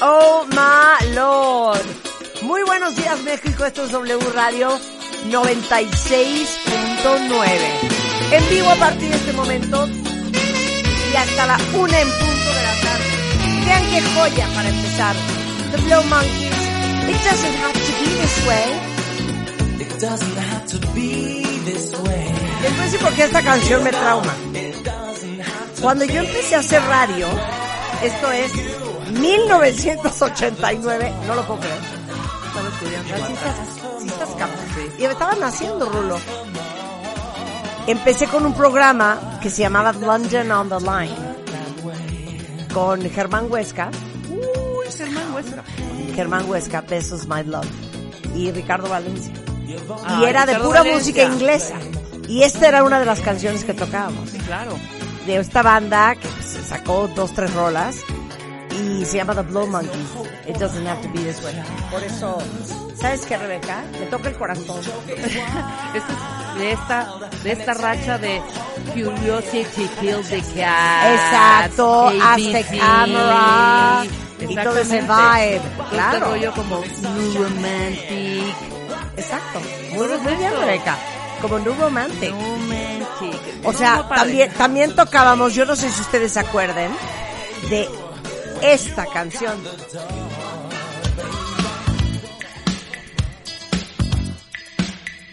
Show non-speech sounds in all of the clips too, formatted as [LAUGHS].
Oh my lord. Muy buenos días México, esto es W Radio 96.9. En vivo a partir de este momento y hasta la una en punto de la tarde. Vean qué joya para empezar. The Blow Monkeys. It doesn't have to be this way. It doesn't have to be this way. Decir por qué esta canción me trauma. Cuando yo empecé a hacer radio, esto es 1989, no lo puedo creer. Estaba estudiando. Sí estás, sí estás cabrón. Y me estaba naciendo, Rulo. Empecé con un programa que se llamaba London on the Line con Germán Huesca. Uy, Germán Huesca. Germán Huesca, Besos My Love. Y Ricardo Valencia. y era de Ricardo pura Valencia. música inglesa. Y esta era una de las canciones que tocábamos Claro. de esta banda que pues, sacó dos, tres rolas y se llama The Blow Monkeys. It doesn't have to be this way. Por eso, ¿sabes qué, Rebeca? Me toca el corazón. [LAUGHS] Es de esta, de esta racha de Curiosity Killed the Cat. Exacto, Aztec Camera y todo ese vibe. Todo Claro. Este rollo como New Romantic. Exacto. Muy, muy bien. Rebeca. Como New Romantic. Romantic. O sea, padre. también, también tocábamos, yo no sé si ustedes se acuerden, de esta canción.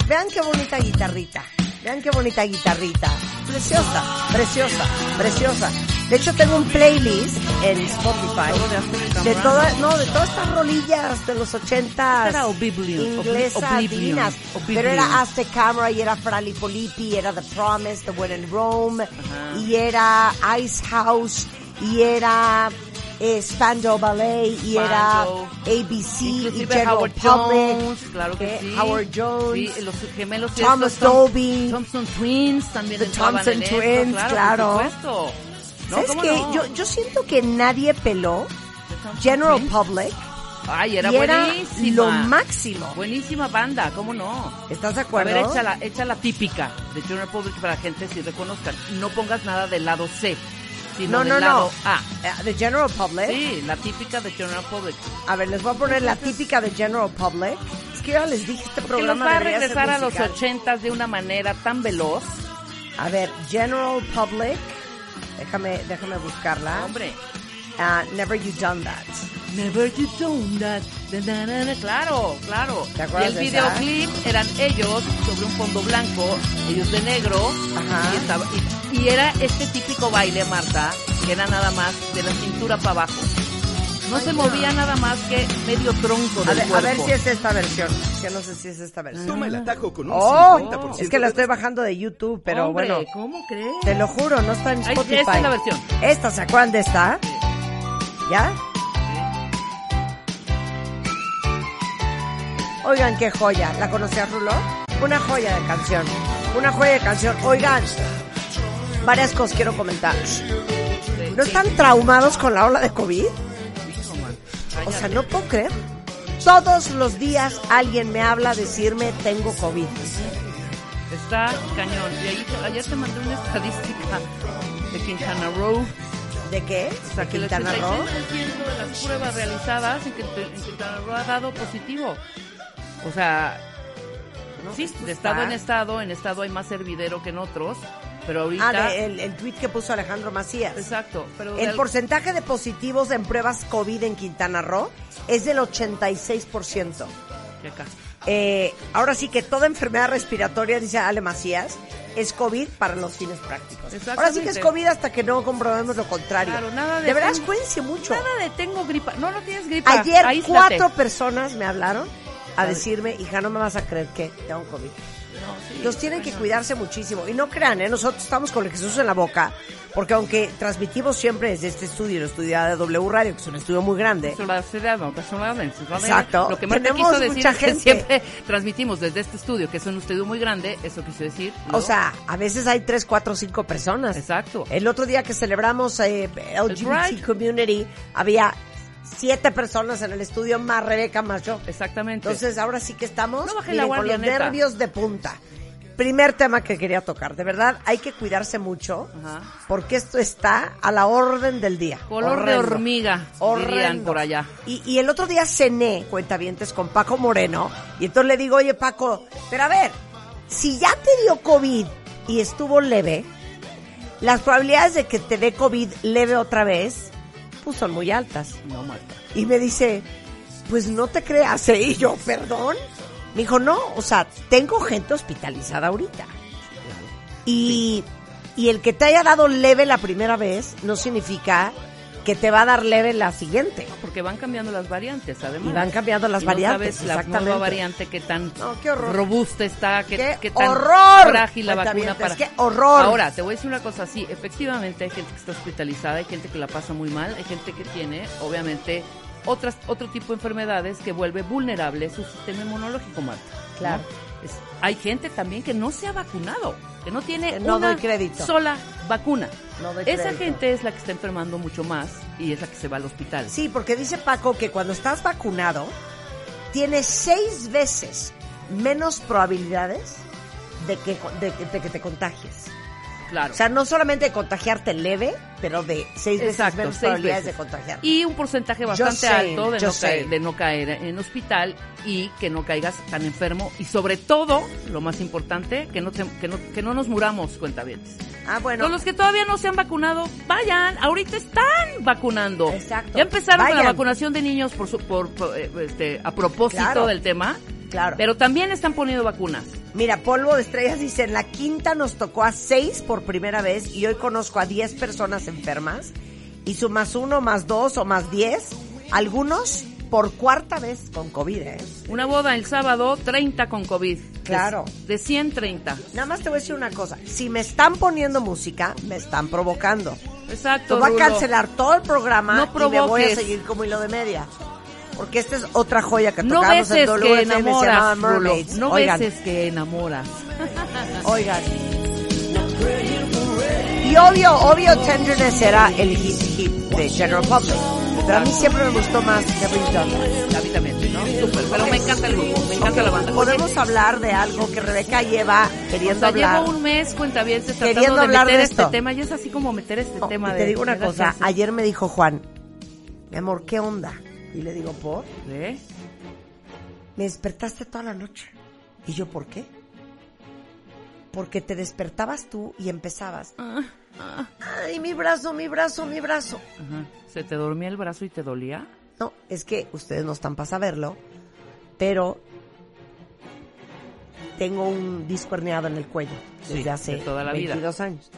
Vean qué bonita guitarrita. Vean qué bonita guitarrita. Preciosa, preciosa, preciosa. De hecho tengo un playlist en Spotify de todas, no, de todas estas rolillas de los ochentas. Era Oblivion, Inglesas, Oblivion, divinas. Oblivion. Pero era Aztec Camera y era Frali Polipi, era The Promise, The When in Rome, y era Ice House, y era eh, Spandau Ballet, y era Spandau. ABC, y Inclusive General Howard Public, Jones, claro que sí. Howard Jones, Sí, los gemelos Thomas Dolby. Thompson Twins también The Thompson en esto, Twins, claro. claro. No, ¿Sabes ¿cómo qué? no? Yo, yo siento que nadie peló General Twins. Public Ay, era y era buenísima. lo máximo. Buenísima banda, ¿cómo no? ¿Estás de A acuerdo? ver, echa la, echa la típica de General Public para la gente si reconozcan. No pongas nada del lado C, sino No, del no, no. A. Eh, The General Public. Sí, la típica de General Public. A ver, les voy a poner la típica de General Public. Es que ya les dije, este Que programa nos va a regresar a los ochentas de una manera tan veloz. A ver, General Public. Déjame, déjame buscarla. Hombre, Ah, Never You Done That. Never you done that. Da, da, da, da. Claro, claro. ¿Te Y acuerdas el de esa? videoclip eran ellos sobre un fondo blanco, ellos de negro. Ajá. Y, estaba- y- y era este típico baile, Marta, que era nada más de la cintura para abajo. No se movía nada más que medio tronco A del ver, a ver si es esta versión. Que no sé si es esta versión. Toma el atajo con un Oh, 50% es que la estoy bajando de YouTube, pero Hombre, bueno. ¿cómo crees? Te lo juro, no está en Spotify. esta es la versión. Esta, ¿se acuerdan de esta? ¿Ya? Oigan, qué joya. ¿La conocías, Rulo? Una joya de canción. Una joya de canción. Oigan, varias cosas quiero comentar. ¿No están traumados con la ola de COVID? O sea, no puedo creer. Todos los días alguien me habla a decirme tengo COVID. Está cañón. Y ayer te mandé una estadística de Quintana Roo. ¿De qué? O sea, ¿De que el Quintana Roo? 86% de las pruebas realizadas en, Quint- en Quintana Roo ha dado positivo. O sea, sí, de estado en estado, en estado hay más hervidero que en otros, pero ahorita... Ah, de- el, el tweet que puso Alejandro Macías. Exacto, pero... El al- porcentaje de positivos en pruebas COVID en Quintana Roo es del 86%. que acá. Eh, ahora sí que toda enfermedad respiratoria, dice Ale Macías, es COVID para los fines prácticos. Ahora sí que es. COVID hasta que no comprobemos lo contrario. Claro, nada de- verdad, cuídense mucho. Nada de tengo gripa. No, no tienes gripa. Ayer cuatro personas me hablaron a decirme, hija, no me vas a creer que tengo COVID. Sí, Los tienen que cuidarse muchísimo. Y no crean, ¿eh? nosotros estamos con el Jesús en la boca, porque aunque transmitimos siempre desde este estudio, el estudio de W Radio, que es un estudio muy grande, Exacto. Lo que Marta Tenemos quiso decir mucha es que siempre transmitimos desde este estudio, que es un estudio muy grande, eso quiso decir. ¿no? o sea, a veces hay tres, cuatro, cinco personas. Exacto. El otro día que celebramos eh, LGBT. Community, había siete personas en el estudio, más Rebeca, más yo. Exactamente. Entonces, ahora sí que estamos No baje miren, la con los neta. nervios de punta. Primer tema que quería tocar. De verdad, hay que cuidarse mucho Ajá. porque esto está a la orden del día. Color de hormiga, dirían por allá. Y, y el otro día cené, cuentavientes, con Paco Moreno. Y entonces le digo, oye, Paco, pero a ver, si ya te dio COVID y estuvo leve, las probabilidades de que te dé COVID leve otra vez, pues son muy altas. No, Marta. Y me dice, pues no te creas, ¿eh? [LAUGHS] Y yo, perdón. Me dijo, no, o sea, tengo gente hospitalizada ahorita. Y, y el que te haya dado leve la primera vez no significa que te va a dar leve la siguiente. Porque van cambiando las variantes, además. Y van cambiando las Y variantes, No sabes la nueva variante que tan No, qué robusta está, que, ¡Qué que tan horror! frágil la vacuna para. ¡Qué horror! Ahora, te voy a decir una cosa así. Efectivamente, hay gente que está hospitalizada, hay gente que la pasa muy mal, hay gente que tiene, obviamente, otras, otro tipo de enfermedades que vuelve vulnerable su sistema inmunológico, Marta. ¿no? Es- hay gente también que no se ha vacunado, que no tiene Que no una crédito. sola vacuna. No Esa crédito. gente es la que está enfermando mucho más y es la que se va al hospital. Sí, porque dice Paco que cuando estás vacunado, tienes seis veces menos probabilidades de que, de, de que te contagies. Claro. O sea, no solamente de contagiarte leve, pero de seis veces Exacto, menos seis probabilidades veces. de contagiar. Y un porcentaje bastante sé, alto de no, caer, de no caer en hospital y que no caigas tan enfermo. Y sobre todo, lo más importante, que no, te- que no, que no nos muramos, cuentavientes. ah, bueno. Con los que todavía no se han vacunado, vayan, ahorita están vacunando. Exacto. Ya empezaron con la vacunación de niños por, su- por, por, eh, este, a propósito Claro. del tema, Claro. pero también están poniendo vacunas. Mira, Polvo de Estrellas dice, en la quinta nos tocó a seis por primera vez y hoy conozco a diez personas enfermas y su más uno, más dos o más diez, algunos por cuarta vez con COVID, ¿eh? Una boda el sábado, 30 con COVID. De- Claro. De, 130. Nada más te voy a decir una cosa, si me están poniendo música, me están provocando. Exacto. Te voy a cancelar todo el programa No y me voy a seguir como hilo de media. Porque esta es otra joya que No tocamos en beses WFM, que se enamoras. Mermaids. No Oigan, beses que enamoras. [LAUGHS] Oigan. Y obvio, obvio Tenderness era el hit hit de General Public. Pero a mí siempre me gustó más Never Done. A mí también, ¿no? Súper. Pero me encanta el grupo, me encanta la banda. Podemos hablar de algo que Rebeca lleva O queriendo sea, hablar. llevo un mes cuentavientes tratando Queriendo de hablar meter de este tema y es así como meter este No, tema y de... te digo una cosa, ayer me dijo Juan, mi amor, ¿qué onda? Y le digo, ¿por? ¿Eh? Me despertaste toda la noche. ¿Y yo por qué? Porque te despertabas tú y empezabas. Ah, ah. Ay, mi brazo, mi brazo, mi brazo. Ajá. ¿Se te dormía el brazo y te dolía? No, es que ustedes no están para saberlo, pero tengo un disco herniado en el cuello desde hace de toda la vida. 22 años.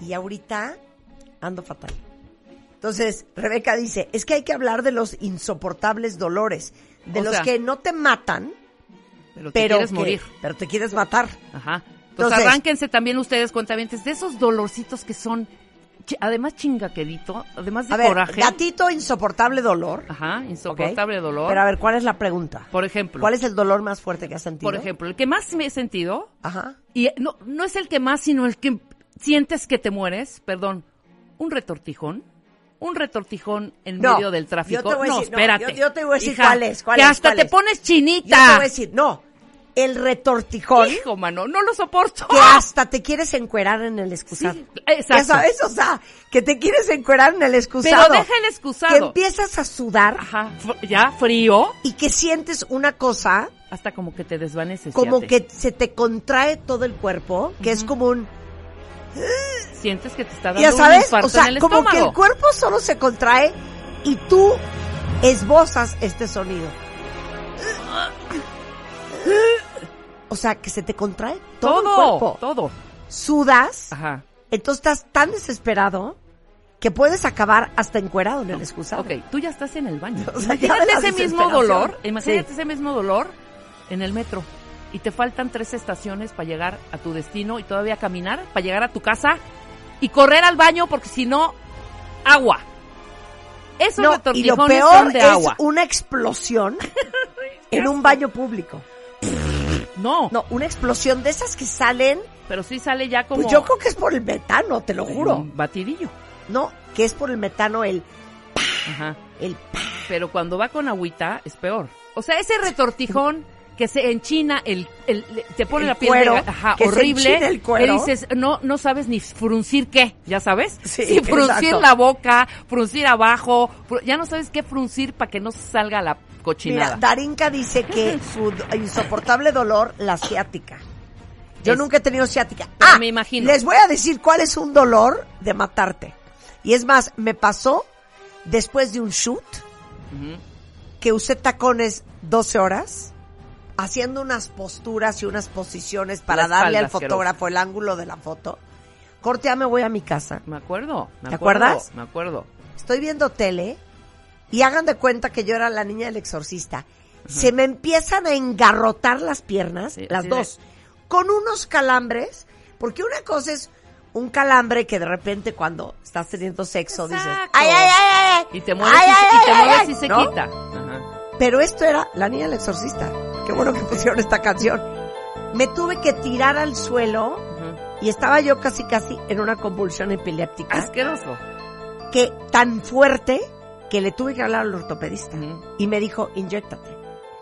Y ahorita ando fatal. Entonces, Rebeca dice, es que hay que hablar de los insoportables dolores, de O los sea, que no te matan, Pero te pero quieres que- morir. pero te quieres matar. Ajá. Entonces, Entonces- arránquense también ustedes, cuentavientes, de esos dolorcitos que son, además chingaquedito, además de A ver, coraje. gatito insoportable dolor. Ajá, insoportable dolor. Pero a ver, ¿cuál es la pregunta? Por ejemplo. ¿Cuál es el dolor más fuerte que has sentido? Por ejemplo, el que más me he sentido, Ajá. y no, no es el que más, sino el que sientes que te mueres, perdón, un retortijón. Un retortijón en No, medio del tráfico. no, espérate. yo- te voy a decir cuál es, cuál que es, hasta cuál te es. pones Yo te voy chinita. a decir, no, el retortijón Hijo, mano, no lo soporto. que hasta te quieres encuerar en el excusado. Sí, exacto. Ya sabes, o sea, que te quieres encuerar en el excusado. Pero deja el Que excusado. empiezas a sudar Ajá, ya frío, y que sientes una cosa hasta como que te desvaneces. como fíjate. que se te contrae todo el cuerpo, que es como un, sientes que te está dando ya un sabes, infarto o sea, en el como que el cuerpo solo se contrae y tú esbozas este sonido. O sea, que se te contrae todo, el todo, cuerpo. todo. Sudas, Ajá. entonces estás tan desesperado que puedes acabar hasta encuerado en el excusado. Ok, tú ya estás en el baño. [LAUGHS] O sea, imagínate ese mismo dolor, imagínate Sí. ese mismo dolor en el metro. Y te faltan tres estaciones para llegar a tu destino y todavía caminar para llegar a tu casa y correr al baño porque si no, agua. Esos No, y lo peor son de es agua. una explosión [LAUGHS] en un baño público. No, No, una explosión de esas que salen, pero sí sale ya como pues yo creo que es por el metano, te lo juro. un batidillo. No, que es por el metano el Ajá. el Pero cuando va con agüita es peor. O sea, ese retortijón que se enchina el, el- te pone El la piel cuero, de ajá, que se horrible. enchina el cuero. que dices, no no sabes ni fruncir qué, ya sabes? Sí, Si fruncir exacto. la boca, fruncir abajo, ya no sabes qué fruncir para que no salga la Mira, cochinada. Darinka dice que su insoportable dolor, la ciática. Yo Es- nunca he tenido ciática. Pero ah, me imagino. Les voy a decir cuál es un dolor de matarte. Y es más, me pasó después de un shoot que usé tacones 12 horas haciendo unas posturas y unas posiciones para La darle al fotógrafo el ángulo de la foto. Corte, ya me voy a mi casa. Me acuerdo. me ¿Te acuerdo, acuerdas? Me acuerdo. Estoy viendo tele y hagan de cuenta que yo era la niña del exorcista. Se me empiezan a engarrotar las piernas, Sí, las dos, con unos calambres, porque una cosa es un calambre que de repente cuando estás teniendo sexo dices, ay, ay, ay, ay, Y te mueves, ay, y, ay, y te ay, mueves ay", y se ¿no? quita. Ajá. Pero esto era la niña del exorcista. Qué bueno que pusieron esta canción. Me tuve que tirar al suelo y estaba yo casi casi en una convulsión epiléptica Asqueroso. que tan fuerte que le tuve que hablar al ortopedista y me dijo, inyéctate.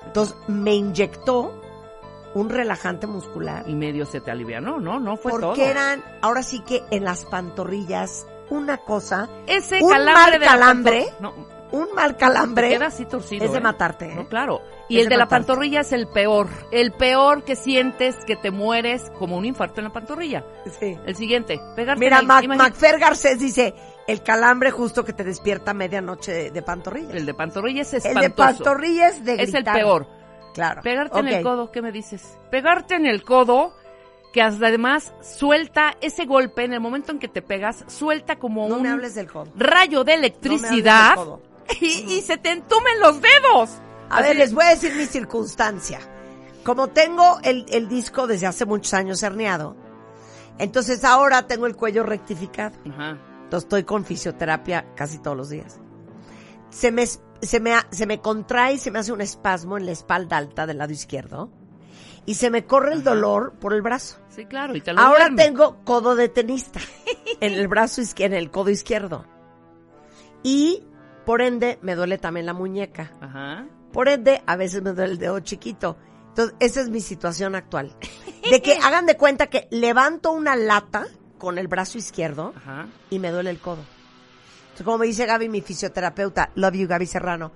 Entonces me inyectó un relajante muscular Y medio se te alivianó, ¿no? No fue porque todo. eran, ahora sí que en las pantorrillas, una cosa, Ese un calambre mal de la calambre, No, un mal calambre queda así torcido. es de ¿eh? matarte. ¿eh? No, claro. Y Es el de de la pantorrilla es el peor. El peor que sientes que te mueres como un infarto en la pantorrilla. Sí. El siguiente, pegarte Mira, en el- Mac, Macfer Garcés dice, el calambre justo que te despierta a medianoche de, de pantorrillas. El de pantorrilla es El espantoso. de pantorrillas de es el peor. Claro. Pegarte en el codo, ¿qué me dices? Pegarte en el codo, que además suelta ese golpe en el momento en que te pegas, suelta como No un me hables del codo. rayo de No me hables del electricidad codo. Y, y se te entumen los dedos. A Así ver, les voy a decir mi circunstancia. Como tengo el, el disco desde hace muchos años herniado, entonces ahora tengo el cuello rectificado. Ajá. Entonces estoy con fisioterapia casi todos los días. Se me, se me, se me contrae y se me hace un espasmo en la espalda alta del lado izquierdo. Y se me corre el dolor por el brazo. Sí, claro, y te lo Ahora duerme. tengo codo de tenista en el brazo izquierdo, en el codo izquierdo. Y por ende me duele también la muñeca. Ajá. Por ende, a veces me duele el dedo chiquito. Entonces, esa es mi situación actual. [LAUGHS] De que hagan de cuenta que levanto una lata con el brazo izquierdo Ajá. y me duele el codo. Entonces, como me dice Gaby, mi fisioterapeuta, love you Gaby Serrano,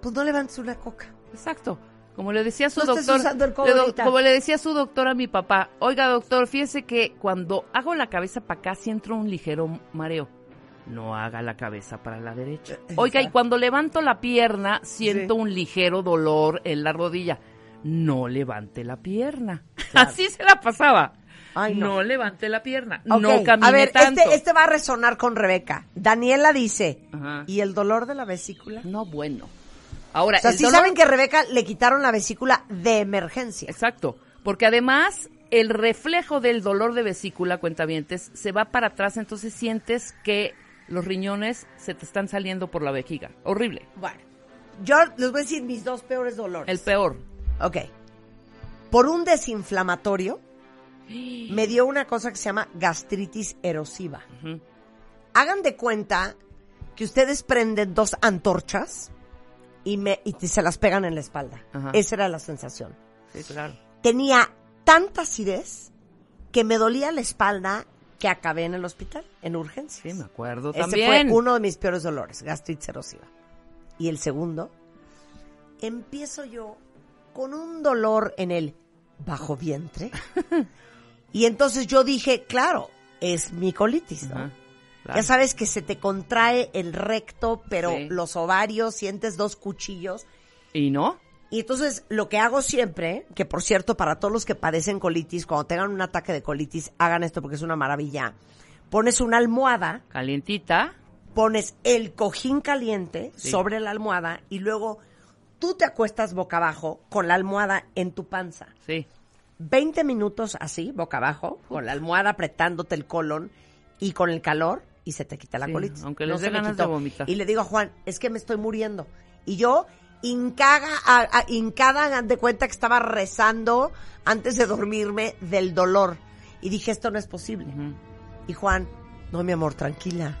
pues no levantes una coca. Exacto. Como le decía su No doctor, usando el codo le do- como le decía su doctor a mi papá, oiga doctor, fíjese que cuando hago la cabeza para acá siento un ligero mareo. No haga la cabeza para la derecha. Oiga, y cuando levanto la pierna siento Sí. un ligero dolor en la rodilla. No levante la pierna. Así se la pasaba. Ay, no. no. levante la pierna. Ok, No camine a ver, tanto. Este, este va a resonar con Rebeca. Daniela dice, Ajá. ¿y el dolor de la vesícula? No, bueno. Ahora, O sea, el sí dolor- saben que a Rebeca le quitaron la vesícula de emergencia. Exacto, porque además el reflejo del dolor de vesícula, cuentavientes, se va para atrás, entonces sientes que los riñones se te están saliendo por la vejiga. Horrible. Bueno, yo les voy a decir mis dos peores dolores. El peor. Ok. Por un desinflamatorio, me dio una cosa que se llama gastritis erosiva. Hagan de cuenta que ustedes prenden dos antorchas y, me, y se las pegan en la espalda. Esa era la sensación. Sí, claro. Tenía tanta acidez que me dolía la espalda que acabé en el hospital, en urgencias. Sí, me acuerdo Ese también. fue uno de mis peores dolores, gastritis erosiva. Y el segundo, empiezo yo con un dolor en el bajo vientre. [LAUGHS] y entonces yo dije, claro, es mi colitis, ¿no? Ajá, claro. Ya sabes que se te contrae el recto, pero Sí. los ovarios, sientes dos cuchillos. ¿Y no? Y entonces lo que hago siempre, que por cierto para todos los que padecen colitis, cuando tengan un ataque de colitis, hagan esto porque es una maravilla. Pones una almohada Calientita. pones el cojín caliente Sí. sobre la almohada y luego tú te acuestas boca abajo con la almohada en tu panza. Sí. 20 minutos así, boca abajo, con la almohada apretándote el colon y con el calor y se te quita la Sí, colitis. aunque les dé ganas quitó. de vomitar. Y le digo a Juan, es que me estoy muriendo. Y yo, hincada, a- a- hincada, de cuenta que estaba rezando antes de dormirme del dolor. Y dije, esto no es posible. Y Juan, no, mi amor, tranquila.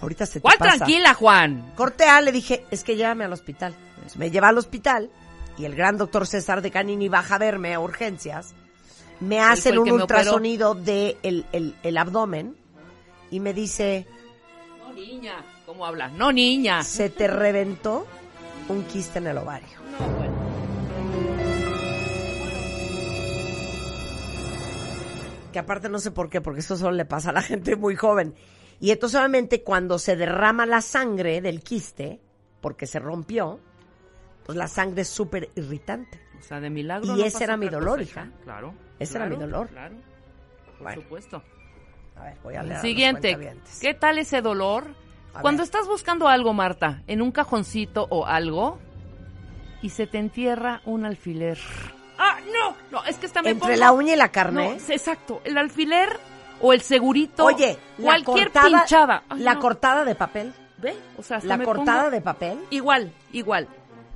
Ahorita se te ¿Cuál pasa. tranquila, Juan? Corte A, le dije, es que llévame al hospital. Entonces, me lleva al hospital y el gran doctor César de Canini baja a verme a urgencias. Me hacen un ultrasonido de el, el- el abdomen y me dice, No, niña. ¿Cómo habla? No, niña. se te reventó un quiste en el ovario. No, bueno. Que aparte no sé por qué, porque eso solo le pasa a la gente muy joven. Y entonces obviamente cuando se derrama la sangre del quiste, porque se rompió, pues la sangre es súper irritante. O sea, de milagro. Y no ese era mi dolor, hija. Claro. Ese era mi dolor. Claro. Por Bueno, supuesto. a ver, voy a leer Siguiente. ¿Qué tal ese dolor? A Cuando ver. estás buscando algo, Marta, en un cajoncito o algo, y se te entierra un alfiler. ¡Ah, no! No, es que está me Entre pongo- la uña y la carne. No, sí, exacto. El alfiler o el segurito. Oye, la cualquier cortada, pinchada. Ay, la no. cortada de papel. ¿Ve? O sea, hasta La me cortada pongo- de papel. Igual, igual.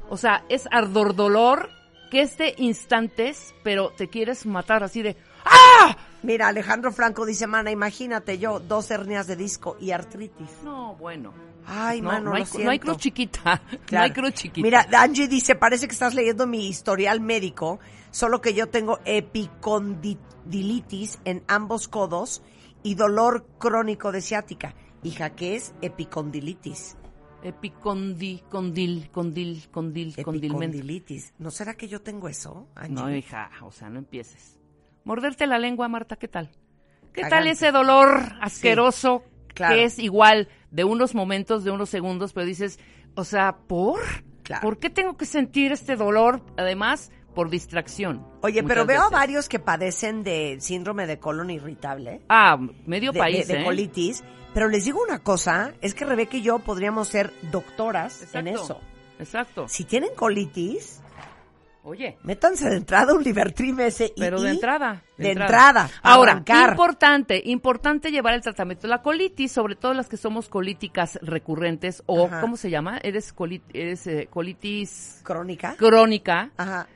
O sea, es ardor dolor que es de instantes, pero te quieres matar así de ¡Ah! Mira, Alejandro Franco dice, mana, imagínate yo, dos hernias de disco y artritis. No, bueno. Ay, no, mano, no, hay, lo no hay cruz chiquita. [LAUGHS] No Claro. hay cruz chiquita. Mira, Angie dice, parece que estás leyendo mi historial médico, solo que yo tengo epicondilitis en ambos codos y dolor crónico de ciática. Hija, ¿qué es epicondilitis? Epicondi, condil, condil, condil. Epicondilitis. ¿No será que yo tengo eso, Angie? No, hija, o sea, no empieces. Morderte la lengua, Marta, ¿qué tal? ¿Qué tal ese dolor asqueroso claro. que es igual de unos momentos, de unos segundos, pero dices, o sea, ¿por? Claro. ¿Por qué tengo que sentir este dolor? Además, por distracción. Oye, pero veo a varios que padecen de síndrome de colon irritable. Ah, medio de, país, de- de ¿eh? colitis. Pero les digo una cosa, es que Rebeca y yo podríamos ser doctoras en eso. Exacto. Si tienen colitis, Oye, métanse de entrada un Libertrim ese pero de entrada. De entrada. Ahora, arrancar. importante, importante llevar el tratamiento. La colitis, sobre todo las que somos colíticas recurrentes o, Ajá. ¿cómo se llama? Eres, colit- eres eh, colitis crónica. crónica. Ajá.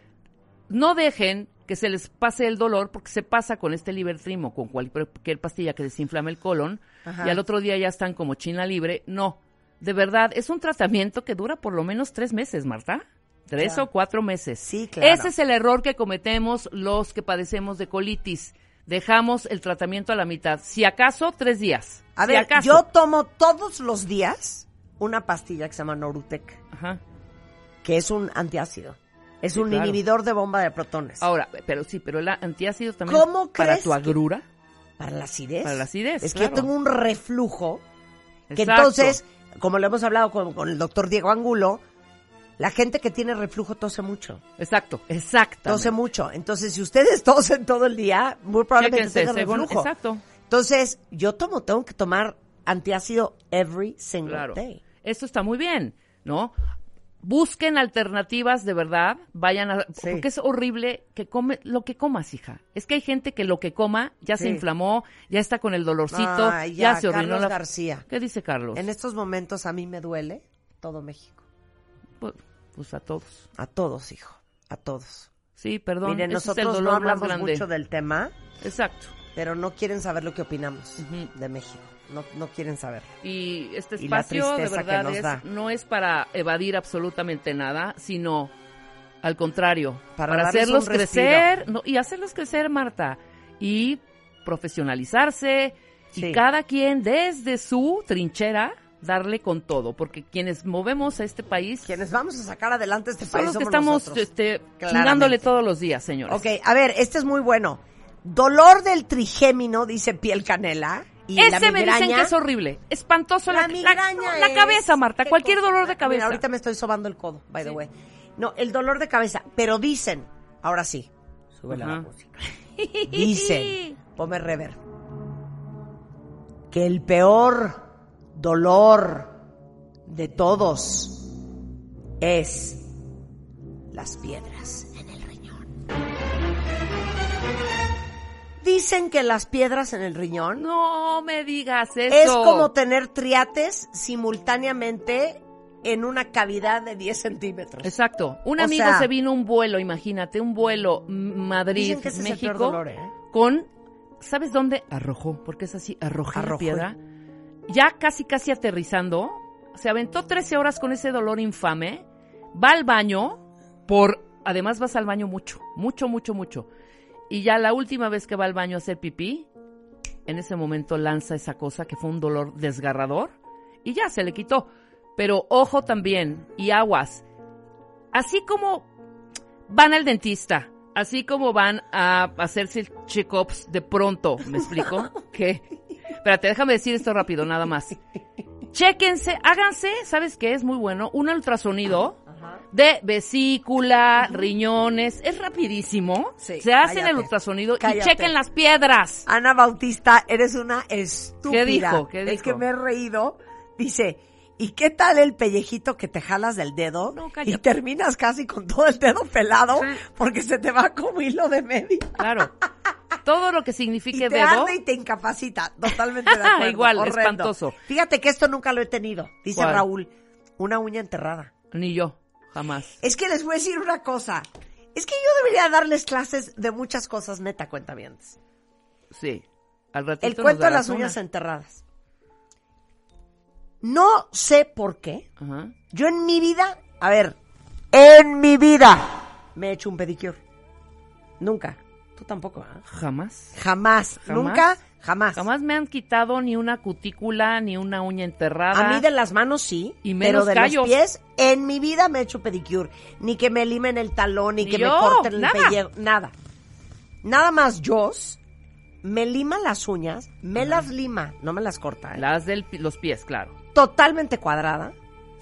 No dejen que se les pase el dolor porque se pasa con este Libertrim o con cualquier pastilla que desinflame el colon Ajá. y al otro día ya están como china libre. No, de verdad, es un tratamiento que dura por lo menos tres meses, Marta. Tres Claro. o cuatro meses. Sí, claro. Ese es el error que cometemos los que padecemos de colitis. Dejamos el tratamiento a la mitad. Si acaso, tres días. A Si ver, acaso. yo tomo todos los días una pastilla que se llama Norutec, Ajá. que es un antiácido. Es Sí, un claro. inhibidor de bomba de protones. Ahora, pero sí, pero el antiácido también ¿Cómo para crees tu que- agrura. Para la acidez. Para la acidez, Es que yo tengo un reflujo que Exacto. entonces, como lo hemos hablado con, con el doctor Diego Angulo, la gente que tiene reflujo tose mucho. Exacto, exacto. Tose mucho. Entonces, si ustedes [LAUGHS] tosen todo el día, muy probablemente Chéquense, tengan según- reflujo. Exacto, Entonces, yo tomo, tengo que tomar antiácido every single claro. day. Esto está muy bien, ¿no? Busquen alternativas de verdad, vayan a... Sí. Porque es horrible que come lo que comas, hija. Es que hay gente que lo que coma ya se inflamó, ya está con el dolorcito, Ay, ya, ya, se orinó Carlos la... García. ¿Qué dice Carlos? En estos momentos a mí me duele todo México. Pues, pues a todos. A todos, hijo. A todos. Sí, perdón. Miren, ese es el nosotros dolor no hablamos mucho del tema, Exacto. pero no quieren saber lo que opinamos de México. No, no quieren saber. Y este Y espacio de verdad es- no es para evadir absolutamente nada, sino al contrario, Para hacerlos crecer no, y hacerlos crecer, Marta, y profesionalizarse Sí. y cada quien desde su trinchera darle con todo, porque quienes movemos a este país Quienes vamos a sacar adelante este son país los que somos estamos nosotros. este, chingándole todos los días, señores. Ok, a ver, este es muy bueno. Dolor del trigémino, dice piel canela. Y Ese me dicen que es horrible, espantoso La la, migraña la cabeza, Marta, ¿qué cualquier cosa? dolor de Mira, cabeza. ahorita me estoy sobando el codo, by the way. No, el dolor de cabeza. Pero dicen, ahora sí, a la música. Dicen, ponme rever, que el peor dolor de todos es las piedras en el riñón. Dicen que las piedras en el riñón No me digas eso. es como tener triates simultáneamente en una cavidad de 10 centímetros. Exacto. Un O amigo sea- se vino un vuelo, imagínate, un vuelo Madrid, México, dolor, ¿eh? con, ¿sabes dónde? Arrojó, porque es así, arrojé la Arrojó. piedra. Ya casi, casi aterrizando, se aventó 13 horas con ese dolor infame, va al baño, por, además vas al baño mucho, mucho, mucho, mucho. Y ya la última vez que va al baño a hacer pipí, en ese momento lanza esa cosa que fue un dolor desgarrador y ya se le quitó. Pero ojo también, y aguas, así como van al dentista, así como van a hacerse check-ups de pronto, ¿me explico? [LAUGHS] que, espérate, déjame decir esto rápido, nada más. Chéquense, háganse, ¿sabes qué? Es muy bueno, un ultrasonido de vesícula, riñones, es rapidísimo. Sí, Se hacen cállate. el ultrasonido Cállate. y chequen las piedras. Ana Bautista, eres una estúpida. ¿Qué dijo? ¿Qué Es dijo? que me he reído. Dice, ¿y qué tal el pellejito que te jalas del dedo No, y terminas casi con todo el dedo pelado Sí. porque se te va como hilo de medio? Claro. [LAUGHS] Todo lo que Y signifique te dedo. arde y te incapacita. Totalmente de [LAUGHS] acuerdo. Igual, Horrendo. espantoso. Fíjate que esto nunca lo he tenido. Dice ¿Cuál? Raúl, una uña enterrada. Ni yo, jamás. Es que les voy a decir una cosa. Es que yo debería darles clases de muchas cosas, neta, cuenta bien. Sí. Al ratito El cuento de las uñas enterradas. No sé por qué. Ajá. Yo en mi vida, a ver, en mi vida me he hecho un pedicure. Nunca. Tú tampoco, ¿ah? Jamás. Jamás. ¿Jamás? Nunca, jamás. Jamás me han quitado ni una cutícula, ni una uña enterrada. A mí de las manos sí, Y pero de callos. los pies en mi vida me he hecho pedicure. Ni que me limen el talón, ni, Ni que yo, me corten el nada. pellejo, nada. Nada más yo me lima las uñas, me las lima, no me las corta, ¿eh? Las de los pies, claro. totalmente cuadrada,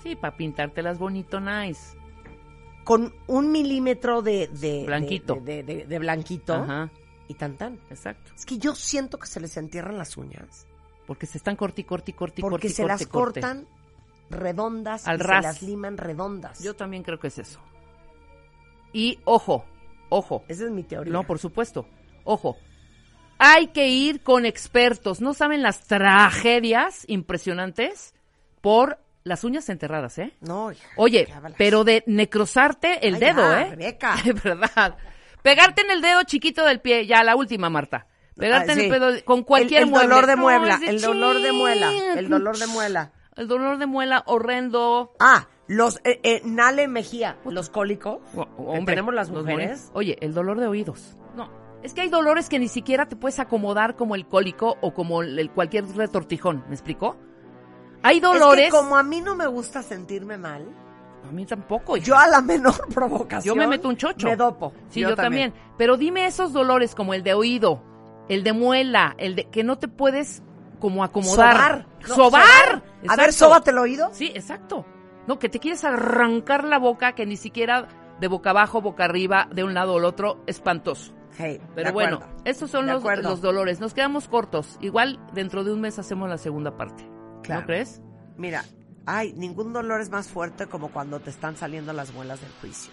Sí, para pintártelas bonito, nice. Con un milímetro de, de Blanquito. de, de- de- de blanquito Ajá, y tan tan. exacto. Es que yo siento que se les entierran las uñas Porque se están corti, corti, corti, porque corti, se corti, las cortan redondas Al y ras. se las liman redondas. Yo también creo que es eso. Y ojo, ojo. Esa es mi teoría. No, por supuesto. Ojo. Hay que ir con expertos. No saben las tragedias impresionantes por las uñas enterradas, ¿eh? No, hija, Oye, pero de necrosarte el Ay, dedo, ya, ¿eh? Rebeca. [LAUGHS] De verdad. Pegarte en el dedo chiquito del pie, ya la última, Marta. Pegarte Ah, en el pedo con cualquier el, el mueble. dolor de No, muebla, de el dolor de muela, el dolor de muela. El dolor de muela horrendo. Ah, los eh, eh, Nale Mejía, los cólicos. O- que hombre, tenemos las mujeres. Oye, el dolor de oídos. No, es que hay dolores que ni siquiera te puedes acomodar como el cólico o como el, el cualquier retortijón, ¿me explicó? Hay dolores. Es que como a mí no me gusta sentirme mal, A mí tampoco. hija. yo a la [LAUGHS] menor provocación Yo me meto un chocho. Me dopo. Sí, yo, también. Pero dime esos dolores como el de oído, el de muela, el de que no te puedes como acomodar. Sobar. No, ¡Sobar! A ver, sóbate el oído. Sí, exacto. No, que te quieres arrancar la boca, que ni siquiera de boca abajo, boca arriba, de un lado al otro, espantoso. Hey, Pero bueno, estos son los dolores. Nos quedamos cortos. Igual dentro de un mes hacemos la segunda parte. Claro. ¿No crees? Mira, ay, ningún dolor es más fuerte como cuando te están saliendo las muelas del juicio.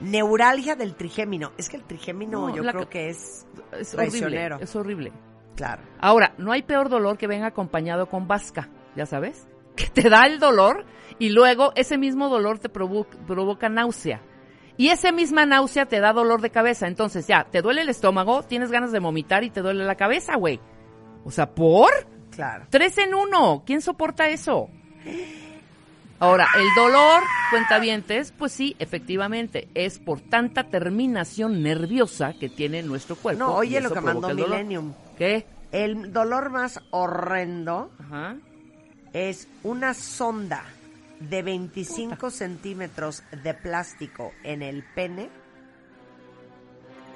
Neuralgia del trigémino. Es que el trigémino No, yo creo que es Es Traicionero. horrible. Es horrible. claro. Ahora, no hay peor dolor que venga acompañado con vasca, ya sabes, [LAUGHS] que te da el dolor y luego ese mismo dolor te provo- provoca náusea. Y esa misma náusea te da dolor de cabeza. Entonces ya, te duele el estómago, tienes ganas de vomitar y te duele la cabeza, güey. O sea, ¿por? Claro. Tres en uno. ¿Quién soporta eso? Ahora, el dolor, cuentavientes, pues sí, efectivamente, es por tanta terminación nerviosa que tiene nuestro cuerpo. No, oye lo que mandó. Millennium. ¿Qué? El dolor más horrendo Ajá. es una sonda de 25 centímetros de plástico en el pene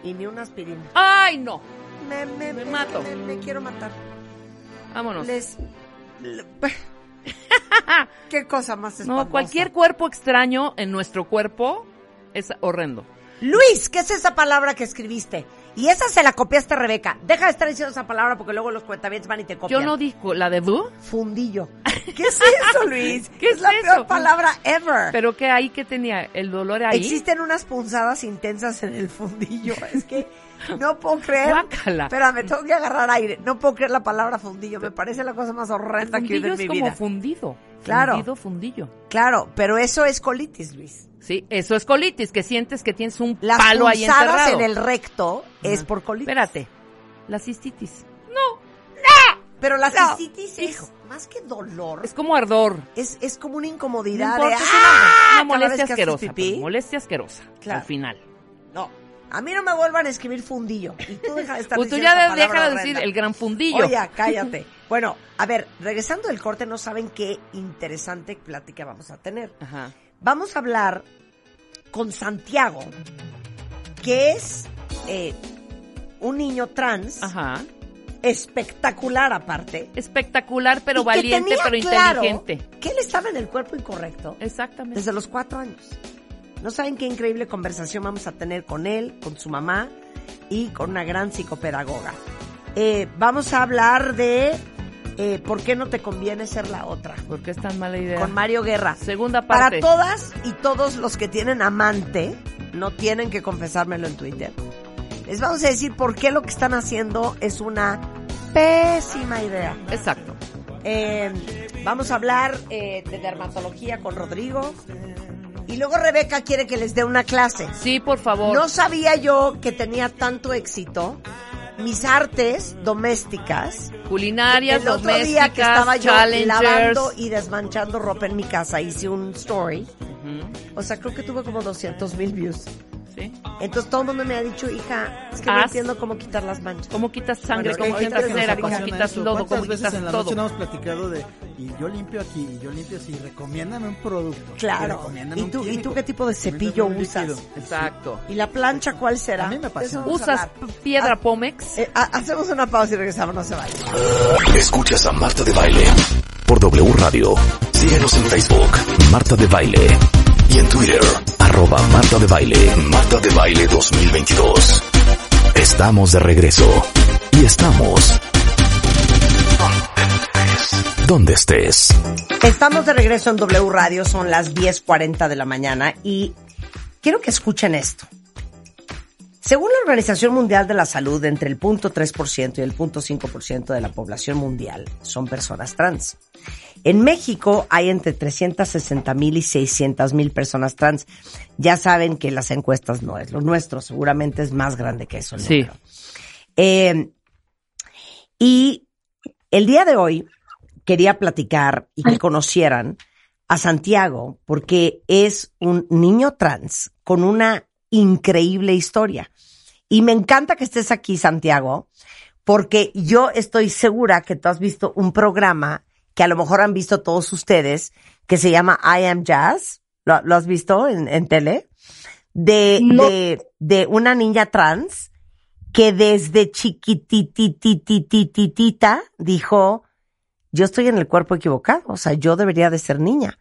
y ni una aspirina. ¡Ay, no! Me, me, Me mato. Me quiero matar. Vámonos. Les... le- [LAUGHS] ¿Qué cosa más espantosa? No, cualquier cuerpo extraño en nuestro cuerpo es horrendo. Luis, ¿qué es esa palabra que escribiste? Y esa se la copiaste, Rebeca. Deja de estar diciendo esa palabra porque luego los cuentavientes van y te copian. Yo no digo la de du, Fundillo. [LAUGHS] ¿Qué es eso, Luis? ¿Qué es la eso? peor palabra ever. pero que ahí que tenía el dolor ahí. Existen unas punzadas intensas en el fundillo. Es que no puedo creer. Guácala. Espérame, tengo que agarrar aire. No puedo creer la palabra fundillo. Me parece la cosa más horrenda que he oído en es mi como vida. fundido. Claro. Fundido, fundillo. Claro, pero eso es colitis, Luis. Sí, eso es colitis, que sientes que tienes un Las palo ahí enterrado. en el recto es por colitis. Espérate, la cistitis. Pero la No, cistitis hijo. es más que dolor. Es como ardor. Es, es como una No incomodidad importa, de es ¡ah! una, molestia asquerosa. molestia asquerosa. Claro. Al final. No, a mí no me vuelvan a escribir fundillo. Y tú deja de estar Pues tú ya deja de decir el gran fundillo. Oye, [LAUGHS] cállate. Bueno, a ver, regresando del corte, no saben qué interesante plática vamos a tener. Ajá. Vamos a hablar con Santiago, que es eh, un niño trans, Ajá. espectacular aparte. Espectacular, pero y valiente, pero claro inteligente. Que él estaba en el cuerpo incorrecto Exactamente. desde los cuatro años. No saben qué increíble conversación vamos a tener con él, con su mamá y con una gran psicopedagoga. Eh, vamos a hablar de eh, por qué no te conviene ser la otra, ¿Por qué es tan mala idea? con Mario Guerra. Segunda Para parte. todas y todos los que tienen amante, no tienen que confesármelo en Twitter. Les vamos a decir por qué lo que están haciendo es una pésima idea. Exacto. Eh, vamos a hablar eh, de dermatología con Rodrigo. Y luego Rebeca quiere que les dé una clase. Sí, por favor. No sabía yo que tenía tanto éxito mis artes domésticas. Culinarias, El otro día que estaba yo lavando y desmanchando ropa en mi casa, hice un story. O sea, creo que tuve como 200 mil views. Sí. Entonces todo el mundo me ha dicho, hija, es que no entiendo cómo quitar las manchas. ¿Cómo quitas sangre? Bueno, ¿Cómo quitas cera? ¿Cómo quitas lodo? ¿Cuántas ¿Cómo veces quitas en la noche todo? no hemos platicado de y yo limpio aquí y yo limpio así? Recomiéndame un producto. Claro. ¿Y tú, ¿Y tú qué tipo de cepillo usas? Exacto. ¿Y la plancha cuál será? A mí me ¿Usas piedra Ah, Pómex? eh, ha- hacemos una pausa y regresamos, no se vayan. Escuchas a Marta de Baile por W Radio. Síguenos en Facebook, Marta de Baile. Y en Twitter, arroba Marta de Baile, Marta de Baile 2022. Estamos de regreso. Y estamos... Donde estés. Estamos de regreso en W Radio, son las 10.40 de la mañana y quiero que escuchen esto. Según la Organización Mundial de la Salud, entre el 0.3% y el 0.5% de la población mundial son personas trans. En México hay entre 360 mil y 600 mil personas trans. Ya saben que las encuestas no es lo nuestro, seguramente es más grande que eso. el Sí. Eh, y el día de hoy quería platicar y que conocieran a Santiago porque es un niño trans con una increíble historia. Y me encanta que estés aquí, Santiago, porque yo estoy segura que tú has visto un programa que a lo mejor han visto todos ustedes, que se llama I Am Jazz. ¿Lo, lo has visto en, en tele? De, No. de, de una niña trans que desde chiquitititititita dijo, yo estoy en el cuerpo equivocado, o sea, yo debería de ser niña.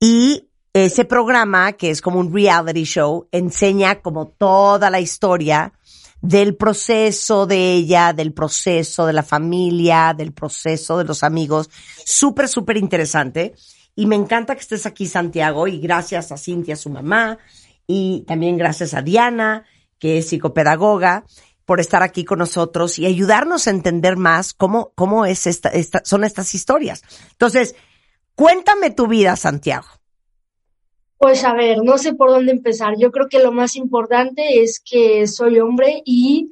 Y ese programa, que es como un reality show, enseña como toda la historia del proceso de ella, del proceso de la familia, del proceso de los amigos. Súper, súper interesante. Y me encanta que estés aquí, Santiago, y gracias a Cintia, su mamá, y también gracias a Diana, que es psicopedagoga, por estar aquí con nosotros y ayudarnos a entender más cómo, cómo es esta, esta, son estas historias. Entonces, cuéntame tu vida, Santiago. Pues a ver, no sé por dónde empezar. Yo creo que lo más importante es que soy hombre y,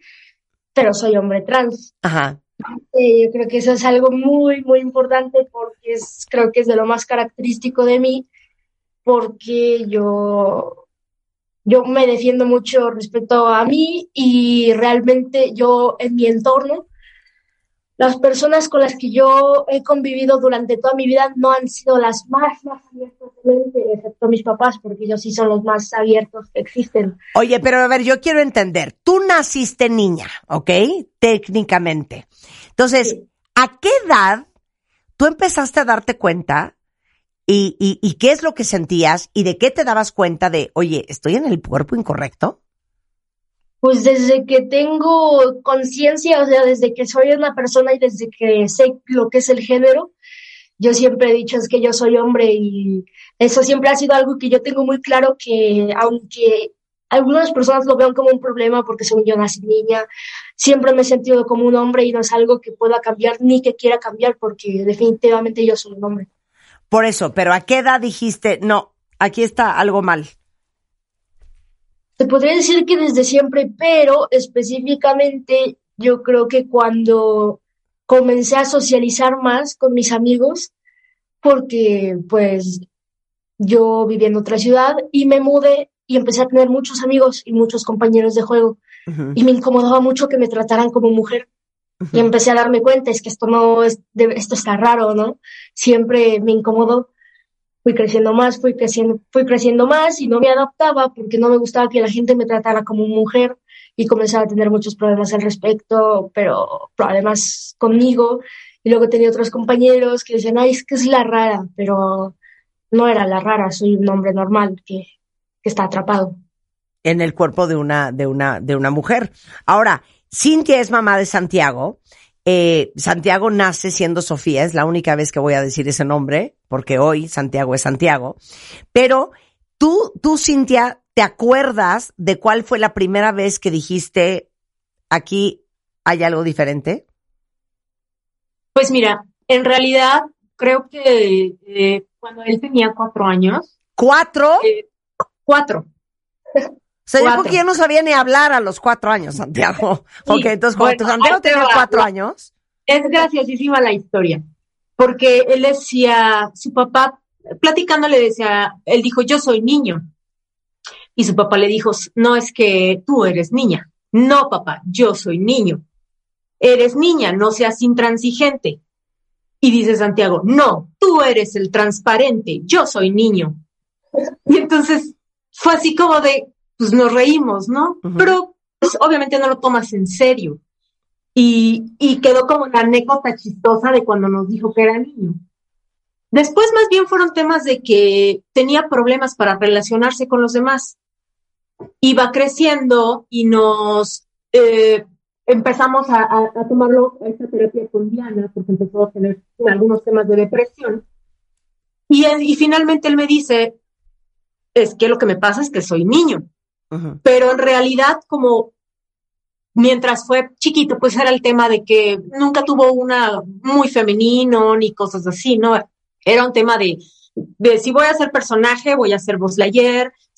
pero soy hombre trans. Ajá. Eh, yo creo que eso es algo muy, muy importante porque es, creo que es de lo más característico de mí, porque yo, yo me defiendo mucho respecto a mí y realmente yo en mi entorno, las personas con las que yo he convivido durante toda mi vida no han sido las más, más abiertas de mente, excepto mis papás, porque ellos sí son los más abiertos que existen. Oye, pero a ver, yo quiero entender. Tú naciste niña, ¿ok? Técnicamente. Entonces, Sí. ¿a qué edad tú empezaste a darte cuenta y, y, y qué es lo que sentías y de qué te dabas cuenta de, oye, estoy en el cuerpo incorrecto? Pues desde que tengo conciencia, o sea, desde que soy una persona y desde que sé lo que es el género, yo siempre he dicho es que yo soy hombre y eso siempre ha sido algo que yo tengo muy claro que aunque algunas personas lo vean como un problema porque soy yo nací niña, siempre me he sentido como un hombre y no es algo que pueda cambiar ni que quiera cambiar porque definitivamente yo soy un hombre. Por eso, pero ¿a qué edad dijiste, no, aquí está algo mal? Te podría decir que desde siempre, pero específicamente yo creo que cuando comencé a socializar más con mis amigos, porque pues yo vivía en otra ciudad y me mudé y empecé a tener muchos amigos y muchos compañeros de juego y me incomodaba mucho que me trataran como mujer. Y empecé a darme cuenta, es que esto no es, esto está raro, ¿no? Siempre me incomodó fui creciendo más, fui creciendo, fui creciendo más y no me adaptaba porque no me gustaba que la gente me tratara como mujer y comenzaba a tener muchos problemas al respecto, pero problemas conmigo. Y luego tenía otros compañeros que decían, ay, es que es la rara, pero no era la rara, soy un hombre normal que, que está atrapado. En el cuerpo de una, de una, de una mujer. Ahora, Cintia es mamá de Santiago eh, Santiago nace siendo Sofía, es la única vez que voy a decir ese nombre, porque hoy Santiago es Santiago. Pero tú, tú, Cintia, ¿te acuerdas de cuál fue la primera vez que dijiste aquí hay algo diferente? Pues mira, en realidad creo que eh, cuando él tenía cuatro años. ¿Cuatro? Eh, cuatro. O sea, yo ya no sabía ni hablar a los cuatro años, Santiago. [LAUGHS] ok, entonces cuando Santiago tenía cuatro años. Es graciosísima la historia, porque él decía, su papá, platicando le decía, él dijo, yo soy niño. Y su papá le dijo, no es que tú eres niña. No, papá, yo soy niño. Eres niña, no seas intransigente. Y dice Santiago, no, tú eres el transparente, yo soy niño. Y entonces fue así como de, pues nos reímos, ¿no? Pero pues, obviamente no lo tomas en serio. Y, y quedó como una anécdota chistosa de cuando nos dijo que era niño. Después más bien fueron temas de que tenía problemas para relacionarse con los demás. Iba creciendo y nos eh, empezamos a, a, tomarlo, a esta terapia con Diana, porque empezó a tener algunos temas de depresión. Y, y finalmente él me dice, es que lo que me pasa es que soy niño. Pero en realidad, como mientras fue chiquito, pues era el tema de que nunca tuvo una muy femenino ni cosas así, ¿no? Era un tema de, de si voy a ser personaje, voy a ser Buzz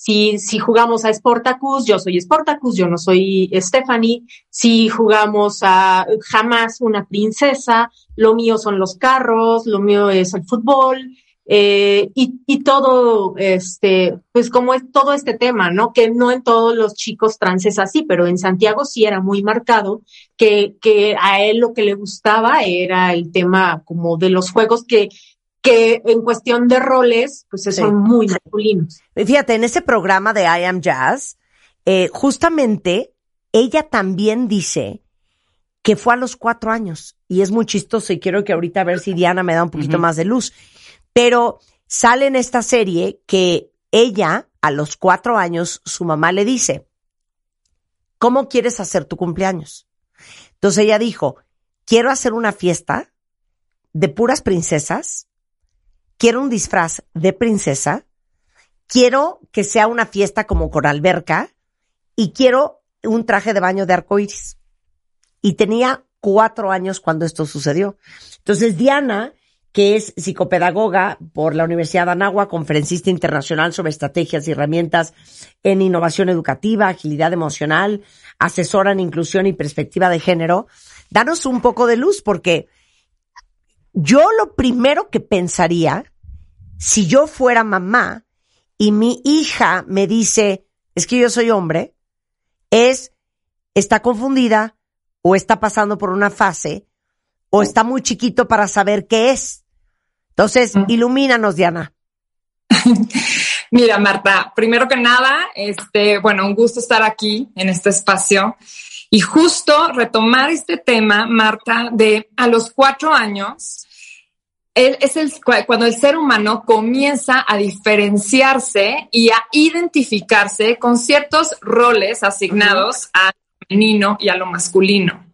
si, si jugamos a Sportacus, yo soy Sportacus, yo no soy Stephanie, si jugamos a jamás una princesa, lo mío son los carros, lo mío es el fútbol, eh, y, y, todo, este, pues como es todo este tema, ¿no? Que no en todos los chicos trans es así, pero en Santiago sí era muy marcado que, que a él lo que le gustaba era el tema como de los juegos que, que en cuestión de roles, pues son muy masculinos. Fíjate, en ese programa de I Am Jazz, eh, justamente ella también dice que fue a los cuatro años y es muy chistoso y quiero que ahorita a ver si Diana me da un poquito más de luz pero sale en esta serie que ella, a los cuatro años, su mamá le dice, ¿cómo quieres hacer tu cumpleaños? Entonces ella dijo, quiero hacer una fiesta de puras princesas, quiero un disfraz de princesa, quiero que sea una fiesta como con alberca y quiero un traje de baño de arcoíris. Y tenía cuatro años cuando esto sucedió. Entonces Diana que es psicopedagoga por la Universidad de Anáhuac, conferencista internacional sobre estrategias y herramientas en innovación educativa, agilidad emocional, asesora en inclusión y perspectiva de género. Danos un poco de luz porque yo lo primero que pensaría, si yo fuera mamá y mi hija me dice, es que yo soy hombre, es, está confundida o está pasando por una fase o está muy chiquito para saber qué es. Entonces, ilumínanos, Diana. [LAUGHS] Mira, Marta, primero que nada, este, bueno, un gusto estar aquí en este espacio y justo retomar este tema, Marta, de a los cuatro años, él es el, cu- cuando el ser humano comienza a diferenciarse y a identificarse con ciertos roles asignados a lo femenino y a lo masculino.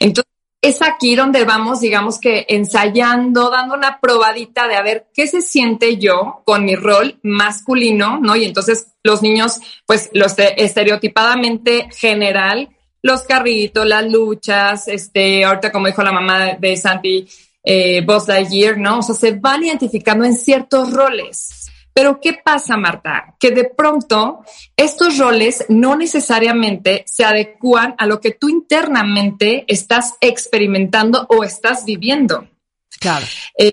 Entonces, es aquí donde vamos, digamos que ensayando, dando una probadita de a ver qué se siente yo con mi rol masculino, ¿no? Y entonces los niños, pues, los estereotipadamente general, los carritos, las luchas, este, ahorita como dijo la mamá de, de Santi, eh, Buzz Lightyear, ¿no? O sea, se van identificando en ciertos roles. Pero ¿qué pasa, Marta? Que de pronto estos roles no necesariamente se adecúan a lo que tú internamente estás experimentando o estás viviendo. Claro. Eh,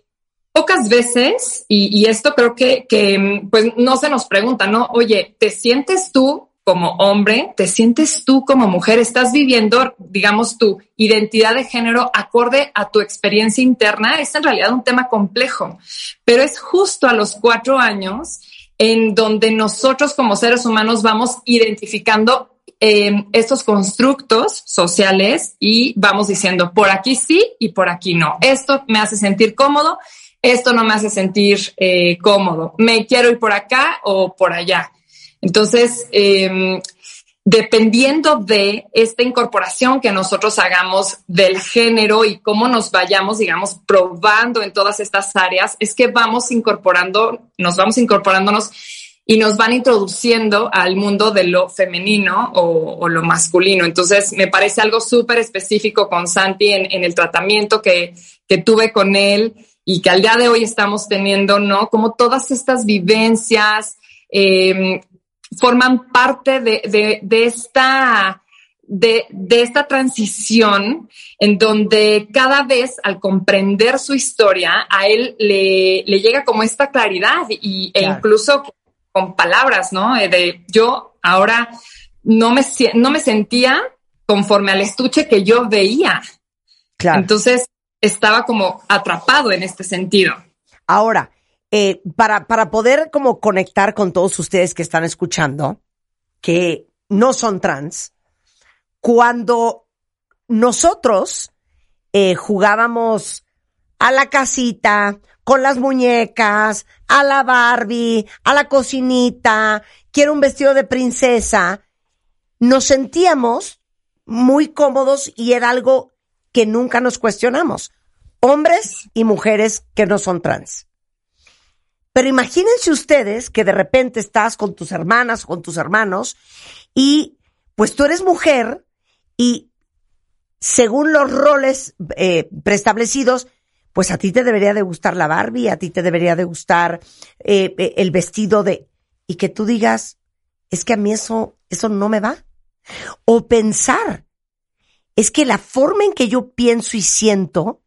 pocas veces, y, y esto creo que, que, pues no se nos pregunta, ¿no? Oye, ¿te sientes tú como hombre? ¿Te sientes tú como mujer? ¿Estás viviendo, digamos, tu identidad de género acorde a tu experiencia interna? Es en realidad un tema complejo, pero es justo a los cuatro años en donde nosotros como seres humanos vamos identificando eh, estos constructos sociales y vamos diciendo por aquí sí y por aquí no. Esto me hace sentir cómodo, esto no me hace sentir eh, cómodo. Me quiero ir por acá o por allá. Entonces, eh, dependiendo de esta incorporación que nosotros hagamos del género y cómo nos vayamos, digamos, probando en todas estas áreas, es que vamos incorporando, nos vamos incorporándonos y nos van introduciendo al mundo de lo femenino o, lo masculino. Entonces, me parece algo súper específico con Santi en, en, el tratamiento que, que tuve con él y que al día de hoy estamos teniendo, ¿no? Como todas estas vivencias eh, forman parte de, de, de esta... De, de, esta transición en donde cada vez al comprender su historia a él le, le llega como esta claridad y, claro. e incluso con palabras, ¿no? De yo ahora no me, no me sentía conforme al estuche que yo veía. Claro. Entonces estaba como atrapado en este sentido. Ahora, eh, para, para poder como conectar con todos ustedes que están escuchando, que no son trans, cuando nosotros eh, jugábamos a la casita, con las muñecas, a la Barbie, a la cocinita, quiero un vestido de princesa, nos sentíamos muy cómodos y era algo que nunca nos cuestionamos. Hombres y mujeres que no son trans. Pero imagínense ustedes que de repente estás con tus hermanas, con tus hermanos, y pues tú eres mujer y según los roles eh, preestablecidos, pues a ti te debería de gustar la Barbie, a ti te debería de gustar eh, el vestido de... Y que tú digas, es que a mí eso, eso no me va. O pensar, es que la forma en que yo pienso y siento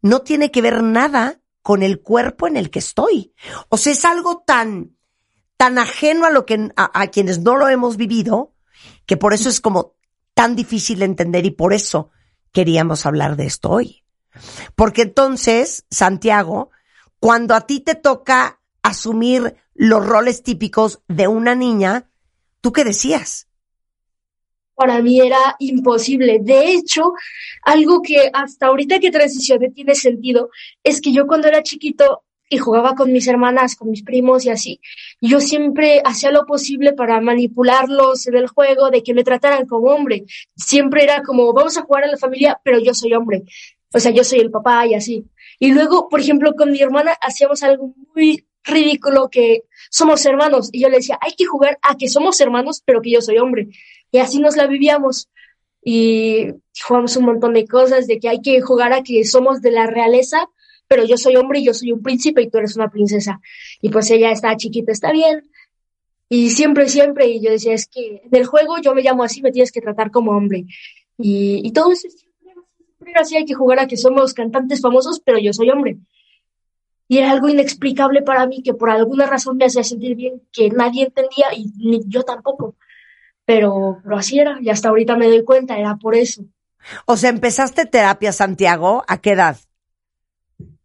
no tiene que ver nada con el cuerpo en el que estoy. O sea, es algo tan, tan ajeno a lo que, a, quienes no lo hemos vivido, que por eso es como tan difícil de entender y por eso queríamos hablar de esto hoy. Porque entonces, Santiago, cuando a ti te toca asumir los roles típicos de una niña, ¿tú qué decías? Para mí era imposible. De hecho, algo que hasta ahorita que transicioné tiene sentido es que yo cuando era chiquito y jugaba con mis hermanas, con mis primos y así, yo siempre hacía lo posible para manipularlos en el juego, de que me trataran como hombre. Siempre era como, vamos a jugar a la familia, pero yo soy hombre. O sea, yo soy el papá y así. Y luego, por ejemplo, con mi hermana hacíamos algo muy ridículo que somos hermanos. Y yo le decía, hay que jugar a que somos hermanos, pero que yo soy hombre. Y así nos la vivíamos. Y jugamos un montón de cosas, de que hay que jugar a que somos de la realeza, pero yo soy hombre y yo soy un príncipe y tú eres una princesa. Y pues ella está chiquita, está bien. Y siempre, siempre, y yo decía, es que en el juego yo me llamo así, me tienes que tratar como hombre. Y, y todo eso siempre así, hay que jugar a que somos cantantes famosos, pero yo soy hombre. Y era algo inexplicable para mí que por alguna razón me hacía sentir bien, que nadie entendía y ni yo tampoco. Pero, pero así era, y hasta ahorita me doy cuenta, era por eso. O sea, empezaste terapia, Santiago, ¿a qué edad?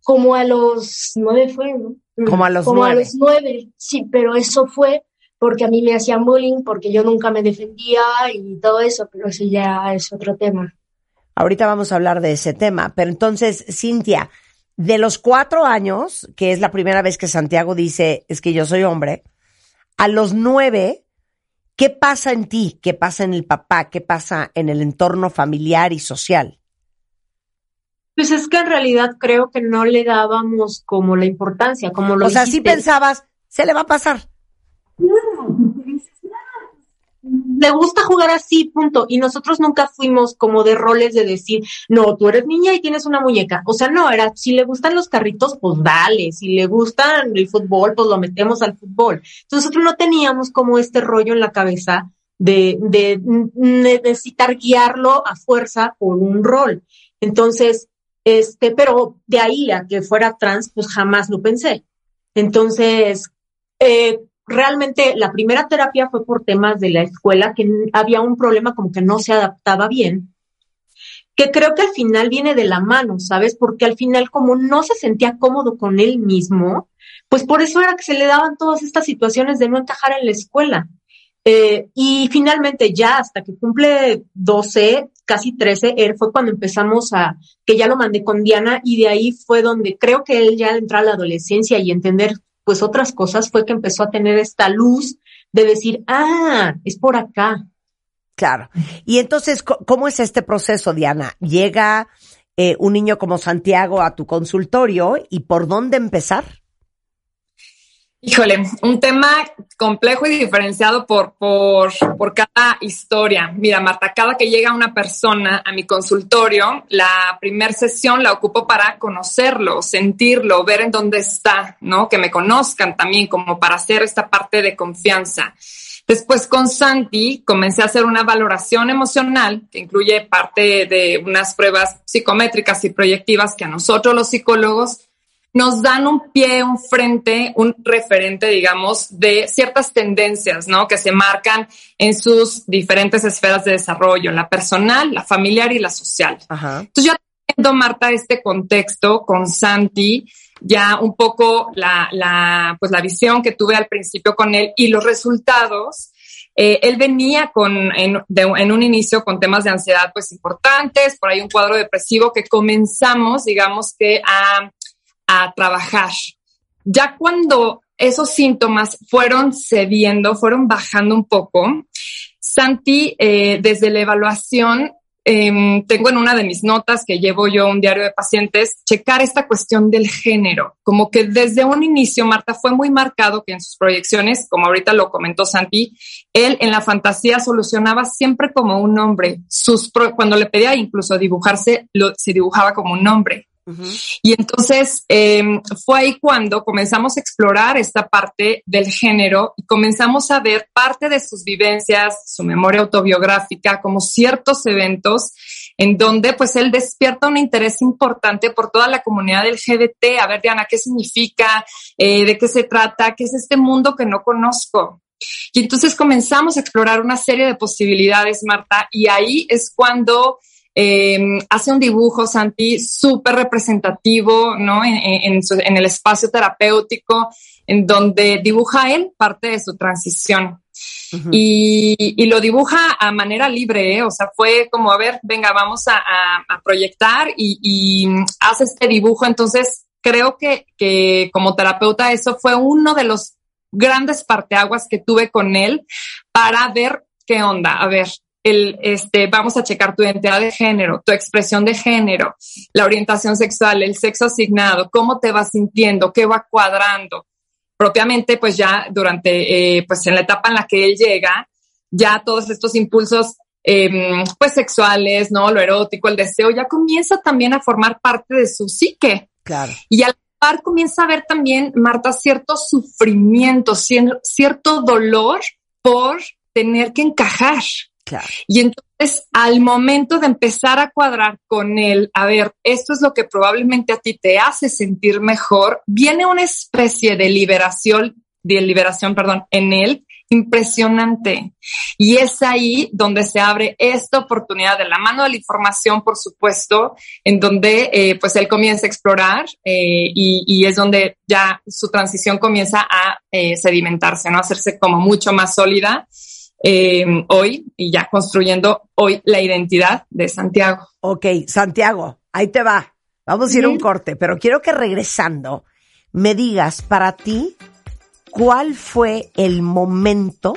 Como a los nueve fue, ¿no? Como a los Como nueve. a los nueve, sí, pero eso fue porque a mí me hacían bullying, porque yo nunca me defendía y todo eso, pero eso ya es otro tema. Ahorita vamos a hablar de ese tema, pero entonces, Cintia, de los cuatro años, que es la primera vez que Santiago dice, es que yo soy hombre, a los nueve, ¿qué pasa en ti? ¿Qué pasa en el papá? ¿Qué pasa en el entorno familiar y social? Pues es que en realidad creo que no le dábamos como la importancia, como lo O sea, sí pensabas, se le va a pasar. Le gusta jugar así, punto. Y nosotros nunca fuimos como de roles de decir, no, tú eres niña y tienes una muñeca. O sea, no, era, si le gustan los carritos, pues dale. Si le gustan el fútbol, pues lo metemos al fútbol. Entonces nosotros no teníamos como este rollo en la cabeza de, de necesitar guiarlo a fuerza por un rol. Entonces, este, pero de ahí a que fuera trans, pues jamás lo pensé. Entonces, eh, realmente la primera terapia fue por temas de la escuela, que había un problema como que no se adaptaba bien, que creo que al final viene de la mano, ¿sabes? Porque al final como no se sentía cómodo con él mismo, pues por eso era que se le daban todas estas situaciones de no encajar en la escuela. Eh, y finalmente ya hasta que cumple 12, casi 13, él fue cuando empezamos a, que ya lo mandé con Diana y de ahí fue donde creo que él ya al entrar a la adolescencia y entender pues otras cosas fue que empezó a tener esta luz de decir, ah, es por acá. Claro. Y entonces, ¿cómo es este proceso, Diana? Llega eh, un niño como Santiago a tu consultorio y por dónde empezar? Híjole, un tema complejo y diferenciado por, por, por cada historia. Mira, Marta, cada que llega una persona a mi consultorio, la primer sesión la ocupo para conocerlo, sentirlo, ver en dónde está, ¿no? Que me conozcan también, como para hacer esta parte de confianza. Después con Santi comencé a hacer una valoración emocional que incluye parte de unas pruebas psicométricas y proyectivas que a nosotros los psicólogos nos dan un pie, un frente, un referente, digamos, de ciertas tendencias, ¿no? Que se marcan en sus diferentes esferas de desarrollo, la personal, la familiar y la social. Ajá. Entonces ya teniendo, Marta, este contexto con Santi, ya un poco la, la, pues la visión que tuve al principio con él y los resultados, eh, él venía con, en, de- en un inicio con temas de ansiedad pues importantes, por ahí un cuadro depresivo que comenzamos, digamos que a, a trabajar. Ya cuando esos síntomas fueron cediendo, fueron bajando un poco, Santi, eh, desde la evaluación, em, tengo en una de mis notas que llevo yo un diario de pacientes, checar esta cuestión del género. Como que desde un inicio, Marta, fue muy marcado que en sus proyecciones, como ahorita lo comentó Santi, él en la fantasía solucionaba siempre como un hombre. Sus pro- cuando le pedía incluso dibujarse, lo, se dibujaba como un hombre. Y entonces eh, fue ahí cuando comenzamos a explorar esta parte del género y comenzamos a ver parte de sus vivencias, su memoria autobiográfica, como ciertos eventos en donde pues él despierta un interés importante por toda la comunidad del LGBT. A ver, Diana, ¿qué significa? Eh, ¿De qué se trata? ¿Qué es este mundo que no conozco? Y entonces comenzamos a explorar una serie de posibilidades, Marta, y ahí es cuando eh, hace un dibujo, Santi, súper representativo, ¿no? En, en- su- en el espacio terapéutico, en donde dibuja él parte de su transición. y, y lo dibuja a manera libre, ¿eh? o sea, fue como, a ver, venga, vamos a, a- a proyectar y, y hace este dibujo. Entonces, creo que, que como terapeuta eso fue uno de los grandes parteaguas que tuve con él para ver qué onda. A ver, el, este, vamos a checar tu identidad de género, tu expresión de género, la orientación sexual, el sexo asignado, cómo te vas sintiendo, qué va cuadrando. Propiamente, pues ya durante, eh, pues en la etapa en la que él llega, ya todos estos impulsos, eh, pues sexuales, ¿no? Lo erótico, el deseo, ya comienza también a formar parte de su psique. Claro. Y al par comienza a ver también, Marta, cierto sufrimiento, cier- cierto dolor por tener que encajar. Claro. Y entonces, al momento de empezar a cuadrar con él, a ver, esto es lo que probablemente a ti te hace sentir mejor, viene una especie de liberación, de liberación, perdón, en él impresionante. Y es ahí donde se abre esta oportunidad de la mano de la información, por supuesto, en donde eh, pues él comienza a explorar eh, y, y es donde ya su transición comienza a eh, sedimentarse, ¿no? Hacerse como mucho más sólida eh, hoy y ya construyendo hoy la identidad de Santiago. Ok, Santiago, ahí te va. Vamos a ir a un corte, pero quiero que regresando me digas para ti cuál fue el momento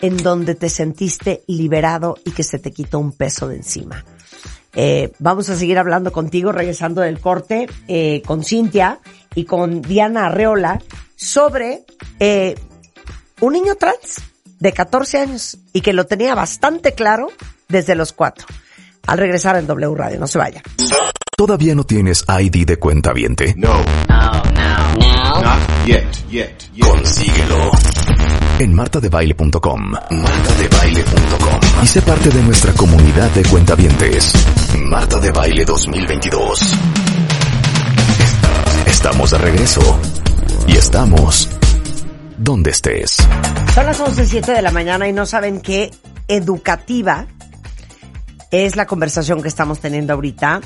en donde te sentiste liberado y que se te quitó un peso de encima. Eh, vamos a seguir hablando contigo, regresando del corte, eh, con Cintia y con Diana Arreola sobre eh, un niño trans de 14 años y que lo tenía bastante claro desde los cuatro. Al regresar en W Radio, no se vaya. ¿Todavía no tienes ID de cuenta viente? No. Not yet, yet, yet. Consíguelo. En martadebaile.com. Martadebaile.com. Y sé parte de nuestra comunidad de cuentavientes. Marta de Baile 2022. Estamos de regreso. Y estamos donde estés. Son las 11.07 de la mañana y no saben qué educativa es la conversación que estamos teniendo ahorita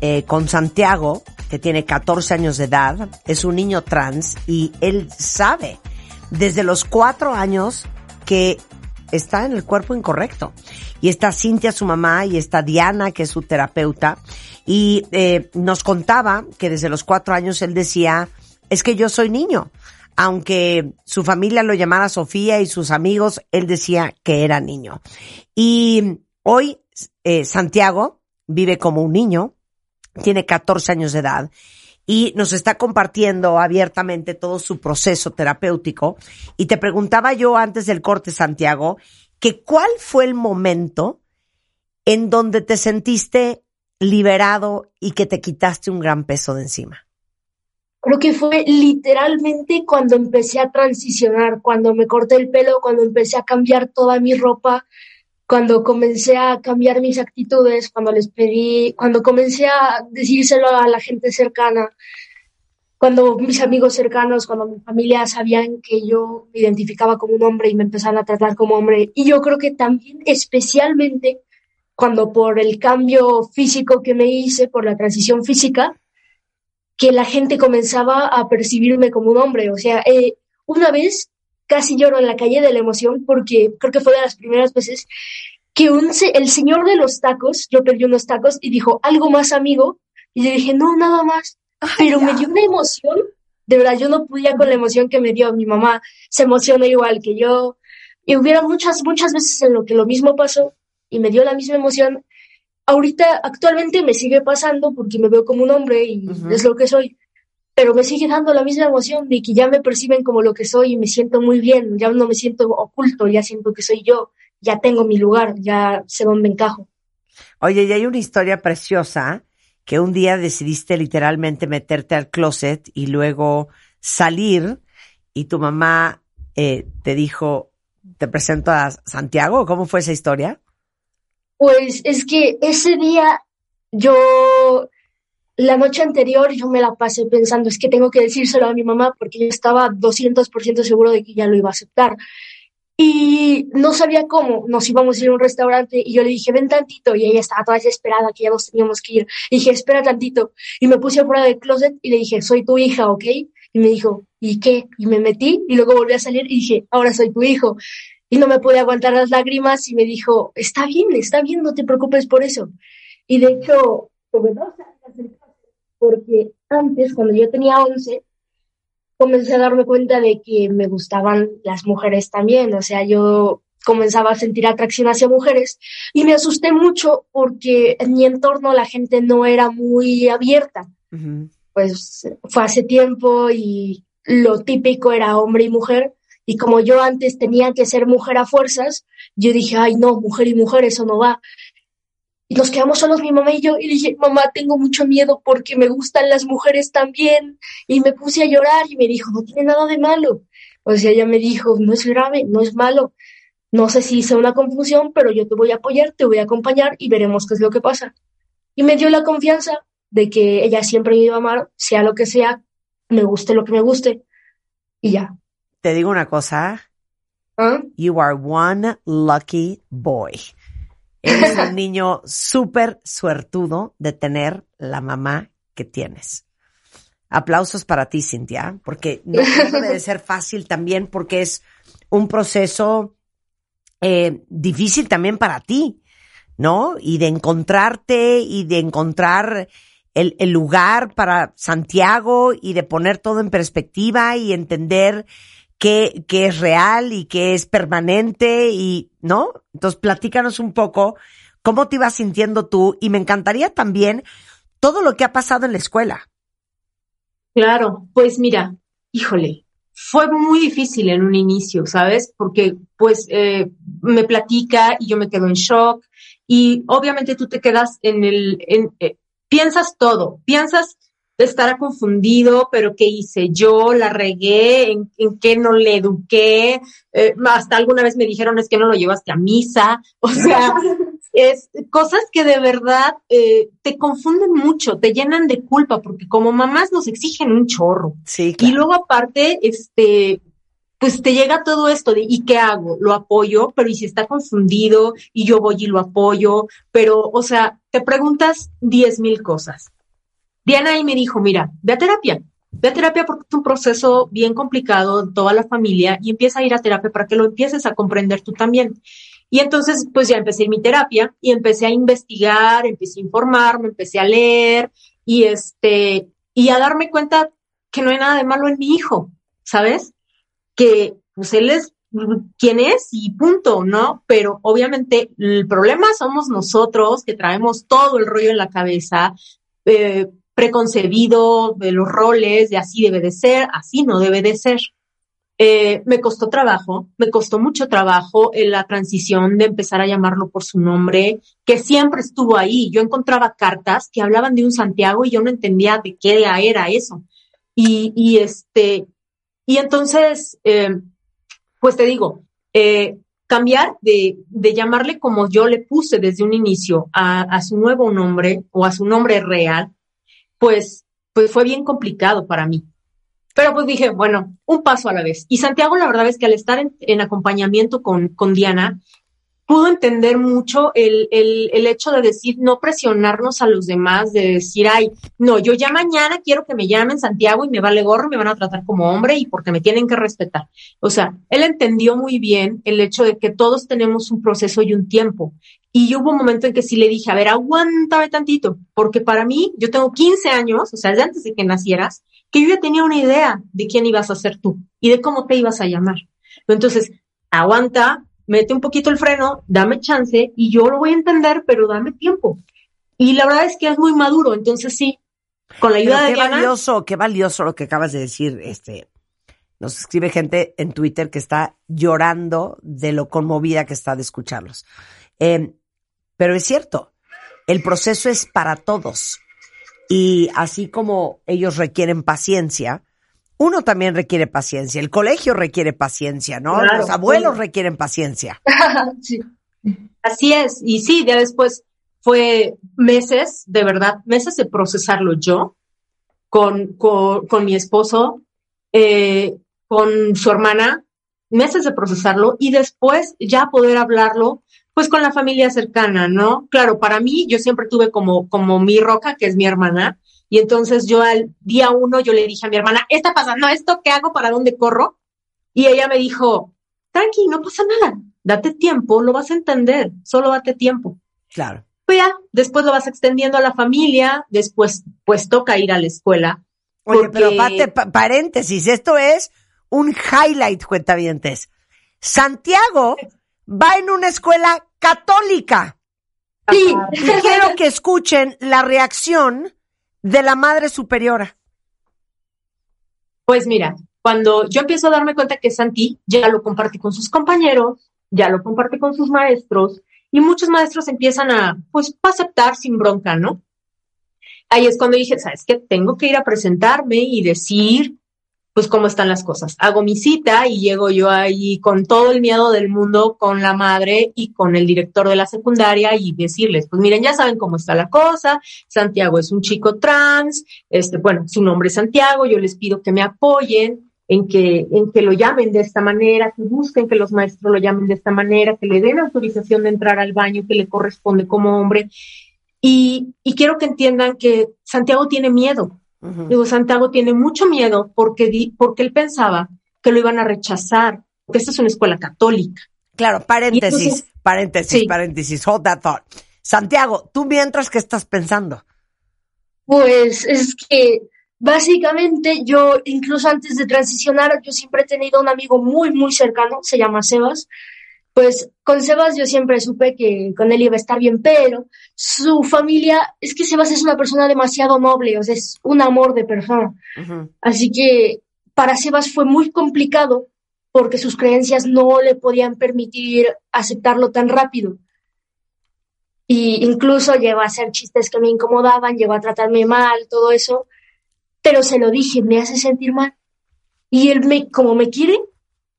eh, con Santiago, que tiene 14 años de edad, es un niño trans y él sabe desde los cuatro años que está en el cuerpo incorrecto. Y está Cintia, su mamá, y está Diana, que es su terapeuta, y eh, nos contaba que desde los cuatro años él decía, es que yo soy niño. Aunque su familia lo llamara Sofía y sus amigos, él decía que era niño. Y hoy eh, Santiago vive como un niño, tiene 14 años de edad y nos está compartiendo abiertamente todo su proceso terapéutico. Y te preguntaba yo antes del corte, Santiago, que cuál fue el momento en donde te sentiste liberado y que te quitaste un gran peso de encima. Creo que fue literalmente cuando empecé a transicionar, cuando me corté el pelo, cuando empecé a cambiar toda mi ropa, cuando comencé a cambiar mis actitudes, cuando les pedí, cuando comencé a decírselo a la gente cercana, cuando mis amigos cercanos, cuando mi familia sabían que yo me identificaba como un hombre y me empezaron a tratar como hombre. Y yo creo que también especialmente cuando por el cambio físico que me hice, por la transición física, que la gente comenzaba a percibirme como un hombre. O sea, eh, una vez casi lloro en la calle de la emoción porque creo que fue de las primeras veces que un, el señor de los tacos, yo perdí unos tacos y dijo, algo más amigo. Y yo dije, no, nada más. Pero me dio una emoción. De verdad, yo no podía con la emoción que me dio. Mi mamá se emociona igual que yo. Y hubiera muchas, muchas veces en lo que lo mismo pasó y me dio la misma emoción ahorita actualmente me sigue pasando porque me veo como un hombre y es lo que soy, pero me sigue dando la misma emoción de que ya me perciben como lo que soy y me siento muy bien, ya no me siento oculto, ya siento que soy yo, ya tengo mi lugar, ya sé dónde encajo. Oye, y hay una historia preciosa que un día decidiste literalmente meterte al closet y luego salir y tu mamá eh, te dijo, te presento a Santiago, ¿cómo fue esa historia? Pues es que ese día yo, la noche anterior yo me la pasé pensando, es que tengo que decírselo a mi mamá porque yo estaba 200% seguro de que ya lo iba a aceptar. Y no sabía cómo, nos íbamos a ir a un restaurante y yo le dije, ven tantito, y ella estaba toda desesperada que ya nos teníamos que ir. Y dije, espera tantito. Y me puse afuera del closet y le dije, soy tu hija, ¿ok? Y me dijo, ¿y qué? Y me metí y luego volví a salir y dije, ahora soy tu hijo y no me pude aguantar las lágrimas y me dijo, está bien, está bien, no te preocupes por eso. Y de hecho, porque antes, cuando yo tenía 11, comencé a darme cuenta de que me gustaban las mujeres también, o sea, yo comenzaba a sentir atracción hacia mujeres y me asusté mucho porque en mi entorno la gente no era muy abierta. Pues fue hace tiempo y lo típico era hombre y mujer y como yo antes tenía que ser mujer a fuerzas, yo dije, ay, no, mujer y mujer, eso no va. Y nos quedamos solos mi mamá y yo y dije, mamá, tengo mucho miedo porque me gustan las mujeres también. Y me puse a llorar y me dijo, no tiene nada de malo. O sea, ella me dijo, no es grave, no es malo. No sé si sea una confusión, pero yo te voy a apoyar, te voy a acompañar y veremos qué es lo que pasa. Y me dio la confianza de que ella siempre me iba a amar, sea lo que sea, me guste lo que me guste. Y ya, te digo una cosa. ¿Ah? You are one lucky boy. Eres un [LAUGHS] niño súper suertudo de tener la mamá que tienes. Aplausos para ti, Cintia, porque no, [LAUGHS] debe de ser fácil también porque es un proceso eh, difícil también para ti, ¿no? Y de encontrarte y de encontrar el, el lugar para Santiago y de poner todo en perspectiva y entender qué, qué es real y qué es permanente y, ¿no? Entonces, platícanos un poco cómo te ibas sintiendo tú y me encantaría también todo lo que ha pasado en la escuela. Claro, pues mira, híjole, fue muy difícil en un inicio, ¿sabes? Porque pues eh, me platica y yo me quedo en shock y obviamente tú te quedas en el, en, eh, piensas todo, piensas estará confundido, pero ¿qué hice yo? ¿La regué? ¿En, en qué no le eduqué? Eh, hasta alguna vez me dijeron es que no lo llevaste a misa. [LAUGHS] O sea, es cosas que de verdad eh, te confunden mucho, te llenan de culpa, porque como mamás nos exigen un chorro. Sí, Y luego aparte, este, pues te llega todo esto de ¿y qué hago? Lo apoyo, pero ¿y si está confundido? Y yo voy y lo apoyo, pero, o sea, te preguntas diez mil cosas. Diana ahí me dijo, mira, ve a terapia, ve a terapia porque es un proceso bien complicado en toda la familia y empieza a ir a terapia para que lo empieces a comprender tú también. Y entonces, pues ya empecé mi terapia y empecé a investigar, empecé a informarme, empecé a leer y este, y a darme cuenta que no hay nada de malo en mi hijo, ¿sabes? Que pues él es quien es y punto, ¿no? Pero obviamente el problema somos nosotros que traemos todo el rollo en la cabeza, eh, preconcebido de los roles, de así debe de ser, así no debe de ser. Eh, me costó trabajo, me costó mucho trabajo en la transición de empezar a llamarlo por su nombre, que siempre estuvo ahí. Yo encontraba cartas que hablaban de un Santiago y yo no entendía de qué era eso. Y, y este, y entonces, eh, pues te digo, eh, cambiar de, de, llamarle como yo le puse desde un inicio a, a, su nuevo nombre o a su nombre real, pues, pues fue bien complicado para mí. Pero pues dije, bueno, un paso a la vez. Y Santiago, la verdad es que al estar en, en acompañamiento con, con, Diana, pudo entender mucho el, el, el, hecho de decir, no presionarnos a los demás, de decir, ay, no, yo ya mañana quiero que me llamen Santiago y me vale gorro, me van a tratar como hombre y porque me tienen que respetar. O sea, él entendió muy bien el hecho de que todos tenemos un proceso y un tiempo. Y hubo un momento en que sí le dije, a ver, aguántame tantito, porque para mí, yo tengo 15 años, o sea, desde antes de que nacieras, que yo ya tenía una idea de quién ibas a ser tú y de cómo te ibas a llamar. Entonces, aguanta, mete un poquito el freno, dame chance y yo lo voy a entender, pero dame tiempo. Y la verdad es que es muy maduro, entonces sí, con la ayuda pero de qué Diana, valioso, qué valioso lo que acabas de decir, este, nos escribe gente en Twitter que está llorando de lo conmovida que está de escucharlos. Eh, pero es cierto, el proceso es para todos. Y así como ellos requieren paciencia, uno también requiere paciencia. El colegio requiere paciencia, ¿no? Claro, Los abuelos sí. requieren paciencia. [LAUGHS] sí. Así es, y sí, ya después fue meses, de verdad, meses de procesarlo yo con, con, con mi esposo, eh, con su hermana, meses de procesarlo y después ya poder hablarlo pues con la familia cercana, ¿no? Claro, para mí yo siempre tuve como, como mi roca, que es mi hermana, y entonces yo al día uno yo le dije a mi hermana, ¿está pasando esto? ¿Qué hago? ¿Para dónde corro? Y ella me dijo, tranqui, no pasa nada, date tiempo, lo vas a entender, solo date tiempo. Claro. Pues ya, después lo vas extendiendo a la familia, después pues toca ir a la escuela. Oye, porque- pero aparte, pa- paréntesis, esto es un highlight, cuentavientes. Santiago va en una escuela católica. Sí. Y quiero que escuchen la reacción de la madre superiora. Pues mira, cuando yo empiezo a darme cuenta que Santi ya lo comparte con sus compañeros, ya lo comparte con sus maestros, y muchos maestros empiezan a, pues, aceptar sin bronca, ¿no? Ahí es cuando dije, ¿sabes qué? Tengo que ir a presentarme y decir, pues, cómo están las cosas. Hago mi cita y llego yo ahí con todo el miedo del mundo, con la madre y con el director de la secundaria y decirles, pues, miren, ya saben cómo está la cosa, Santiago es un chico trans, este, bueno, su nombre es Santiago, yo les pido que me apoyen en que, en que lo llamen de esta manera, que busquen que los maestros lo llamen de esta manera, que le den autorización de entrar al baño que le corresponde como hombre. Y, y quiero que entiendan que Santiago tiene miedo. Digo, Santiago tiene mucho miedo porque, di- porque él pensaba que lo iban a rechazar, porque esta es una escuela católica. Claro, paréntesis, entonces- paréntesis, Sí. paréntesis, hold that thought. Santiago, tú mientras que estás pensando. Pues es que básicamente yo, incluso antes de transicionar, yo siempre he tenido un amigo muy, muy cercano, se llama Sebas. Pues con Sebas yo siempre supe que con él iba a estar bien, pero su familia, es que Sebas es una persona demasiado noble, o sea, es un amor de persona. Así que para Sebas fue muy complicado porque sus creencias no le podían permitir aceptarlo tan rápido. Y incluso llegó a hacer chistes que me incomodaban, llegó a tratarme mal, todo eso, pero se lo dije, me hace sentir mal. Y él, me, como me quiere,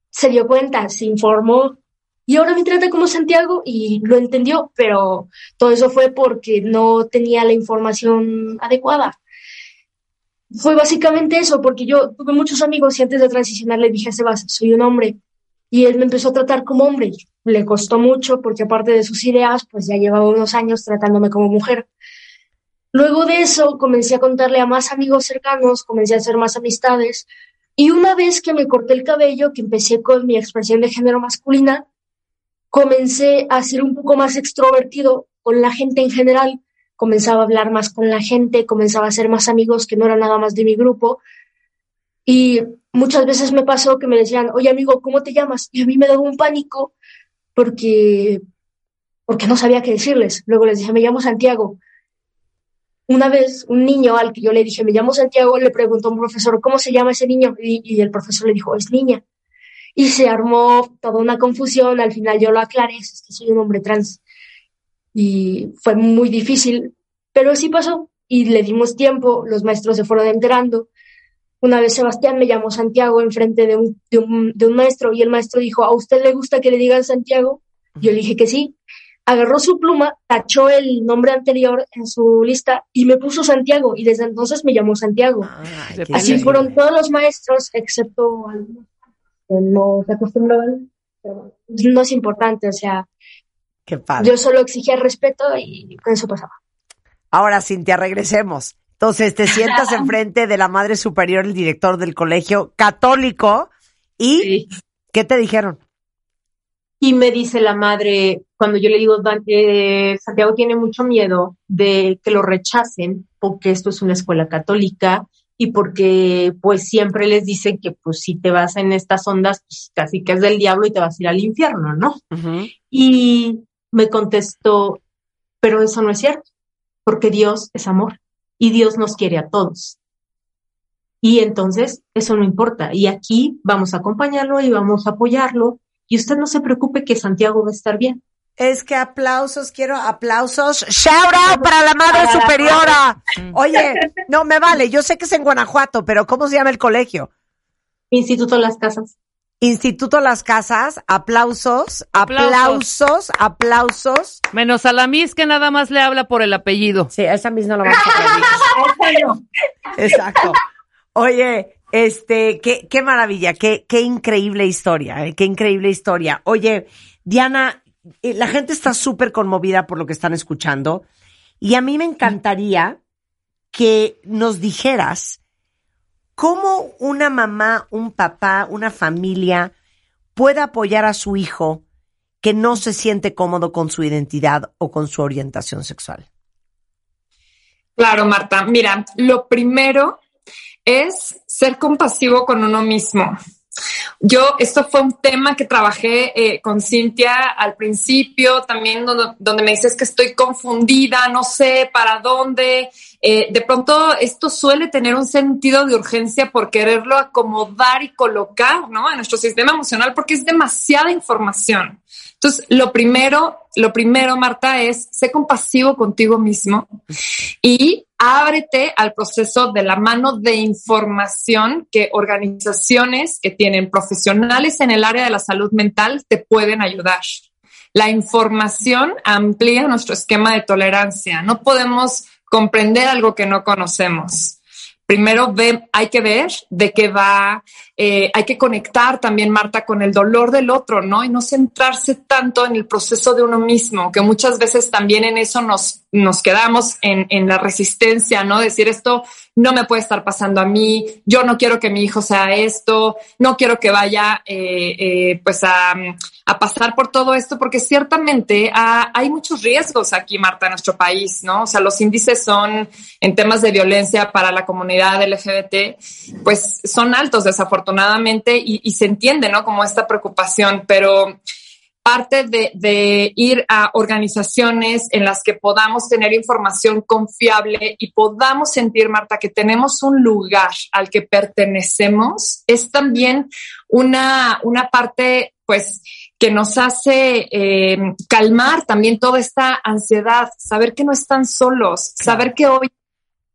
se dio cuenta, se informó y ahora me trata como Santiago y lo entendió, pero todo eso fue porque no tenía la información adecuada. Fue básicamente eso, porque yo tuve muchos amigos y antes de transicionar le dije a Sebas, soy un hombre. Y él me empezó a tratar como hombre. Le costó mucho porque aparte de sus ideas, pues ya llevaba unos años tratándome como mujer. Luego de eso comencé a contarle a más amigos cercanos, comencé a hacer más amistades. Y una vez que me corté el cabello, que empecé con mi expresión de género masculina, comencé a ser un poco más extrovertido con la gente en general, comenzaba a hablar más con la gente, comenzaba a ser más amigos que no eran nada más de mi grupo. Y muchas veces me pasó que me decían, oye amigo, ¿cómo te llamas? Y a mí me daba un pánico porque, porque no sabía qué decirles. Luego les dije, me llamo Santiago. Una vez un niño al que yo le dije, me llamo Santiago, le preguntó a un profesor, ¿cómo se llama ese niño? Y el profesor le dijo, es niña. Y se armó toda una confusión. Al final yo lo aclaré, es que soy un hombre trans. Y fue muy difícil, pero sí pasó. Y le dimos tiempo, los maestros se fueron enterando. Una vez Sebastián me llamó Santiago enfrente de un, de un, de un maestro y el maestro dijo, ¿a usted le gusta que le digan Santiago? Yo le dije que sí. Agarró su pluma, tachó el nombre anterior en su lista y me puso Santiago y desde entonces me llamó Santiago. Qué Así fueron todos los maestros, excepto algunos no se acostumbraban. Pero no es importante, o sea, Qué padre. yo solo exigía respeto y con eso pasaba. Ahora, Cintia, regresemos. Entonces, te sientas [LAUGHS] enfrente de la madre superior, el director del colegio católico, y Sí. ¿qué te dijeron? Y me dice la madre, cuando yo le digo, "Dan- eh, Santiago tiene mucho miedo de que lo rechacen porque esto es una escuela católica y porque pues siempre les dicen que pues si te vas en estas ondas, pues casi que es del diablo y te vas a ir al infierno, ¿no? Y me contestó, pero eso no es cierto, porque Dios es amor y Dios nos quiere a todos. Y entonces eso no importa. Y aquí vamos a acompañarlo y vamos a apoyarlo. Y usted no se preocupe que Santiago va a estar bien. Es que aplausos, quiero aplausos. Shout out para la madre superiora. Oye, no me vale, yo sé que es en Guanajuato, pero ¿cómo se llama el colegio? Instituto Las Casas. Instituto Las Casas, aplausos, Aplausos. aplausos, aplausos. Menos a la Miss que nada más le habla por el apellido. Sí, a esa misma la vamos a. [LAUGHS] Exacto. Oye, este, qué, qué maravilla, qué, qué increíble historia, eh, qué increíble historia. Oye, Diana, la gente está súper conmovida por lo que están escuchando y a mí me encantaría que nos dijeras cómo una mamá, un papá, una familia puede apoyar a su hijo que no se siente cómodo con su identidad o con su orientación sexual. Claro, Marta. Mira, lo primero es ser compasivo con uno mismo. Yo, esto fue un tema que trabajé eh, con Cintia al principio, también donde, me dices que estoy confundida, no sé para dónde. Eh, de pronto, esto suele tener un sentido de urgencia por quererlo acomodar y colocar, ¿no? En nuestro sistema emocional, porque es demasiada información. Entonces, lo primero, lo primero, Marta, es ser compasivo contigo mismo y ábrete al proceso de la mano de información que organizaciones que tienen profesionales en el área de la salud mental te pueden ayudar. La información amplía nuestro esquema de tolerancia. No podemos comprender algo que no conocemos. Primero hay que ver de qué va, eh, hay que conectar también, Marta, con el dolor del otro, ¿no? Y no centrarse tanto en el proceso de uno mismo, que muchas veces también en eso nos, nos quedamos en, en la resistencia, ¿no? Decir esto no me puede estar pasando a mí, yo no quiero que mi hijo sea esto, no quiero que vaya eh, eh, pues a, a, pasar por todo esto, porque ciertamente hay muchos riesgos aquí, Marta, en nuestro país, ¿no? O sea, los índices son en temas de violencia para la comunidad LGBT, pues son altos desafortunadamente y, y se entiende, ¿no? Como esta preocupación, pero parte de, de, ir a organizaciones en las que podamos tener información confiable y podamos sentir, Marta, que tenemos un lugar al que pertenecemos, es también una, una parte, pues, que nos hace eh, calmar también toda esta ansiedad, saber que no están solos, saber que hoy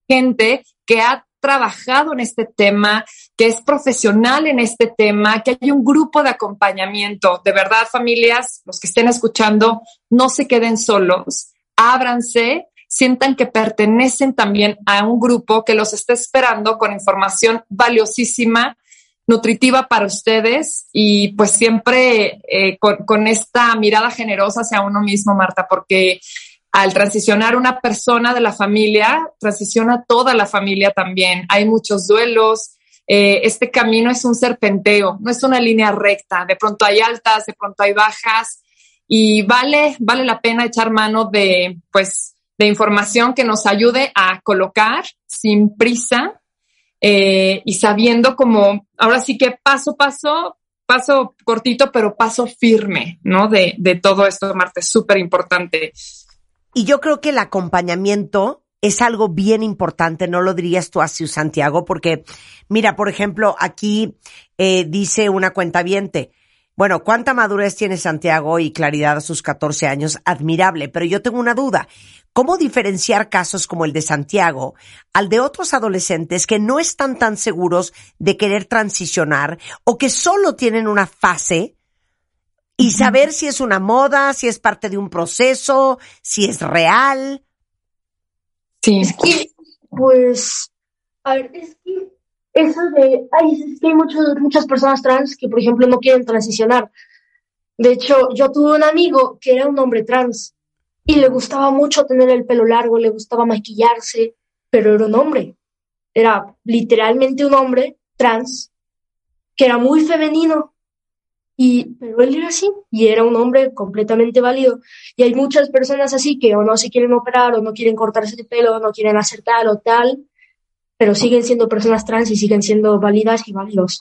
hay gente que ha trabajado en este tema, que es profesional en este tema, que hay un grupo de acompañamiento. De verdad, familias, los que estén escuchando, no se queden solos, ábranse, sientan que pertenecen también a un grupo que los está esperando con información valiosísima nutritiva para ustedes y pues siempre eh, con, con esta mirada generosa hacia uno mismo, Marta, porque al transicionar una persona de la familia, transiciona toda la familia también. Hay muchos duelos. Eh, este camino es un serpenteo, no es una línea recta. De pronto hay altas, de pronto hay bajas y vale, vale la pena echar mano de, pues, de información que nos ayude a colocar sin prisa eh, y sabiendo como, ahora sí que paso paso, paso cortito, pero paso firme, ¿no? De, de todo esto, Marta, es súper importante. Y yo creo que el acompañamiento es algo bien importante, no lo dirías tú así, Santiago, porque mira, por ejemplo, aquí eh, dice una cuenta viente. Bueno, ¿cuánta madurez tiene Santiago y claridad a sus 14 años? Admirable, pero yo tengo una duda. ¿Cómo diferenciar casos como el de Santiago al de otros adolescentes que no están tan seguros de querer transicionar o que solo tienen una fase y saber si es una moda, si es parte de un proceso, si es real. Sí. Es que, pues, a ver, es que eso de, ay, es que hay muchos, muchas personas trans que, por ejemplo, no quieren transicionar. De hecho, yo tuve un amigo que era un hombre trans y le gustaba mucho tener el pelo largo, le gustaba maquillarse, pero era un hombre. Era literalmente un hombre trans que era muy femenino y, pero él era así y era un hombre completamente válido. Y hay muchas personas así que o no se quieren operar o no quieren cortarse el pelo o no quieren hacer tal o tal, pero siguen siendo personas trans y siguen siendo válidas y válidos.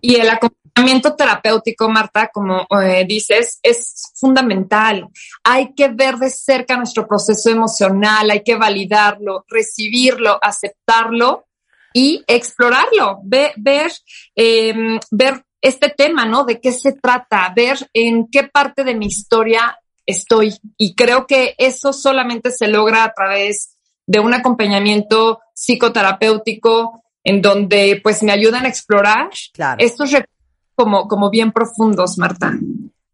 Y el acompañamiento terapéutico, Marta, como eh, dices, es fundamental. Hay que ver de cerca nuestro proceso emocional, hay que validarlo, recibirlo, aceptarlo y explorarlo, ver, ver, eh, ver este tema, ¿no? De qué se trata, ver en qué parte de mi historia estoy. Y creo que eso solamente se logra a través de un acompañamiento psicoterapéutico en donde pues me ayudan a explorar estos como, como bien profundos, Marta.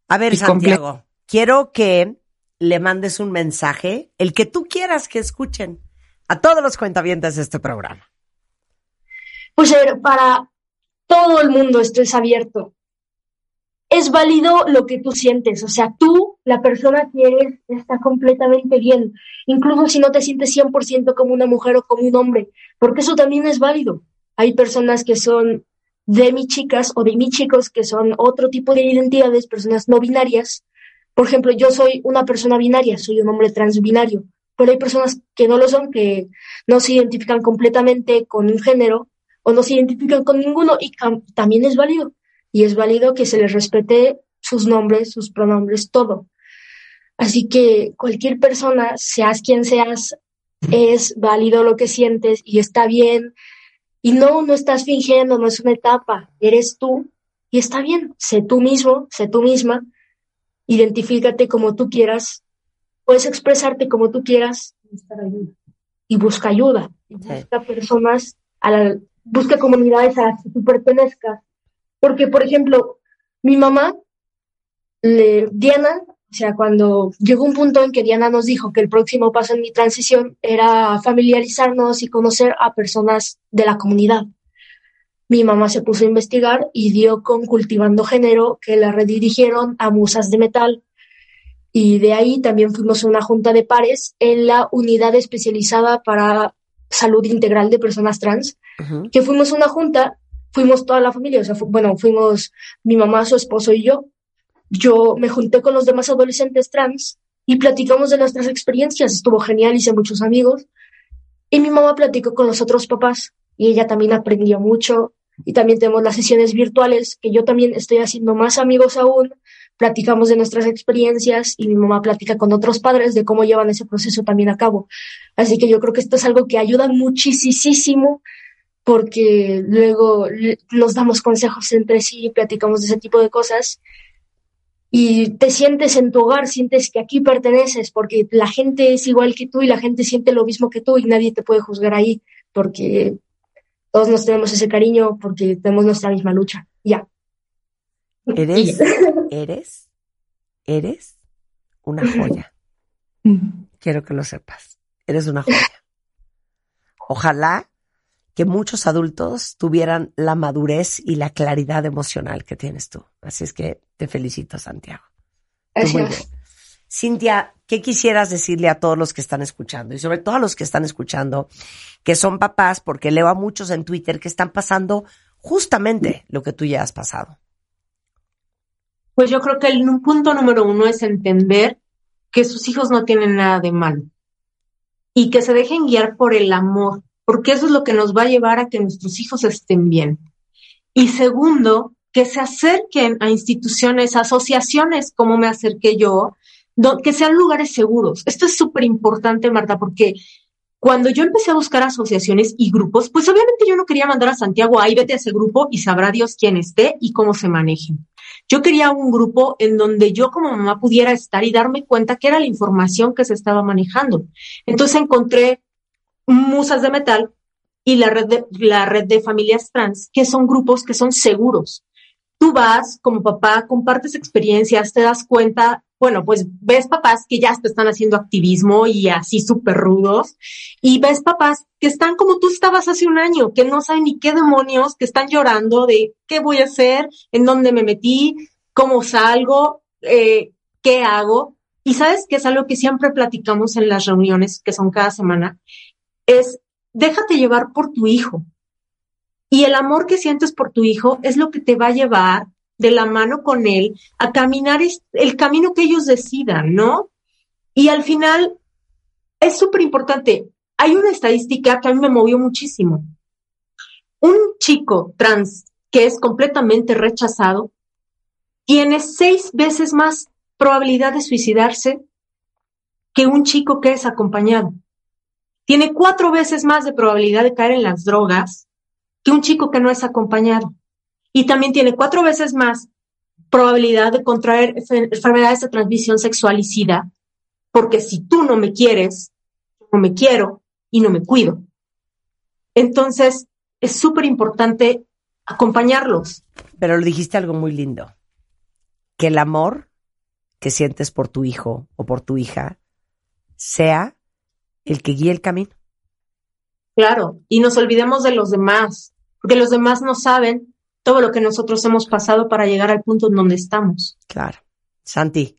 A ver, Santiago, quiero que le mandes un mensaje, el que tú quieras que escuchen, a todos los cuentavientes de este programa. Pues para todo el mundo esto es abierto. Es válido lo que tú sientes, o sea, tú, la persona que eres, está completamente bien, incluso si no te sientes 100% como una mujer o como un hombre, porque eso también es válido. Hay personas que son de mi chicas o de mi chicos que son otro tipo de identidades, personas no binarias. Por ejemplo, yo soy una persona binaria, soy un hombre transbinario, pero hay personas que no lo son, que no se identifican completamente con un género o no se identifican con ninguno y también es válido. Y es válido que se les respete sus nombres, sus pronombres, todo. Así que cualquier persona, seas quien seas, es válido lo que sientes y está bien. Y no, no estás fingiendo, no es una etapa, eres tú y está bien. Sé tú mismo, sé tú misma, identifícate como tú quieras, puedes expresarte como tú quieras y busca ayuda. Y busca personas a la, busca comunidades a las que tú pertenezcas. Porque, por ejemplo, mi mamá, Diana, o sea, cuando llegó un punto en que Diana nos dijo que el próximo paso en mi transición era familiarizarnos y conocer a personas de la comunidad. mi mamá se puso a investigar y dio con Cultivando Género, que la redirigieron a Musas de Metal. Y de ahí también fuimos a una junta de pares en la unidad especializada para salud integral de personas trans, que fuimos a una junta, fuimos toda la familia, o sea, fu- bueno, fuimos mi mamá, su esposo y yo. Yo me junté con los demás adolescentes trans y platicamos de nuestras experiencias. Estuvo genial, hice muchos amigos. Y mi mamá platicó con los otros papás y ella también aprendió mucho. Y también tenemos las sesiones virtuales, que yo también estoy haciendo más amigos aún. Platicamos de nuestras experiencias y mi mamá platica con otros padres de cómo llevan ese proceso también a cabo. Así que yo creo que esto es algo que ayuda muchísimo porque luego nos damos consejos entre sí, platicamos de ese tipo de cosas y te sientes en tu hogar, sientes que aquí perteneces, porque la gente es igual que tú y la gente siente lo mismo que tú y nadie te puede juzgar ahí, porque todos nos tenemos ese cariño, porque tenemos nuestra misma lucha. Ya. Eres, [LAUGHS] eres, eres una joya. Quiero que lo sepas. Eres una joya. Ojalá que muchos adultos tuvieran la madurez y la claridad emocional que tienes tú. Así es que te felicito, Santiago. Muy bien. Cintia, ¿qué quisieras decirle a todos los que están escuchando? Y sobre todo a los que están escuchando, que son papás, porque leo a muchos en Twitter que están pasando justamente lo que tú ya has pasado. Pues yo creo que el punto número uno es entender que sus hijos no tienen nada de malo y que se dejen guiar por el amor, porque eso es lo que nos va a llevar a que nuestros hijos estén bien. Y segundo, que se acerquen a instituciones, asociaciones como me acerqué yo, que sean lugares seguros. Esto es súper importante, Marta, porque cuando yo empecé a buscar asociaciones y grupos, pues obviamente yo no quería mandar a Santiago, ahí vete a ese grupo y sabrá Dios quién esté y cómo se manejen. Yo quería un grupo en donde yo como mamá pudiera estar y darme cuenta que era la información que se estaba manejando. Entonces encontré Musas de Metal y la red de, la red de familias trans, que son grupos que son seguros. Tú vas como papá, compartes experiencias, te das cuenta, bueno, pues ves papás que ya te están haciendo activismo y así súper rudos, y ves papás que están como tú estabas hace un año, que no saben ni qué demonios, que están llorando de qué voy a hacer, en dónde me metí, cómo salgo, eh, qué hago. Y sabes que es algo que siempre platicamos en las reuniones, que son cada semana, es déjate llevar por tu hijo. Y el amor que sientes por tu hijo es lo que te va a llevar de la mano con él a caminar el camino que ellos decidan, ¿no? Y al final es súper importante. Hay una estadística que a mí me movió muchísimo. Un chico trans que es completamente rechazado tiene seis veces más probabilidad de suicidarse que un chico que es acompañado. Tiene cuatro veces más de probabilidad de caer en las drogas que un chico que no es acompañado. Y también tiene cuatro veces más probabilidad de contraer enfer- enfermedades de transmisión sexual y sida, porque si tú no me quieres, no me quiero y no me cuido. Entonces, es súper importante acompañarlos. Pero le dijiste algo muy lindo. Que el amor que sientes por tu hijo o por tu hija sea el que guíe el camino. Claro, y nos olvidemos de los demás, porque los demás no saben todo lo que nosotros hemos pasado para llegar al punto en donde estamos. Claro. Santi,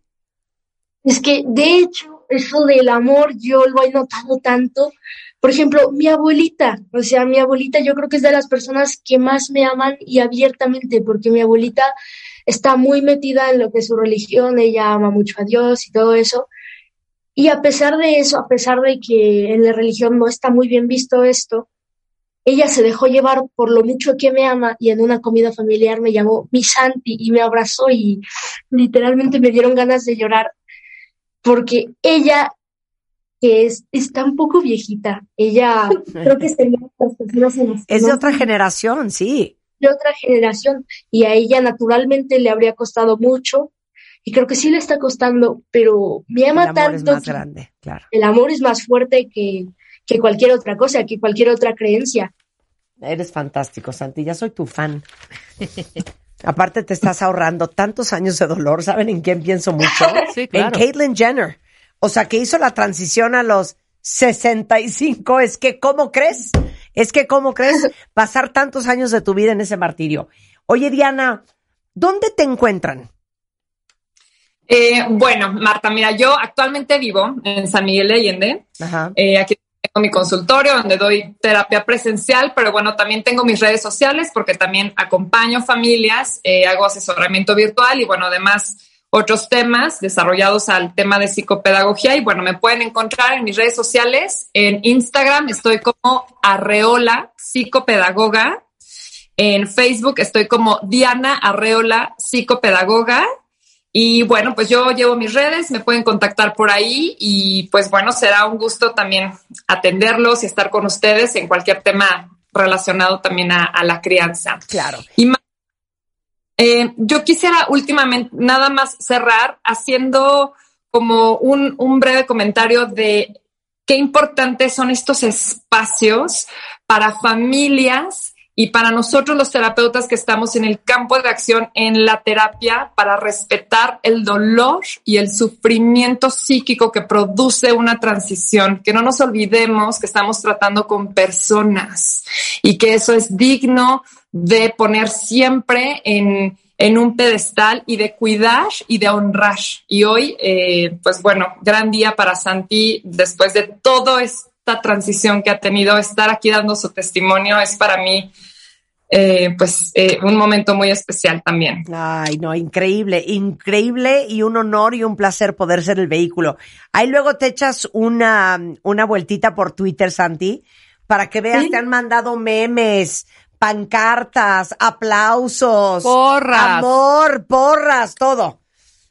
Es que, de hecho, eso del amor yo lo he notado tanto. Por ejemplo, mi abuelita, o sea, mi abuelita yo creo que es de las personas que más me aman y abiertamente, porque mi abuelita está muy metida en lo que es su religión, ella ama mucho a Dios y todo eso. Y a pesar de eso, a pesar de que en la religión no está muy bien visto esto, ella se dejó llevar por lo mucho que me ama y en una comida familiar me llamó mi Santi y me abrazó y literalmente me dieron ganas de llorar porque ella que es, está un poco viejita, ella [LAUGHS] creo que sería de las personas en las es de otra generación, sí. de otra generación y a ella naturalmente le habría costado mucho y creo que sí le está costando, pero me El ama amor es tanto más que grande, claro. el amor es más fuerte que, que cualquier otra cosa, que cualquier otra creencia. Eres fantástico, Santi. Ya soy tu fan. [LAUGHS] Aparte te estás ahorrando tantos años de dolor. ¿Saben en quién pienso mucho? [LAUGHS] Sí, claro. En Caitlyn Jenner. O sea, que hizo la transición a los 65. Es que, ¿cómo crees? Es que, ¿cómo crees [LAUGHS] pasar tantos años de tu vida en ese martirio? Oye, Diana, ¿dónde te encuentran? Eh, bueno, Marta, mira, yo actualmente vivo en San Miguel de Allende. Ajá. Eh, aquí tengo mi consultorio donde doy terapia presencial, pero bueno, también tengo mis redes sociales porque también acompaño familias, eh, hago asesoramiento virtual y bueno, además otros temas desarrollados al tema de psicopedagogía y bueno, me pueden encontrar en mis redes sociales. En Instagram estoy como Arreola Psicopedagoga. En Facebook estoy como Diana Arreola Psicopedagoga. Y bueno, pues yo llevo mis redes, me pueden contactar por ahí y pues bueno, será un gusto también atenderlos y estar con ustedes en cualquier tema relacionado también a, a la crianza. Claro. Y ma- eh, yo quisiera últimamente nada más cerrar haciendo como un, un breve comentario de qué importantes son estos espacios para familias y para nosotros los terapeutas que estamos en el campo de acción en la terapia para respetar el dolor y el sufrimiento psíquico que produce una transición, que no nos olvidemos que estamos tratando con personas y que eso es digno de poner siempre en, en un pedestal y de cuidar y de honrar. Y hoy, eh, pues bueno, gran día para Santi después de todo esta transición que ha tenido, estar aquí dando su testimonio es para mí eh, pues eh, un momento muy especial también. Ay, no, increíble, increíble y un honor y un placer poder ser el vehículo. Ahí luego te echas una, una vueltita por Twitter, Santi, para que veas, te han mandado memes, pancartas, aplausos, Porras. amor, porras, todo.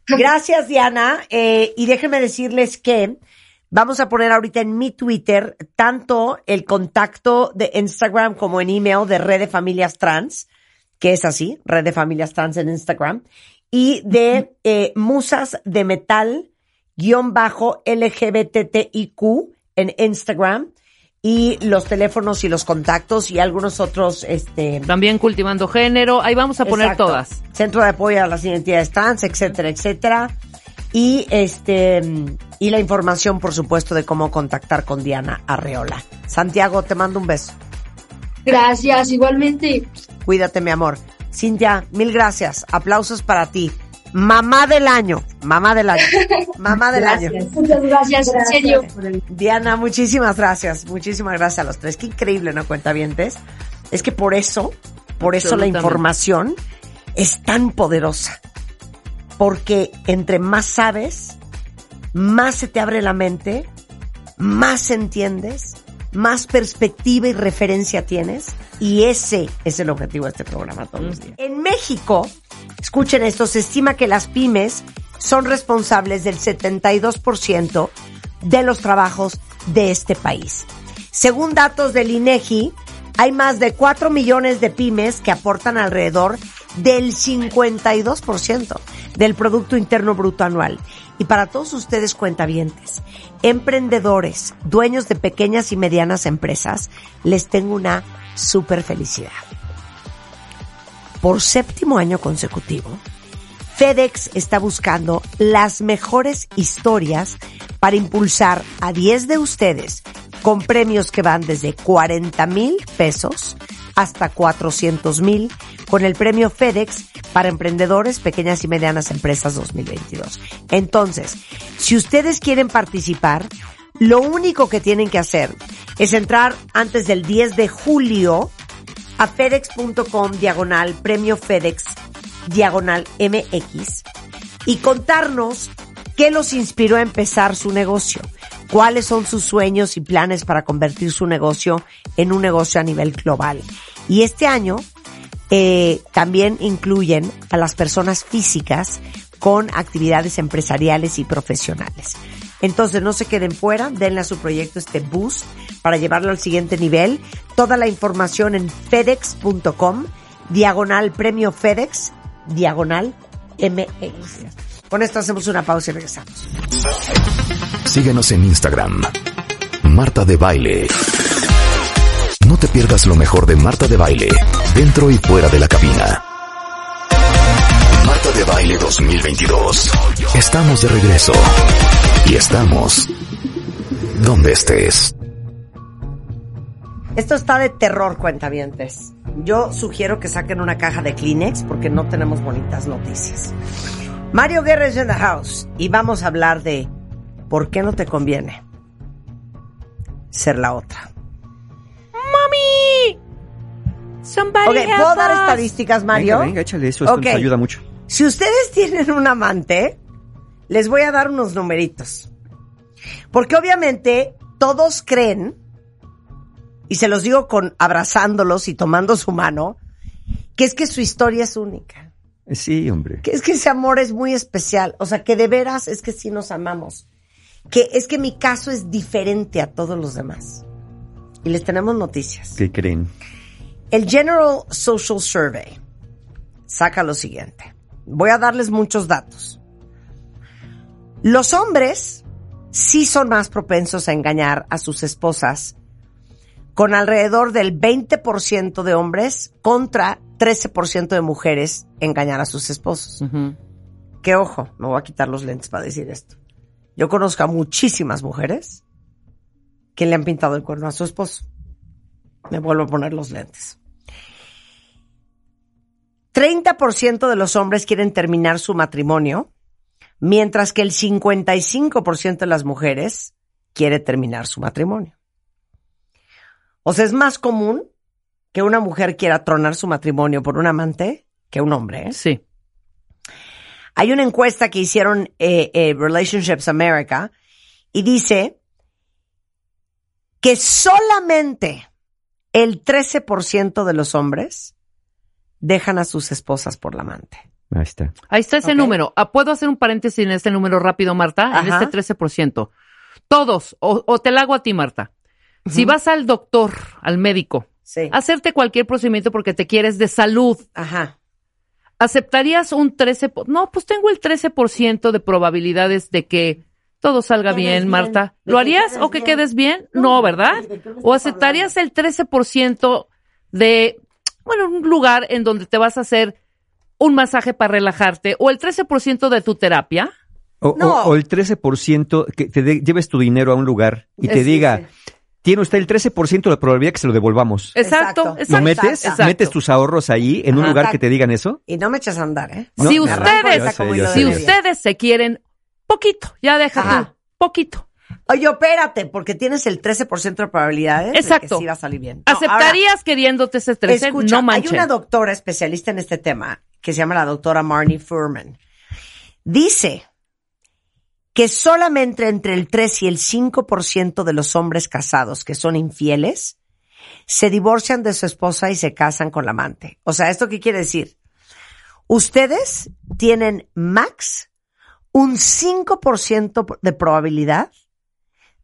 Gracias, Diana. Eh, y déjenme decirles que vamos a poner ahorita en mi Twitter tanto el contacto de Instagram como en email de Red de Familias Trans, que es así, Red de Familias Trans en Instagram, y de eh, Musas de Metal guion bajo LGBTIQ en Instagram y los teléfonos y los contactos y algunos otros este También cultivando género. Ahí vamos a poner Exacto. todas. Centro de apoyo a las identidades trans, etcétera, etcétera. Y este y la información, por supuesto, de cómo contactar con Diana Arreola. Santiago, te mando un beso. Gracias, igualmente. Cuídate, mi amor. Cintia, mil gracias. Aplausos para ti. Mamá del año. Mamá del año. Mamá del año. Muchas gracias, en serio. Diana, muchísimas gracias. Muchísimas gracias a los tres. Qué increíble, ¿no, cuentavientes? Es que por eso, por eso la información es tan poderosa. Porque entre más sabes, más se te abre la mente, más entiendes, más perspectiva y referencia tienes. Y ese es el objetivo de este programa todos los días. En México, escuchen esto, se estima que las pymes son responsables del 72% de los trabajos de este país. Según datos del INEGI, hay más de 4 millones de pymes que aportan alrededor del 52% del Producto Interno Bruto anual. Y para todos ustedes cuentavientes, emprendedores, dueños de pequeñas y medianas empresas, les tengo una super felicidad. Por séptimo año consecutivo, FedEx está buscando las mejores historias para impulsar a 10 de ustedes con premios que van desde 40 mil pesos hasta 400 mil con el premio FedEx para emprendedores, pequeñas y medianas empresas 2022. Entonces, si ustedes quieren participar, lo único que tienen que hacer es entrar antes del 10 de julio a fedex.com diagonal premio FedEx diagonal MX y contarnos qué los inspiró a empezar su negocio, cuáles son sus sueños y planes para convertir su negocio en un negocio a nivel global. Y este año eh, también incluyen a las personas físicas con actividades empresariales y profesionales. Entonces no se queden fuera, denle a su proyecto este boost para llevarlo al siguiente nivel. Toda la información en fedex.com, diagonal premio FedEx, diagonal MX. Con esto hacemos una pausa y regresamos. Síguenos en Instagram. Marta de Baile. No te pierdas lo mejor de Marta de Baile, dentro y fuera de la cabina. Marta de Baile 2022. Estamos de regreso. Y estamos donde estés. Esto está de terror, cuentavientes. Yo sugiero que saquen una caja de Kleenex porque no tenemos bonitas noticias. Mario Guerra es in the house y vamos a hablar de por qué no te conviene ser la otra. Somebody Ok, help ¿puedo dar us. estadísticas, Mario? Venga, venga, échale eso, esto Ok. nos ayuda mucho. Si ustedes tienen un amante, les voy a dar unos numeritos. Porque obviamente todos creen, y se los digo con abrazándolos y tomando su mano, que es que su historia es única. Eh, Sí, hombre. Que es que ese amor es muy especial. O sea, que de veras es que sí nos amamos. Que es que mi caso es diferente a todos los demás. Y les tenemos noticias. ¿Qué creen? El General Social Survey saca lo siguiente. Voy a darles muchos datos. Los hombres sí son más propensos a engañar a sus esposas, con alrededor del 20% de hombres contra 13% de mujeres engañar a sus esposos. Ujú. Que ojo, me voy a quitar los lentes para decir esto. Yo conozco a muchísimas mujeres que le han pintado el cuerno a su esposo. Me vuelvo a poner los lentes. 30% de los hombres quieren terminar su matrimonio, mientras que el 55% de las mujeres quiere terminar su matrimonio. O sea, es más común que una mujer quiera tronar su matrimonio por un amante que un hombre. ¿eh? Sí. Hay una encuesta que hicieron eh, eh, Relationships America y dice que solamente el 13% de los hombres dejan a sus esposas por la amante. Ahí está. Ahí está ese número. Ah, ¿Puedo hacer un paréntesis en este número rápido, Marta? En Ajá. este 13%. Todos, o, o te la hago a ti, Marta. Si vas al doctor, al médico, Sí. hacerte cualquier procedimiento porque te quieres de salud, Ajá. ¿aceptarías un 13%? po- No, pues tengo el 13% de probabilidades de que todo salga bien, bien, Marta. ¿Lo harías o que bien. quedes bien? No, No, ¿de ¿verdad? ¿O aceptarías el 13% de, bueno, un lugar en donde te vas a hacer un masaje para relajarte o el 13% de tu terapia? O, o- No. o el 13% que te de- lleves tu dinero a un lugar y te diga, sí. tiene usted el 13% de probabilidad que se lo devolvamos. Exacto, Exacto. exacto. ¿Lo metes? exacto. ¿Metes tus ahorros ahí en un lugar que te digan eso? Y no me eches a andar, ¿eh? No, si ustedes, yo sé, yo si sé. ustedes se quieren poquito, ya deja tú, poquito. Oye, espérate, porque tienes el 13% de probabilidades Exacto. de que sí va a salir bien. No, ¿Aceptarías queriéndote ese ahora, 13? escucha, no hay manches. una doctora especialista en este tema que se llama la doctora Marnie Furman. Dice que solamente entre el 3 y el 5% de los hombres casados que son infieles se divorcian de su esposa y se casan con la amante. O sea, ¿esto qué quiere decir? Ustedes tienen max un 5% de probabilidad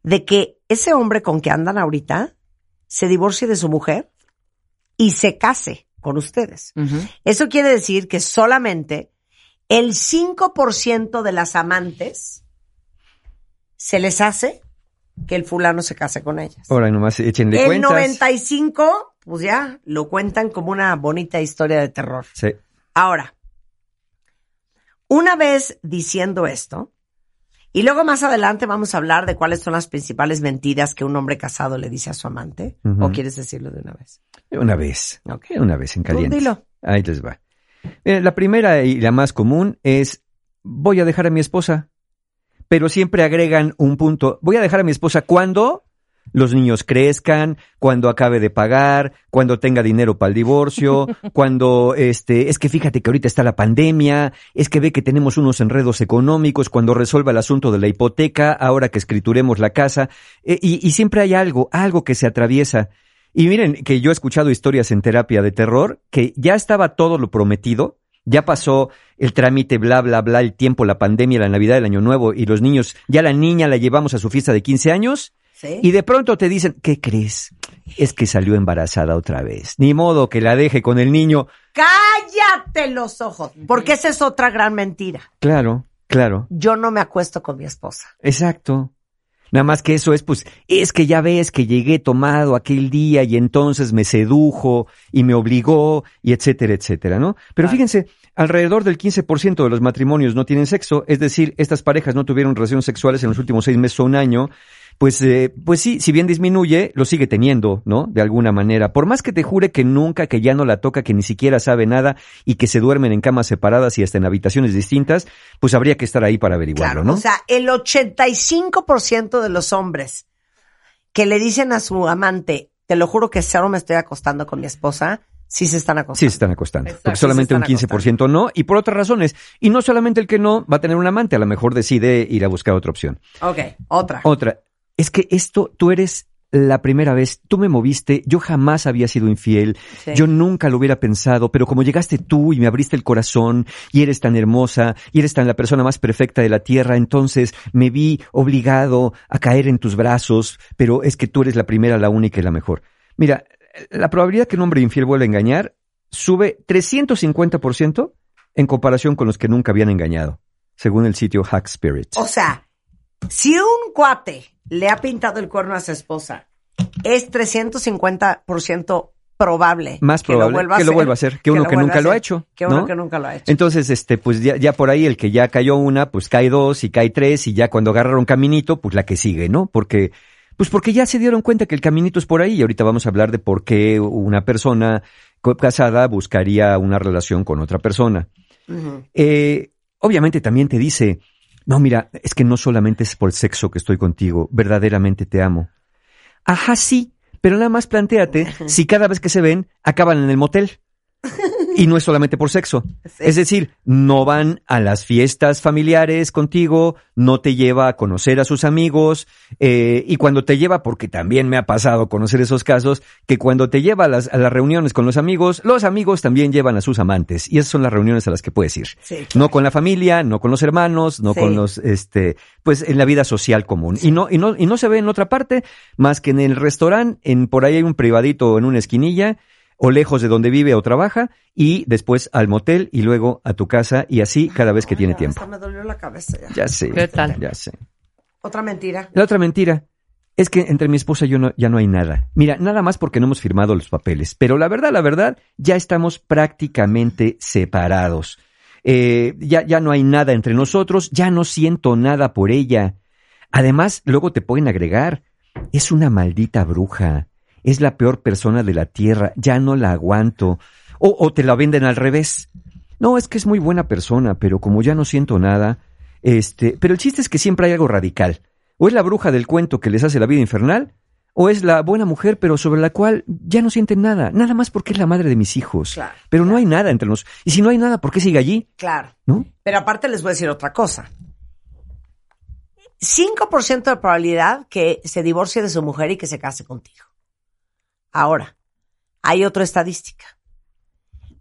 de que ese hombre con que andan ahorita se divorcie de su mujer y se case con ustedes. Eso quiere decir que solamente el 5% de las amantes se les hace que el fulano se case con ellas. Ahora nomás échenle el cuentas. 95, pues ya, lo cuentan como una bonita historia de terror. Sí. Ahora, una vez diciendo esto, y luego más adelante vamos a hablar de cuáles son las principales mentiras que un hombre casado le dice a su amante, o quieres decirlo de una vez. Una vez. Ok. Una vez en caliente. dilo. Ahí les va. Eh, la primera y la más común es, voy a dejar a mi esposa. Pero siempre agregan un punto. Voy a dejar a mi esposa cuando los niños crezcan, cuando acabe de pagar, cuando tenga dinero para el divorcio, [LAUGHS] cuando este, es que fíjate que ahorita está la pandemia, es que ve que tenemos unos enredos económicos, cuando resuelva el asunto de la hipoteca, ahora que escrituremos la casa, eh, y, y siempre hay algo, algo que se atraviesa. Y miren que yo he escuchado historias en terapia de terror que ya estaba todo lo prometido, ya pasó el trámite, bla, bla, bla, el tiempo, la pandemia, la Navidad, el Año Nuevo y los niños, ya la niña la llevamos a su fiesta de 15 años ¿Sí? y de pronto te dicen, ¿qué crees? Es que salió embarazada otra vez. Ni modo que la deje con el niño. Cállate los ojos, porque esa es otra gran mentira. Claro, claro, Yo no me acuesto con mi esposa. exacto. Nada más que eso es, pues, es que ya ves que llegué tomado aquel día y entonces me sedujo y me obligó y etcétera, etcétera, ¿no? Pero fíjense, alrededor del 15% de los matrimonios no tienen sexo, es decir, estas parejas no tuvieron relaciones sexuales en los últimos seis meses o un año, pues, eh, pues sí, si bien disminuye, lo sigue teniendo, ¿no? De alguna manera. Por más que te jure que nunca, que ya no la toca, que ni siquiera sabe nada y que se duermen en camas separadas y hasta en habitaciones distintas, pues habría que estar ahí para averiguarlo, Claro, ¿no? o sea, el 85% de los hombres que le dicen a su amante, te lo juro que solo me estoy acostando con mi esposa, sí se están acostando. Sí se están acostando. Exacto. Porque solamente un se están 15% no, y por otras razones. Y no solamente el que no va a tener un amante, a lo mejor decide ir a buscar otra opción. Ok, otra. Otra, es que esto, tú eres la primera vez, tú me moviste, yo jamás había sido infiel, Sí. yo nunca lo hubiera pensado, pero como llegaste tú y me abriste el corazón y eres tan hermosa y eres tan la persona más perfecta de la tierra, entonces me vi obligado a caer en tus brazos, pero es que tú eres la primera, la única y la mejor. Mira, la probabilidad que un hombre infiel vuelva a engañar sube 350% en comparación con los que nunca habían engañado, según el sitio Hack Spirit. O sea, si un cuate le ha pintado el cuerno a su esposa, es 350% probable más que lo probable vuelva a que lo hacer, vuelva a hacer que uno que nunca lo ha hecho Que uno ¿no? que nunca lo ha hecho. entonces este pues ya, ya por ahí el que ya cayó una pues cae dos y cae tres y ya cuando agarraron caminito pues la que sigue no porque pues porque ya se dieron cuenta que el caminito es por ahí y ahorita vamos a hablar de por qué una persona casada buscaría una relación con otra persona eh, obviamente también te dice, no, mira, es que no solamente es por el sexo que estoy contigo, verdaderamente te amo. Ajá, sí, pero nada más planteate si cada vez que se ven acaban en el motel. [LAUGHS] Y no es solamente por sexo. Es decir, no van a las fiestas familiares contigo, no te lleva a conocer a sus amigos, eh, y cuando te lleva, porque también me ha pasado conocer esos casos, que cuando te lleva a las, a las reuniones con los amigos, los amigos también llevan a sus amantes, y esas son las reuniones a las que puedes ir. Sí, No con la familia, no con los hermanos, no Sí. con los, este, pues en la vida social común. Y no, y no, y no se ve en otra parte más que en el restaurante, en por ahí hay un privadito en una esquinilla, o lejos de donde vive o trabaja, y después al motel y luego a tu casa, y así cada vez que tiene tiempo. me dolió la cabeza ya. Ya sé. ¿Qué tal? Ya sé. Otra mentira. La otra mentira es que entre mi esposa y yo no- ya no hay nada. Mira, nada más porque no hemos firmado los papeles. Pero la verdad, la verdad, ya estamos prácticamente separados. Eh, ya, ya no hay nada entre nosotros, ya no siento nada por ella. Además, luego te pueden agregar, es una maldita bruja, es la peor persona de la tierra, ya no la aguanto. O, o te la venden al revés. No, es que es muy buena persona, pero como ya no siento nada, este, pero el chiste es que siempre hay algo radical. O es la bruja del cuento que les hace la vida infernal, o es la buena mujer, pero sobre la cual ya no sienten nada, nada más porque es la madre de mis hijos. Claro, pero no hay nada entre nosotros. Y si no hay nada, ¿por qué sigue allí? Claro. ¿No? Pero aparte les voy a decir otra cosa. 5% de probabilidad que se divorcie de su mujer y que se case contigo. Ahora, hay otra estadística.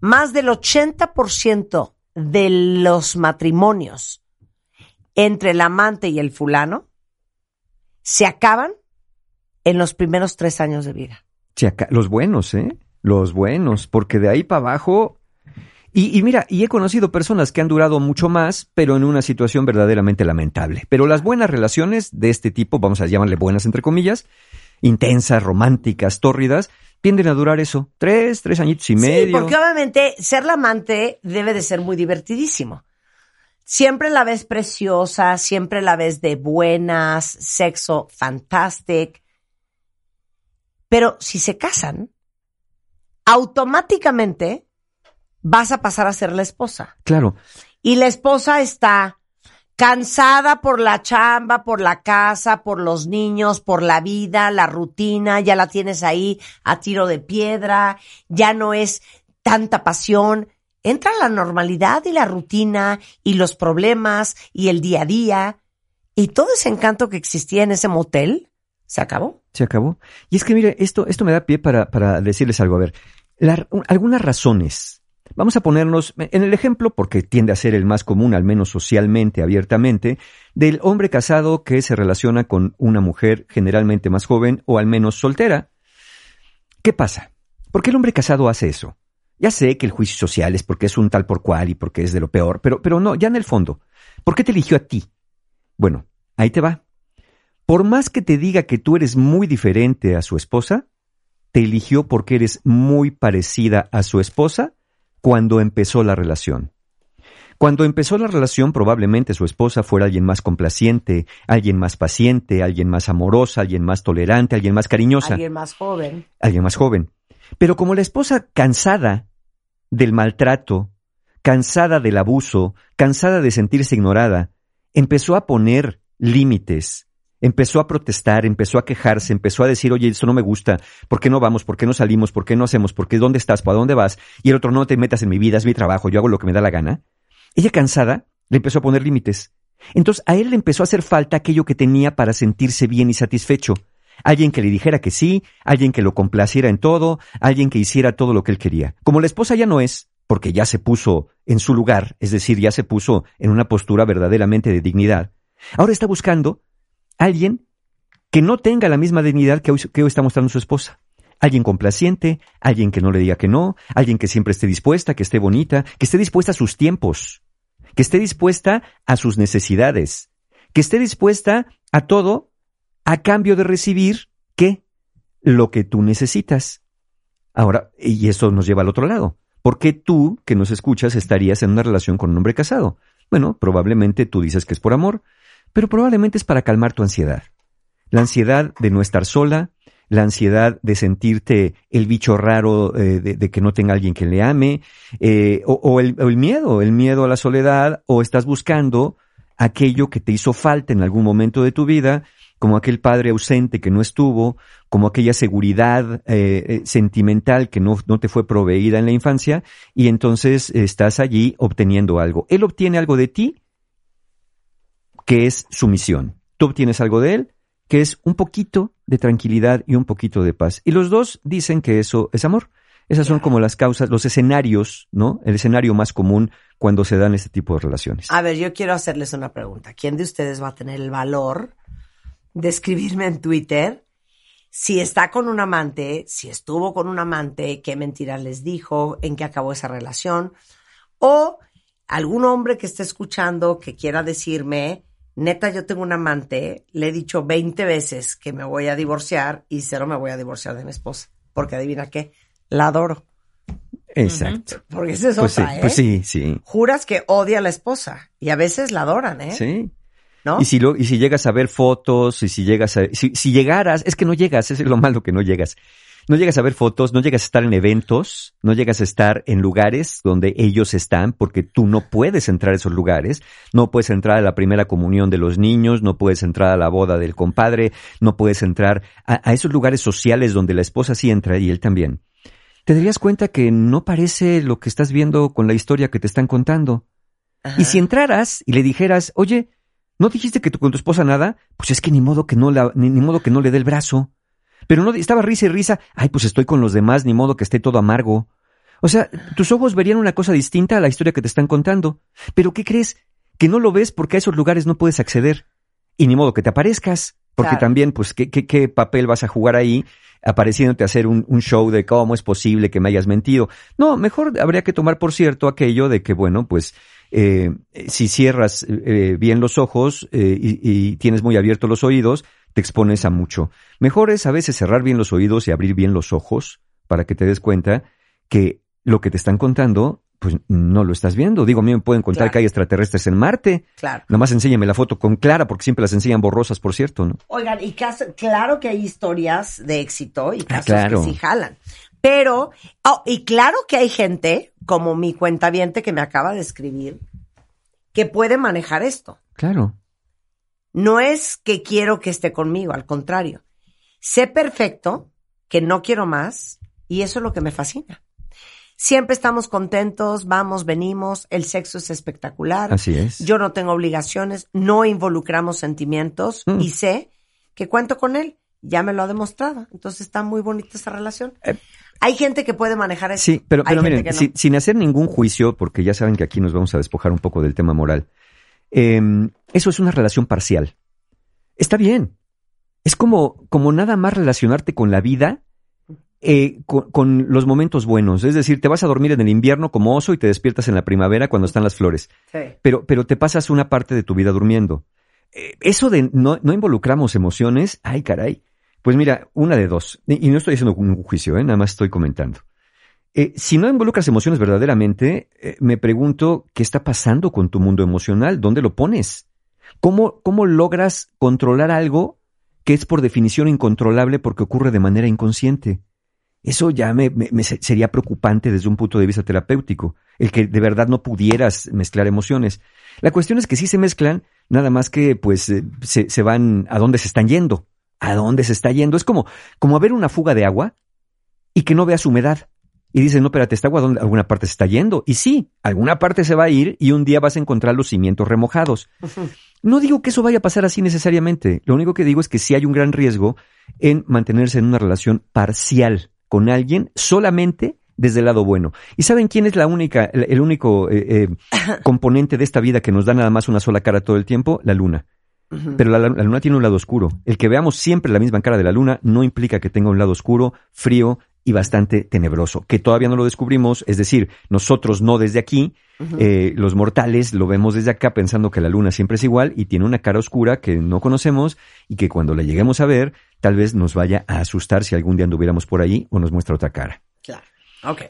Más del 80% de los matrimonios entre el amante y el fulano se acaban en los primeros tres años de vida. Los buenos, ¿eh? Los buenos, porque de ahí para abajo... Y, y mira, y he conocido personas que han durado mucho más, pero en una situación verdaderamente lamentable. Pero las buenas relaciones de este tipo, vamos a llamarle buenas entre comillas, intensas, románticas, tórridas, tienden a durar eso, tres, tres añitos y Sí, medio. porque obviamente ser la amante debe de ser muy divertidísimo. Siempre la ves preciosa, siempre la ves de buenas, sexo fantastic. Pero si se casan, automáticamente vas a pasar a ser la esposa. Claro, Y la esposa está cansada por la chamba, por la casa, por los niños, por la vida, la rutina, ya la tienes ahí a tiro de piedra, ya no es tanta pasión. Entra la normalidad y la rutina y los problemas y el día a día y todo ese encanto que existía en ese motel se acabó. se acabó. Y es que mire, esto, esto me da pie para, para decirles algo. A ver, la- algunas razones. Vamos a ponernos en el ejemplo, porque tiende a ser el más común, al menos socialmente, abiertamente, del hombre casado que se relaciona con una mujer generalmente más joven o al menos soltera. ¿Qué pasa? ¿Por qué el hombre casado hace eso? Ya sé que el juicio social es porque es un tal por cual y porque es de lo peor, pero, pero no, ya en el fondo. ¿Por qué te eligió a ti? Bueno, ahí te va. Por más que te diga que tú eres muy diferente a su esposa, te eligió porque eres muy parecida a su esposa cuando empezó la relación. Cuando empezó la relación, probablemente su esposa fuera alguien más complaciente, alguien más paciente, alguien más amorosa, alguien más tolerante, alguien más cariñosa, Alguien más joven. alguien más joven. Pero como la esposa cansada del maltrato, cansada del abuso, cansada de sentirse ignorada, empezó a poner límites, empezó a protestar, empezó a quejarse, empezó a decir, oye, esto no me gusta, ¿por qué no vamos? ¿Por qué no salimos? ¿Por qué no hacemos? ¿Por qué dónde estás? ¿Para dónde vas? Y el otro, no te metas en mi vida, es mi trabajo, yo hago lo que me da la gana. Ella cansada le empezó a poner límites. Entonces a él le empezó a hacer falta aquello que tenía para sentirse bien y satisfecho. Alguien que le dijera que sí, alguien que lo complaciera en todo, alguien que hiciera todo lo que él quería. Como la esposa ya no es, porque ya se puso en su lugar, es decir, ya se puso en una postura verdaderamente de dignidad, ahora está buscando alguien que no tenga la misma dignidad que hoy, que está mostrando su esposa. Alguien complaciente, alguien que no le diga que no, alguien que siempre esté dispuesta, que esté bonita, que esté dispuesta a sus tiempos, que esté dispuesta a sus necesidades, que esté dispuesta a todo a cambio de recibir ¿qué? Lo que tú necesitas. Ahora, y eso nos lleva al otro lado. ¿Por qué tú, que nos escuchas, estarías en una relación con un hombre casado? Bueno, probablemente tú dices que es por amor, pero probablemente es para calmar tu ansiedad. La ansiedad de no estar sola, la ansiedad de sentirte el bicho raro eh, de, que no tenga alguien que le ame, eh, o, el, miedo, el miedo a la soledad, o estás buscando aquello que te hizo falta en algún momento de tu vida, como aquel padre ausente que no estuvo, como aquella seguridad eh, sentimental que no te fue proveída en la infancia, y entonces estás allí obteniendo algo. Él obtiene algo de ti, que es sumisión. Tú obtienes algo de él, que es un poquito de tranquilidad y un poquito de paz. Y los dos dicen que eso es amor. Esas son como las causas, los escenarios, ¿no? El escenario más común cuando se dan este tipo de relaciones. A ver, yo quiero hacerles una pregunta. ¿Quién de ustedes va a tener el valor de escribirme en Twitter si está con un amante, si estuvo con un amante, qué mentiras les dijo, en qué acabó esa relación? O algún hombre que esté escuchando que quiera decirme, neta, yo tengo un amante, le he dicho 20 veces que me voy a divorciar y cero me voy a divorciar de mi esposa. Porque adivina qué, la adoro. Exacto. Porque esa es Pues sí, otra, ¿eh? pues sí, sí. Juras que odia a la esposa y a veces la adoran, ¿eh? Sí. ¿No? Y si, lo, y si llegas a ver fotos, y si llegas a... Si, si llegaras, es que no llegas, es lo malo que no llegas. No llegas a ver fotos, no llegas a estar en eventos, no llegas a estar en lugares donde ellos están, porque tú no puedes entrar a esos lugares, no puedes entrar a la primera comunión de los niños, no puedes entrar a la boda del compadre, no puedes entrar a, a esos lugares sociales donde la esposa sí entra y él también. Te darías cuenta que no parece lo que estás viendo con la historia que te están contando. Y si entraras y le dijeras, oye, ¿no dijiste que tú con tu esposa nada? Pues es que ni modo que no la, ni, ni modo que no le dé el brazo. Pero no, estaba risa y risa. Ay, pues estoy con los demás, ni modo que esté todo amargo. O sea, tus ojos verían una cosa distinta a la historia que te están contando. Pero ¿qué crees? Que no lo ves porque a esos lugares no puedes acceder. Y ni modo que te aparezcas. Porque Claro. también, pues, ¿qué, qué, qué papel vas a jugar ahí apareciéndote a hacer un, un show de cómo es posible que me hayas mentido? No, mejor habría que tomar por cierto aquello de que, bueno, pues, eh, si cierras eh, bien los ojos eh, y, y tienes muy abiertos los oídos, te expones a mucho. Mejor es a veces cerrar bien los oídos y abrir bien los ojos para que te des cuenta que lo que te están contando, pues no lo estás viendo. Digo, a mí me pueden contar Claro. que hay extraterrestres en Marte. Claro. Nada más enséñame la foto con Clara, porque siempre las enseñan borrosas, por cierto, ¿no? Oigan, y caso- claro que hay historias de éxito y casos claro. que sí jalan. Pero, oh, y claro que hay gente, como mi cuentaviente que me acaba de escribir, que puede manejar esto. Claro. No es que quiero que esté conmigo, al contrario. Sé perfecto que no quiero más y eso es lo que me fascina. Siempre estamos contentos, vamos, venimos, el sexo es espectacular. Así es. Yo no tengo obligaciones, no involucramos sentimientos Mm. y sé que cuento con él. Ya me lo ha demostrado. Entonces está muy bonita esa relación. Hay gente que puede manejar eso. Sí, pero, miren, que no. si- sin hacer ningún juicio, porque ya saben que aquí nos vamos a despojar un poco del tema moral, eh, eso es una relación parcial. Está bien. Es como, como nada más relacionarte con la vida eh, con, con los momentos buenos. Es decir, te vas a dormir en el invierno como oso y te despiertas en la primavera cuando están las flores. Sí. Pero, pero te pasas una parte de tu vida durmiendo. Eh, eso de no, no involucramos emociones, ay caray. Pues mira, una de dos. Y, y no estoy haciendo un juicio, ¿eh? nada más estoy comentando. Eh, si no involucras emociones verdaderamente, eh, me pregunto qué está pasando con tu mundo emocional, dónde lo pones, cómo, cómo logras controlar algo que es por definición incontrolable porque ocurre de manera inconsciente. Eso ya me, me- me se- sería preocupante desde un punto de vista terapéutico, el que de verdad no pudieras mezclar emociones. La cuestión es que sí se mezclan, nada más que pues eh, se, se van a dónde se están yendo, a dónde se está yendo. Es como, como haber una fuga de agua y que no veas humedad. Y dices, no, espérate, esta agua a alguna parte se está yendo. Y sí, alguna parte se va a ir y un día vas a encontrar los cimientos remojados. No digo que eso vaya a pasar así necesariamente. Lo único que digo es que sí hay un gran riesgo en mantenerse en una relación parcial con alguien solamente desde el lado bueno. ¿Y saben quién es la única, el, el único eh, eh, [LAUGHS] componente de esta vida que nos da nada más una sola cara todo el tiempo? La luna. Pero la, la luna tiene un lado oscuro. El que veamos siempre la misma cara de la luna no implica que tenga un lado oscuro, frío y bastante tenebroso, que todavía no lo descubrimos, es decir, nosotros no desde aquí, eh, los mortales lo vemos desde acá pensando que la luna siempre es igual y tiene una cara oscura que no conocemos y que cuando la lleguemos a ver, tal vez nos vaya a asustar si algún día anduviéramos por ahí o nos muestra otra cara. Claro. Ok.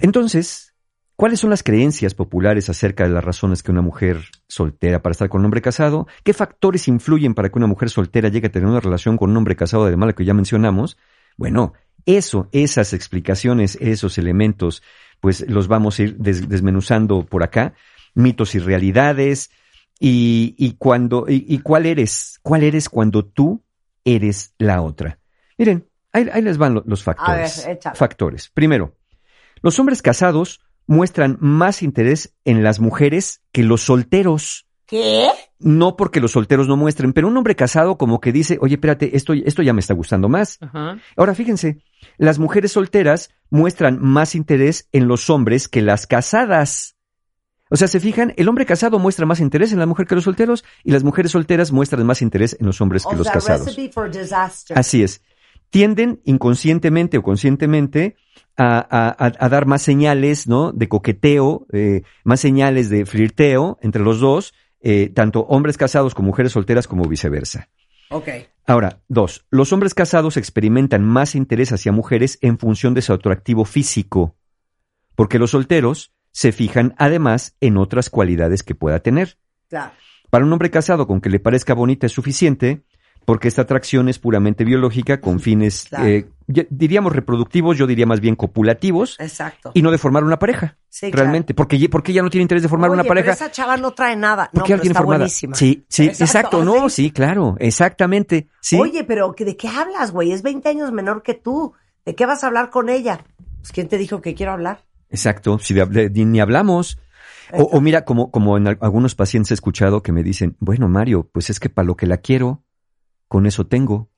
Entonces, ¿cuáles son las creencias populares acerca de las razones que una mujer soltera para estar con un hombre casado? ¿Qué factores influyen para que una mujer soltera llegue a tener una relación con un hombre casado, además de lo que ya mencionamos? Bueno, eso, esas explicaciones, esos elementos, pues los vamos a ir des- desmenuzando por acá, mitos y realidades, y, y cuando, y, y cuál eres, cuál eres cuando tú eres la otra. Miren, ahí, ahí les van lo- los factores. ver, factores. Primero, los hombres casados muestran más interés en las mujeres que los solteros. ¿Qué? No porque los solteros no muestren, pero un hombre casado como que dice, oye, espérate, esto, esto ya me está gustando más. Ajá. Ahora fíjense, las mujeres solteras muestran más interés en los hombres que las casadas. O sea, se fijan, el hombre casado muestra más interés en la mujer que los solteros y las mujeres solteras muestran más interés en los hombres que O los sea, casados. Así es. Tienden inconscientemente o conscientemente a, a- a- a dar más señales, ¿no? De coqueteo, eh, más señales de flirteo entre los dos, eh, tanto hombres casados como mujeres solteras como viceversa. Ok. Ahora, dos, los hombres casados experimentan más interés hacia mujeres en función de su atractivo físico, porque los solteros se fijan además en otras cualidades que pueda tener. Claro. Para un hombre casado con que le parezca bonita es suficiente, porque esta atracción es puramente biológica con fines, Claro. eh, diríamos reproductivos, yo diría más bien copulativos, Exacto. y no de formar una pareja, Sí, claro. realmente, porque, ye- porque ella no tiene interés de formar Oye, una pareja. Pero esa chava no trae nada. No, porque pero ella tiene está formada. buenísima. Sí, sí, Exacto, exacto, no, sí, claro, exactamente, sí. Oye, pero ¿que- ¿de qué hablas, güey? Es 20 años menor que tú. ¿De qué vas a hablar con ella? Pues ¿quién te dijo que quiero hablar? Exacto, si de- de- ni, ni hablamos. O, o mira, como, como en al- algunos pacientes he escuchado que me dicen, bueno, Mario, pues es que para lo que la quiero, con eso tengo.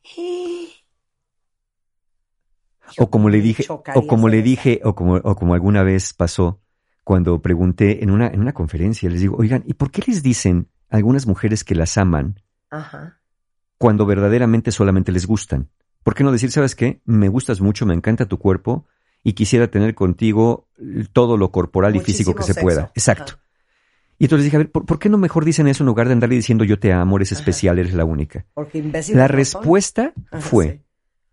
O como le dije, o como le dije, o como, o como alguna vez pasó cuando pregunté en una, en una conferencia, les digo, oigan, ¿y por qué les dicen a algunas mujeres que las aman Ajá. cuando verdaderamente solamente les gustan? ¿Por qué no decir, sabes qué? Me gustas mucho, me encanta tu cuerpo y quisiera tener contigo todo lo corporal y físico que se pueda. Exacto. Y entonces dije, a ver, ¿por, por qué no mejor dicen eso en lugar de andarle diciendo yo te amo, eres especial, eres la única? Porque imbécil. La respuesta Ajá, fue, sí.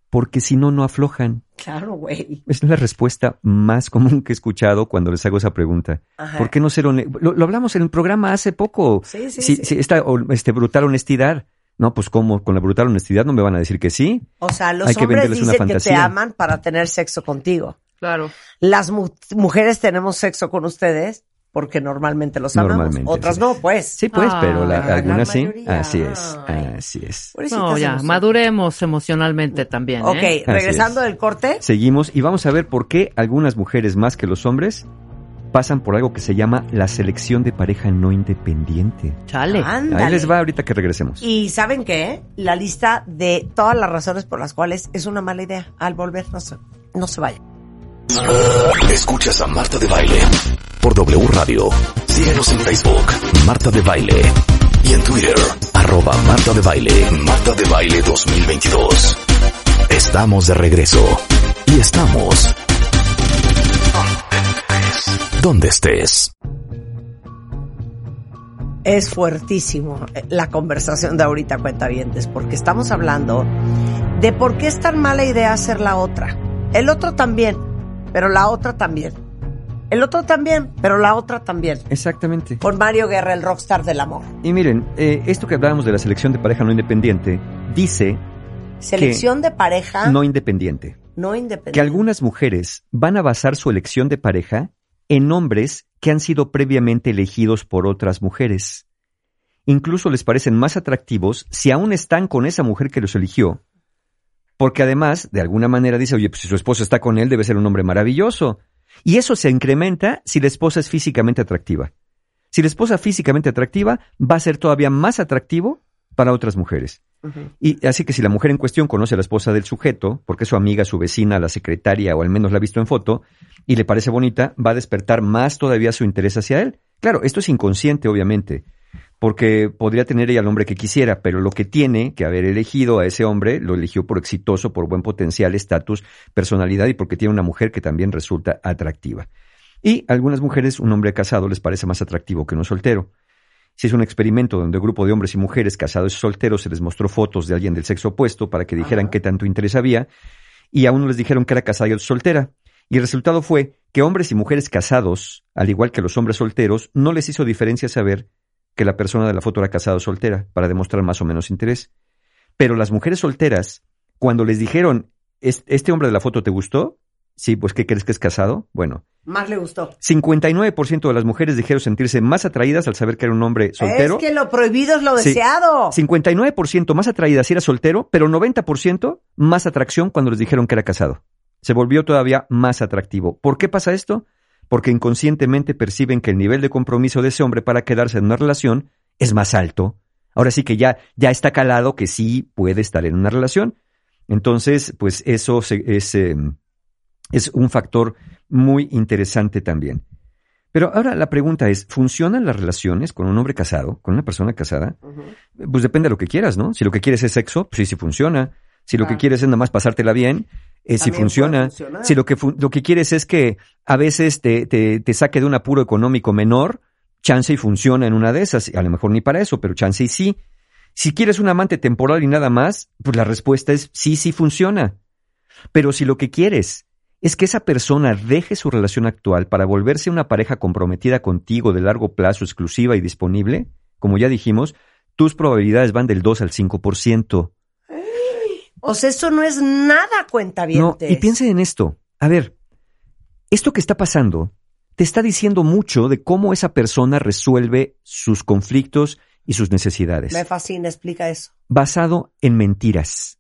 porque si no, no aflojan. Claro, güey. Es la respuesta más común que he escuchado cuando les hago esa pregunta. Ajá. ¿Por qué no ser honesto? Lo, lo hablamos en el programa hace poco. Sí, sí, Si- sí. si esta este, brutal honestidad. No, pues ¿cómo? Con la brutal honestidad no me van a decir que sí. O sea, los Hay que hombres venderles una dicen que te fantasía. aman para tener sexo contigo. Claro. Las mu- mujeres tenemos sexo con ustedes porque normalmente los amamos. Normalmente, Otras sí. no, pues. Sí, pues, Ah, pero la- la gran algunas sí. Así es, así es. No, ya, maduremos emocionalmente también. Ok, ¿eh? regresando es. del corte. Seguimos y vamos a ver por qué algunas mujeres más que los hombres pasan por algo que se llama la selección de pareja no independiente. Chale. Ándale. Ahí les va ahorita que regresemos. Y ¿saben qué? La lista de todas las razones por las cuales es una mala idea. Al volver, no se, no se vaya. Escuchas a Marta de Baile por W Radio. Síguenos en Facebook, Marta de Baile. Y en Twitter, arroba Marta de Baile, Marta de Baile 2022. Estamos de regreso. Y estamos... Donde estés. Es fuertísimo eh, la conversación de ahorita, cuentavientes, porque estamos hablando de por qué es tan mala idea hacer la otra. El otro también, pero la otra también. El otro también, pero la otra también. Exactamente. Con Mario Guerra, el rockstar del amor. Y miren, eh, esto que hablábamos de la selección de pareja no independiente, dice Selección de pareja no independiente. no independiente. Que algunas mujeres van a basar su elección de pareja en hombres que han sido previamente elegidos por otras mujeres. Incluso les parecen más atractivos si aún están con esa mujer que los eligió. Porque además, de alguna manera dice, oye, pues si su esposo está con él, debe ser un hombre maravilloso. Y eso se incrementa si la esposa es físicamente atractiva. Si la esposa es físicamente atractiva, va a ser todavía más atractivo para otras mujeres. Y así que si la mujer en cuestión conoce a la esposa del sujeto, porque es su amiga, su vecina, la secretaria o al menos la ha visto en foto, y le parece bonita, va a despertar más todavía su interés hacia él. Claro, esto es inconsciente, obviamente, porque podría tener ella al hombre que quisiera, pero lo que tiene que haber elegido a ese hombre, lo eligió por exitoso, por buen potencial, estatus, personalidad y porque tiene una mujer que también resulta atractiva. Y a algunas mujeres un hombre casado les parece más atractivo que uno soltero. Si es un experimento donde un grupo de hombres y mujeres casados y solteros se les mostró fotos de alguien del sexo opuesto para que dijeran qué tanto interés había, y a uno les dijeron que era casada y otro soltera. Y el resultado fue que hombres y mujeres casados, al igual que los hombres solteros, no les hizo diferencia saber que la persona de la foto era casada o soltera, para demostrar más o menos interés. Pero las mujeres solteras, cuando les dijeron, "¿Es- ¿este hombre de la foto te gustó? Sí, pues ¿qué crees que es casado? Bueno, Más le gustó. 59% de las mujeres dijeron sentirse más atraídas al saber que era un hombre soltero. Es que lo prohibido es lo Sí. deseado. 59% más atraídas si era soltero, pero 90% más atracción cuando les dijeron que era casado. Se volvió todavía más atractivo. ¿Por qué pasa esto? Porque inconscientemente perciben que el nivel de compromiso de ese hombre para quedarse en una relación es más alto. Ahora sí que ya, ya está calado que sí puede estar en una relación. Entonces, pues eso se- es, eh, es un factor muy interesante también. Pero ahora la pregunta es, ¿funcionan las relaciones con un hombre casado, con una persona casada? Pues depende de lo que quieras, ¿no? Si lo que quieres es sexo, pues sí, sí funciona. Si lo que quieres es nada más pasártela bien, eh, También funciona. Si lo que, lo que quieres es que a veces te, te, te saque de un apuro económico menor, chance y funciona en una de esas. A lo mejor ni para eso, pero chance y sí. Si quieres un amante temporal y nada más, pues la respuesta es sí, sí funciona. Pero si lo que quieres es que esa persona deje su relación actual para volverse una pareja comprometida contigo de largo plazo, exclusiva y disponible, como ya dijimos, tus probabilidades van del 2 al 5%. O sea, eso no es nada cuenta bien. No, y piensen en esto. A ver, esto que está pasando te está diciendo mucho de cómo esa persona resuelve sus conflictos y sus necesidades. Me fascina, explica eso. basado en mentiras.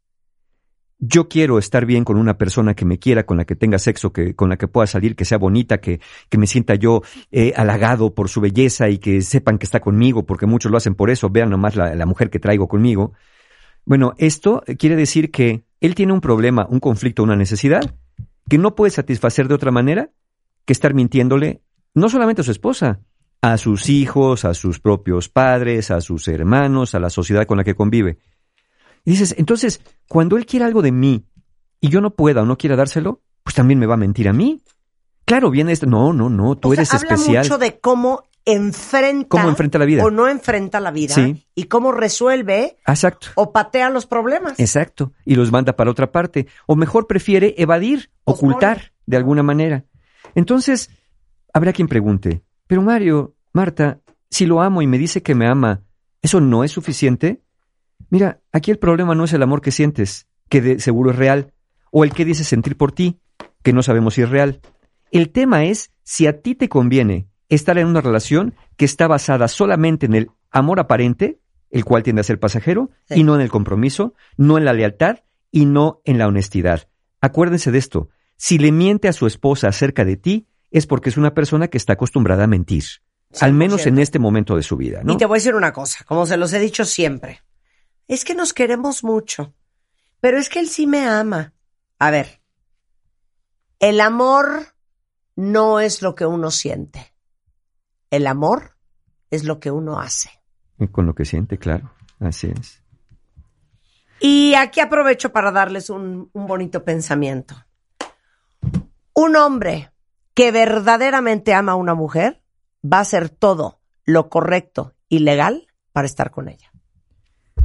Yo quiero estar bien con una persona que me quiera, con la que tenga sexo, que, con la que pueda salir, que sea bonita, que, que me sienta yo eh, halagado por su belleza y que sepan que está conmigo, porque muchos lo hacen por eso. Vean nomás la, la mujer que traigo conmigo. Bueno, esto quiere decir que él tiene un problema, un conflicto, una necesidad que no puede satisfacer de otra manera que estar mintiéndole no solamente a su esposa, a sus hijos, a sus propios padres, a sus hermanos, a la sociedad con la que convive. Y dices, entonces, cuando él quiere algo de mí y yo no pueda o no quiera dárselo, pues también me va a mentir a mí. Claro, viene este, no, no, no, tú O sea, eres habla especial. mucho de cómo enfrenta, Cómo enfrenta la vida. o no enfrenta la vida Sí. y cómo resuelve Exacto. o patea los problemas. Exacto. Y los manda para otra parte. O mejor prefiere evadir, ocultar de alguna manera. Entonces, habrá quien pregunte, pero Mario, Marta, si lo amo y me dice que me ama, ¿eso no es suficiente? Mira, aquí el problema no es el amor que sientes, que de seguro es real, o el que dices sentir por ti, que no sabemos si es real. El tema es si a ti te conviene estar en una relación que está basada solamente en el amor aparente, el cual tiende a ser pasajero, Sí. y no en el compromiso, no en la lealtad y no en la honestidad. Acuérdense de esto. Si le miente a su esposa acerca de ti, es porque es una persona que está acostumbrada a mentir. Al menos en 100%. este momento de su vida, ¿no? Y te voy a decir una cosa, como se los he dicho siempre. Es que nos queremos mucho, pero es que él sí me ama. A ver, el amor no es lo que uno siente. El amor es lo que uno hace. Con lo que siente, claro. Así es. Y aquí aprovecho para darles un, un bonito pensamiento. Un hombre que verdaderamente ama a una mujer va a hacer todo lo correcto y legal para estar con ella.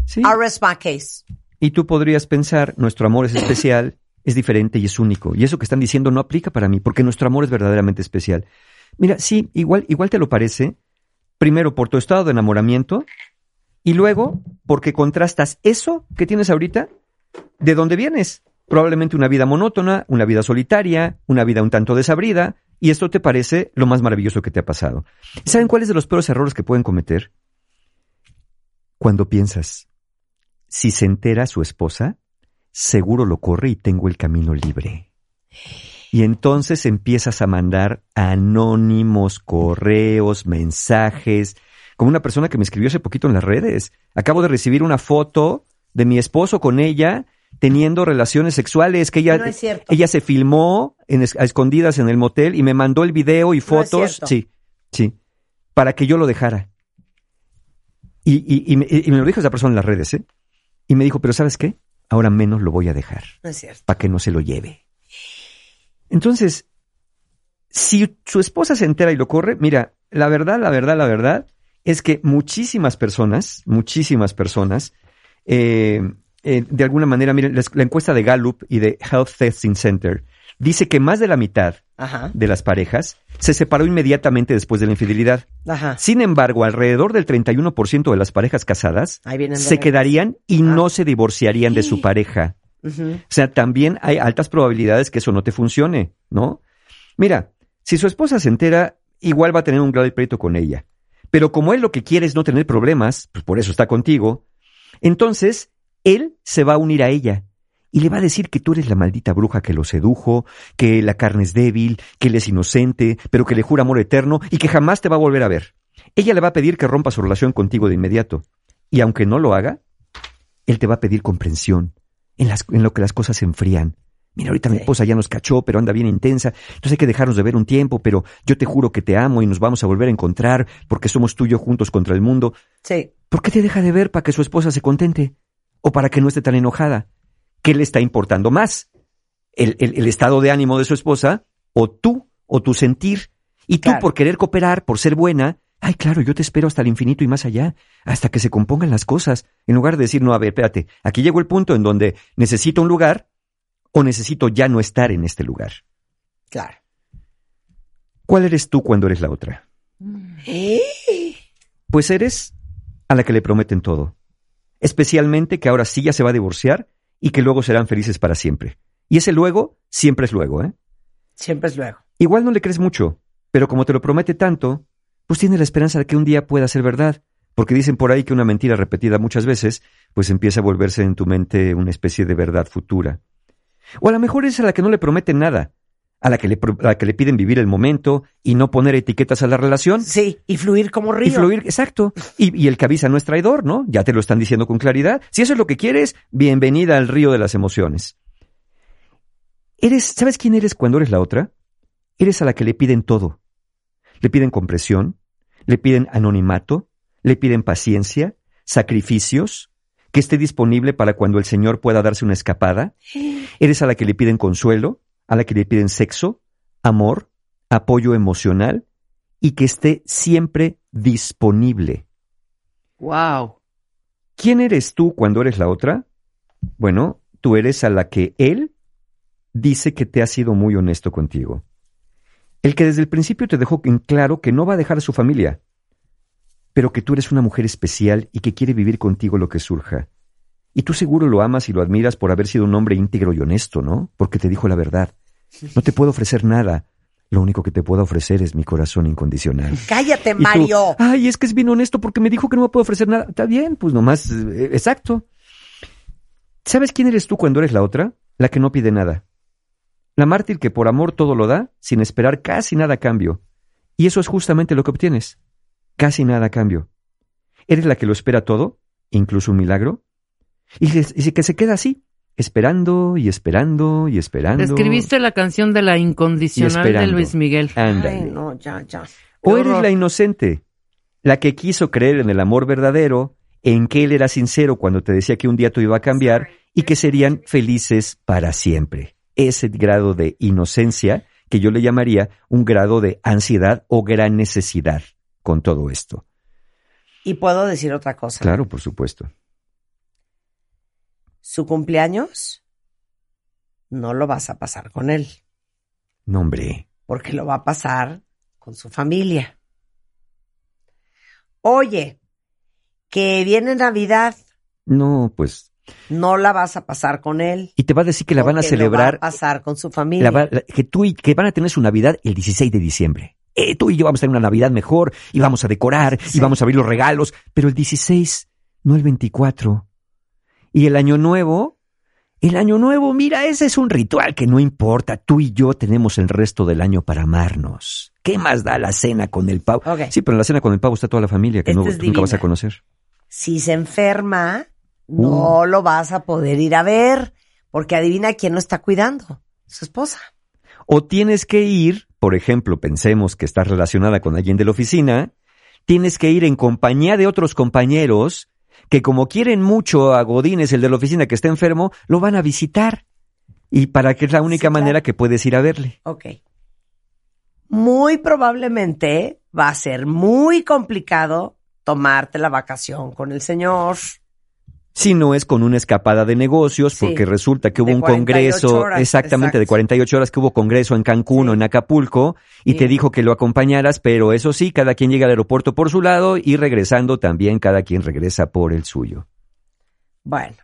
Sí. I rest my case. Y tú podrías pensar, nuestro amor es especial, es diferente y es único. Y eso que están diciendo no aplica para mí, porque nuestro amor es verdaderamente especial. Mira, sí, igual, igual te lo parece. Primero por tu estado de enamoramiento y luego porque contrastas eso que tienes ahorita de dónde vienes. Probablemente una vida monótona, una vida solitaria, una vida un tanto desabrida, y esto te parece lo más maravilloso que te ha pasado. ¿Saben cuáles de los peores errores que pueden cometer? Cuando piensas, si se entera su esposa, seguro lo corre y tengo el camino libre. Y entonces empiezas a mandar anónimos correos, mensajes, como una persona que me escribió hace poquito en las redes. Acabo de recibir una foto de mi esposo con ella teniendo relaciones sexuales, que ella, No es cierto. ella se filmó en a escondidas en el motel y me mandó el video y No es fotos. cierto. sí, sí, para que yo lo dejara. Y, y- y me, y me lo dijo esa persona en las redes, ¿eh? Y me dijo, pero ¿sabes qué? Ahora menos lo voy a dejar, No es cierto. para que no se lo lleve. Entonces, si su esposa se entera y lo corre, mira, la verdad, la verdad, la verdad es que muchísimas personas, muchísimas personas, eh, eh, de alguna manera, miren, la, la encuesta de Gallup y de Health Testing Center dice que más de la mitad Ajá. de las parejas se separó inmediatamente después de la infidelidad. Ajá. Sin embargo, alrededor del 31% de las parejas casadas se quedarían y Ah. no se divorciarían de su pareja. O sea, también hay altas probabilidades que eso no te funcione, ¿no? Mira, si su esposa se entera, igual va a tener un grave pleito con ella. Pero como él lo que quiere es no tener problemas, pues por eso está contigo, entonces él se va a unir a ella y le va a decir que tú eres la maldita bruja que lo sedujo, que la carne es débil, que él es inocente, pero que le jura amor eterno y que jamás te va a volver a ver. Ella le va a pedir que rompa su relación contigo de inmediato. Y aunque no lo haga, él te va a pedir comprensión en, las, en lo que las cosas se enfrían. Mira, ahorita mi esposa ya nos cachó, pero anda bien intensa. Entonces hay que dejarnos de ver un tiempo, pero yo te juro que te amo y nos vamos a volver a encontrar porque somos tú y yo juntos contra el mundo. Sí. ¿Por qué te deja de ver para que su esposa se contente? ¿O para que no esté tan enojada? ¿Qué le está importando más? ¿El, el- el estado de ánimo de su esposa? ¿O tú? ¿O tu sentir? Y tú Claro. por querer cooperar, por ser buena, ay, claro, yo te espero hasta el infinito y más allá, hasta que se compongan las cosas, en lugar de decir, no, a ver, espérate, aquí llegó el punto en donde necesito un lugar o necesito ya no estar en este lugar. Claro. ¿Cuál eres tú cuando eres la otra? ¿Eh? Pues eres a la que le prometen todo. Especialmente que ahora sí ya se va a divorciar y que luego serán felices para siempre. Y ese luego siempre es luego, ¿eh? Siempre es luego. Igual no le crees mucho, pero como te lo promete tanto, pues tienes la esperanza de que un día pueda ser verdad. Porque dicen por ahí que una mentira repetida muchas veces, pues empieza a volverse en tu mente una especie de verdad futura. O a lo mejor es a la que no le prometen nada, a la que le, pro- a la que le piden vivir el momento y no poner etiquetas a la relación. Sí, y fluir como río. Y fluir, exacto. Y, y el que avisa no es traidor, ¿no? Ya te lo están diciendo con claridad. Si eso es lo que quieres, bienvenida al río de las emociones. Eres, ¿sabes quién eres cuando eres la otra? Eres a la que le piden todo. Le piden compresión, le piden anonimato, le piden paciencia, sacrificios, que esté disponible para cuando el Señor pueda darse una escapada. [GASPS] Eres a la que le piden consuelo, a la que le piden sexo, amor, apoyo emocional y que esté siempre disponible. Wow. ¿Quién eres tú cuando eres la otra? Bueno, tú eres a la que él dice que te ha sido muy honesto contigo. El que desde el principio te dejó en claro que no va a dejar a su familia, pero que tú eres una mujer especial y que quiere vivir contigo lo que surja. Y tú seguro lo amas y lo admiras por haber sido un hombre íntegro y honesto, ¿no? Porque te dijo la verdad. No te puedo ofrecer nada. Lo único que te puedo ofrecer es mi corazón incondicional. [LAUGHS] Cállate, tú, Mario. Ay, es que es bien honesto porque me dijo que no me puede ofrecer nada. Está bien, pues nomás, eh, exacto. ¿Sabes quién eres tú cuando eres la otra? La que no pide nada. La mártir que por amor todo lo da sin esperar casi nada a cambio. Y eso es justamente lo que obtienes. Casi nada a cambio. Eres la que lo espera todo, incluso un milagro. Y, que- y que se queda así, esperando y esperando y esperando. Escribiste la canción de la incondicional de. Luis Miguel. Ándale. Ay, no, ya, ya. O eres la inocente, la que quiso creer en el amor verdadero, en que él era sincero cuando te decía que un día tú iba a cambiar y que serían felices para siempre. Ese grado de inocencia que yo le llamaría un grado de ansiedad o gran necesidad con todo esto. Y puedo decir otra cosa. Claro, por supuesto. Su cumpleaños no lo vas a pasar con él, No, hombre. porque lo va a pasar con su familia. Oye, que viene Navidad, No, pues. No la vas a pasar con él. Y te va a decir que la van a lo celebrar. va a pasar con su familia. la va- la- que tú y que van a tener su Navidad el 16 de diciembre. Eh, tú y yo vamos a tener una Navidad mejor y vamos a decorar y vamos a abrir los regalos, pero el 16, no el 24. Y el año nuevo, el año nuevo, mira, ese es un ritual que no importa. Tú y yo tenemos el resto del año para amarnos. ¿Qué más da la cena con el pavo? Sí, pero en la cena con el pavo está toda la familia que Esta no, nunca vas a conocer. Si se enferma, Uh. no lo vas a poder ir a ver, porque adivina quién lo está cuidando, su esposa. O tienes que ir, por ejemplo, pensemos que estás relacionada con alguien de la oficina, tienes que ir en compañía de otros compañeros que como quieren mucho a Godínez, el de la oficina que está enfermo, lo van a visitar. Y para que es la única Sí, claro. manera que puedes ir a verle. Ok. Muy probablemente va a ser muy complicado tomarte la vacación con el señor. Si no es con una escapada de negocios, Sí. porque resulta que hubo De un 48 congreso, horas, exactamente, de exacto. 48 horas que hubo congreso en Cancún Sí. o en Acapulco, y Sí. te dijo que lo acompañaras, pero eso sí, cada quien llega al aeropuerto por su lado y regresando también cada quien regresa por el suyo. Bueno,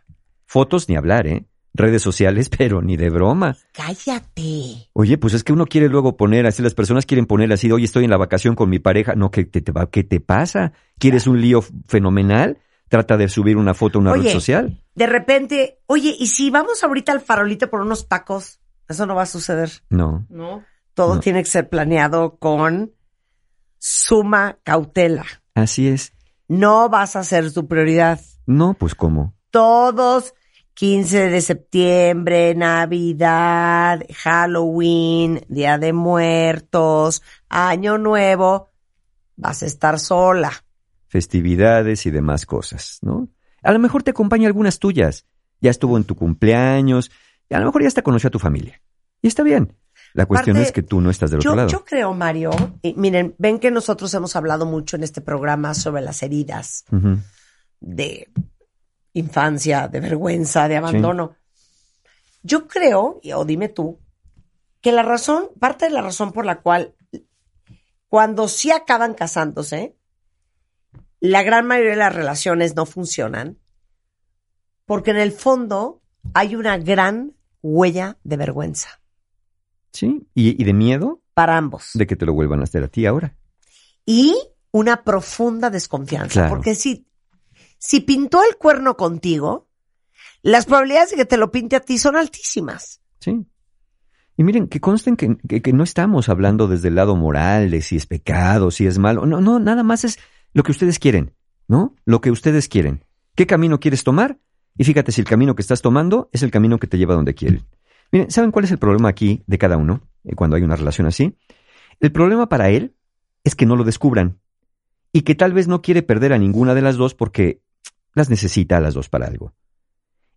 Fotos ni hablar, ¿eh? Redes sociales, [LAUGHS] pero ni de broma. cállate. Oye, pues es que uno quiere luego poner así, las personas quieren poner así, oye, estoy en la vacación con mi pareja. No, ¿qué te, te va- qué te pasa? ¿Quieres un lío fenomenal? Trata de subir una foto a una Oye. red social. De repente, oye, ¿y si vamos ahorita al farolito por unos tacos? Eso no va a suceder. No. No. Todo No. tiene que ser planeado con suma cautela. Así es. No vas a ser tu prioridad. No, pues ¿cómo? Todos, 15 de septiembre, Navidad, Halloween, Día de Muertos, Año Nuevo, vas a estar sola. Festividades y demás cosas, ¿no? A lo mejor te acompaña algunas tuyas. Ya estuvo en tu cumpleaños, y a lo mejor ya hasta conoció a tu familia. Y está bien. La cuestión es que tú no estás del otro Yo, lado. yo creo, Mario, y miren, ven que nosotros hemos hablado mucho en este programa sobre las heridas de infancia, de vergüenza, de abandono. Yo creo, y- o dime tú, que la razón, parte de la razón por la cual cuando sí acaban casándose, la gran mayoría de las relaciones no funcionan, porque en el fondo hay una gran huella de vergüenza Sí. ¿Y, y de miedo para ambos. de que te lo vuelvan a hacer a ti ahora. y una profunda desconfianza. Claro. Porque si, si pintó el cuerno contigo, las probabilidades de que te lo pinte a ti son altísimas. Sí. Y miren, que consten que, que- que no estamos hablando desde el lado moral, de si es pecado, si es malo. No, no, nada más es lo que ustedes quieren, ¿no? Lo que ustedes quieren. ¿Qué camino quieres tomar? Y fíjate si el camino que estás tomando es el camino que te lleva donde quieren. Miren, ¿saben cuál es el problema aquí de cada uno eh, cuando hay una relación así? El problema para él es que no lo descubran y que tal vez no quiere perder a ninguna de las dos porque las necesita a las dos para algo.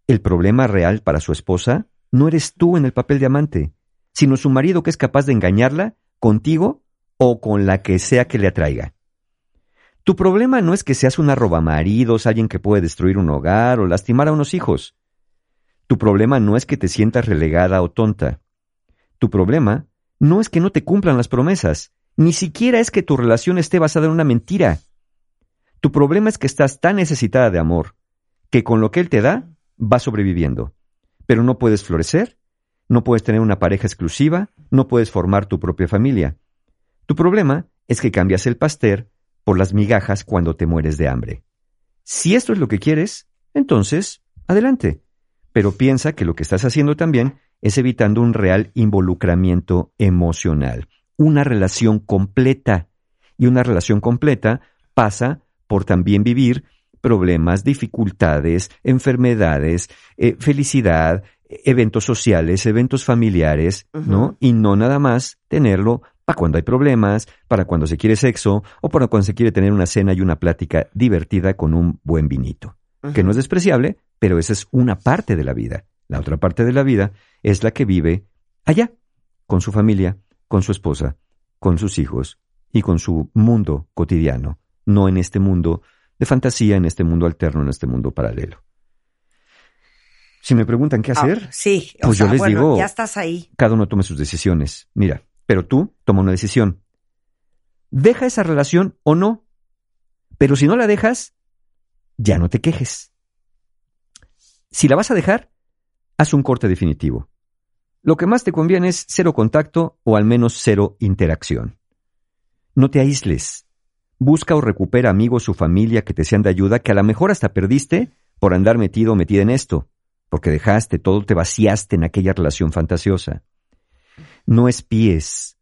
El problema real para su esposa no eres tú en el papel de amante, sino su marido que es capaz de engañarla contigo o con la que sea que le atraiga. Tu problema no es que seas una robamaridos, alguien que puede destruir un hogar o lastimar a unos hijos. Tu problema no es que te sientas relegada o tonta. Tu problema no es que no te cumplan las promesas, ni siquiera es que tu relación esté basada en una mentira. Tu problema es que estás tan necesitada de amor que con lo que él te da vas sobreviviendo. Pero no puedes florecer, no puedes tener una pareja exclusiva, no puedes formar tu propia familia. Tu problema es que cambias el pastel por las migajas cuando te mueres de hambre. Si esto es lo que quieres, entonces, adelante. Pero piensa que lo que estás haciendo también es evitando un real involucramiento emocional, una relación completa. Y una relación completa pasa por también vivir problemas, dificultades, enfermedades, eh, felicidad, eventos sociales, eventos familiares, ¿no? Y no nada más tenerlo para cuando hay problemas, para cuando se quiere sexo o para cuando se quiere tener una cena y una plática divertida con un buen vinito. Que no es despreciable, pero esa es una parte de la vida. La otra parte de la vida es la que vive allá, con su familia, con su esposa, con sus hijos y con su mundo cotidiano, no en este mundo de fantasía, en este mundo alterno, en este mundo paralelo. Si me preguntan qué hacer, Ah, sí, o pues sea, yo les bueno, digo, ya estás ahí. cada uno tome sus decisiones. Mira, pero tú toma una decisión. Deja esa relación o no. Pero si no la dejas, ya no te quejes. Si la vas a dejar, haz un corte definitivo. Lo que más te conviene es cero contacto o al menos cero interacción. No te aísles. Busca o recupera amigos o familia que te sean de ayuda que a lo mejor hasta perdiste por andar metido o metida en esto, porque dejaste todo, te vaciaste en aquella relación fantasiosa. No espíes,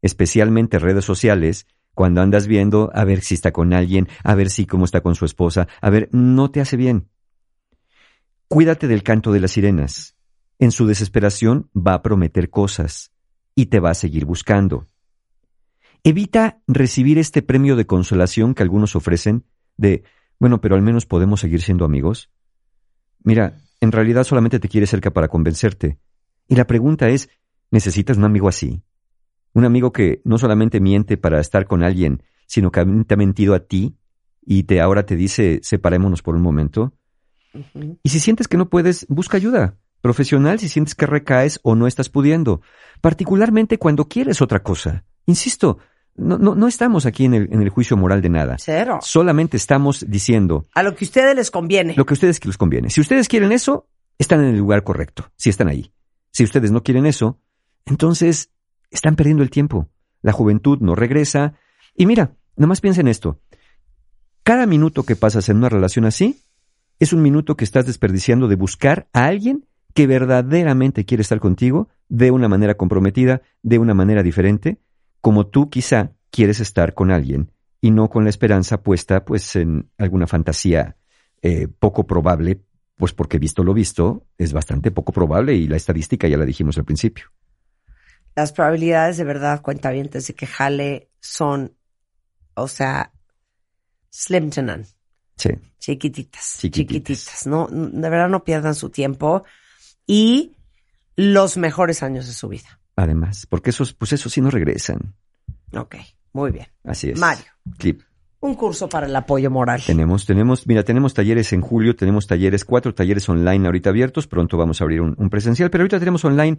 especialmente redes sociales, cuando andas viendo a ver si está con alguien, a ver si cómo está con su esposa, a ver, no te hace bien. Cuídate del canto de las sirenas. En su desesperación va a prometer cosas y te va a seguir buscando. Evita recibir este premio de consolación que algunos ofrecen de, bueno, pero al menos podemos seguir siendo amigos. Mira, en realidad solamente te quiere cerca para convencerte. Y la pregunta es, ¿necesitas un amigo así? Un amigo que no solamente miente para estar con alguien, sino que te ha mentido a ti y te ahora te dice separémonos por un momento. Y si sientes que no puedes, busca ayuda profesional si sientes que recaes o no estás pudiendo, particularmente cuando quieres otra cosa. Insisto, no, no, no estamos aquí en el, en el juicio moral de nada. Cero. Solamente estamos diciendo A lo que a ustedes les conviene. lo que a ustedes les conviene. Si ustedes quieren eso, están en el lugar correcto, si están ahí. Si ustedes no quieren eso, entonces están perdiendo el tiempo. La juventud no regresa. Y mira, nomás piensa en esto. Cada minuto que pasas en una relación así es un minuto que estás desperdiciando de buscar a alguien que verdaderamente quiere estar contigo de una manera comprometida, de una manera diferente, como tú quizá quieres estar con alguien y no con la esperanza puesta pues en alguna fantasía eh, poco probable, pues porque visto lo visto es bastante poco probable y la estadística ya la dijimos al principio. Las probabilidades de verdad, cuentavientes, de que jale son, o sea, slim to none. Sí. Chiquititas, Chiquititas. chiquititas. No, de verdad no pierdan su tiempo y los mejores años de su vida. Además, porque esos, pues esos sí no regresan. Ok, muy bien. Así es. Mario. Clip. Un curso para el apoyo moral. Tenemos, tenemos, mira, tenemos talleres en julio, tenemos talleres, cuatro talleres online ahorita abiertos, pronto vamos a abrir un, un presencial, pero ahorita tenemos online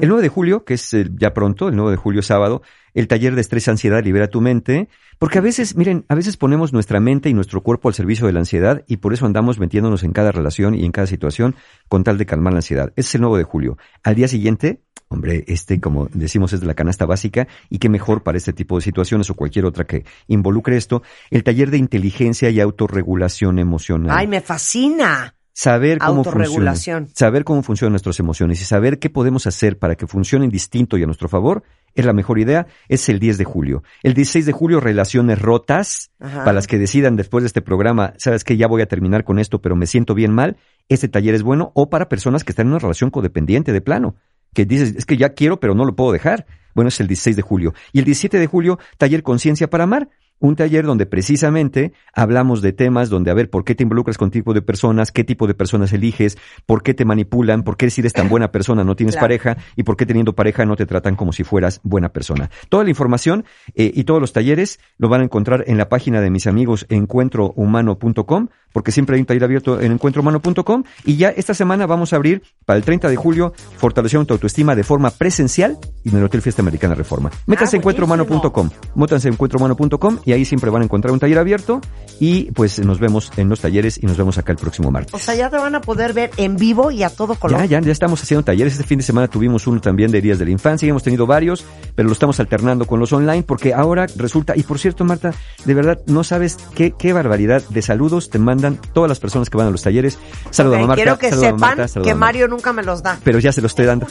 el 9 de julio, que es eh, ya pronto, el 9 de julio sábado, el taller de estrés, ansiedad, libera tu mente, porque a veces, miren, a veces ponemos nuestra mente y nuestro cuerpo al servicio de la ansiedad y por eso andamos metiéndonos en cada relación y en cada situación con tal de calmar la ansiedad. Ese es el 9 de julio. Al día siguiente, hombre, este, como decimos, es de la canasta básica y qué mejor para este tipo de situaciones o cualquier otra que involucre esto, el taller de inteligencia y autorregulación emocional. Ay, me fascina. Saber cómo funciona. Saber cómo funcionan nuestras emociones y saber qué podemos hacer para que funcionen distinto y a nuestro favor es la mejor idea. Es el 10 de julio. El 16 de julio, relaciones rotas. Ajá. Para las que decidan después de este programa, sabes que ya voy a terminar con esto, pero me siento bien mal. Este taller es bueno. O para personas que están en una relación codependiente de plano. Que dices, es que ya quiero, pero no lo puedo dejar. Bueno, es el 16 de julio. Y el 17 de julio, taller Conciencia para Amar. Un taller donde precisamente hablamos de temas donde, a ver, ¿por qué te involucras con tipo de personas? ¿Qué tipo de personas eliges? ¿Por qué te manipulan? ¿Por qué si eres tan buena persona no tienes Claro. pareja? ¿Y por qué teniendo pareja no te tratan como si fueras buena persona? Toda la información eh, y todos los talleres lo van a encontrar en la página de mis amigos encuentrohumano.com, porque siempre hay un taller abierto en encuentrohumano.com. Y ya esta semana vamos a abrir para el 30 de julio fortaleciendo tu autoestima de forma presencial y en el Hotel Fiesta Americana Reforma. Métanse Ah, en encuentrohumano.com, métanse en encuentrohumano.com y ahí siempre van a encontrar un taller abierto y pues nos vemos en los talleres y nos vemos acá el próximo martes. O sea, ya te van a poder ver en vivo y a todo color. Ya, ya, ya estamos haciendo talleres. Este fin de semana tuvimos uno también de heridas de la infancia y hemos tenido varios, pero lo estamos alternando con los online porque ahora resulta, y por cierto, Marta, de verdad no sabes qué, qué barbaridad de saludos te mandan todas las personas que van a los talleres. Saludos Ok, a Marta. Quiero que sepan Marta, que. Mario nunca me los da. Pero ya se los estoy dando.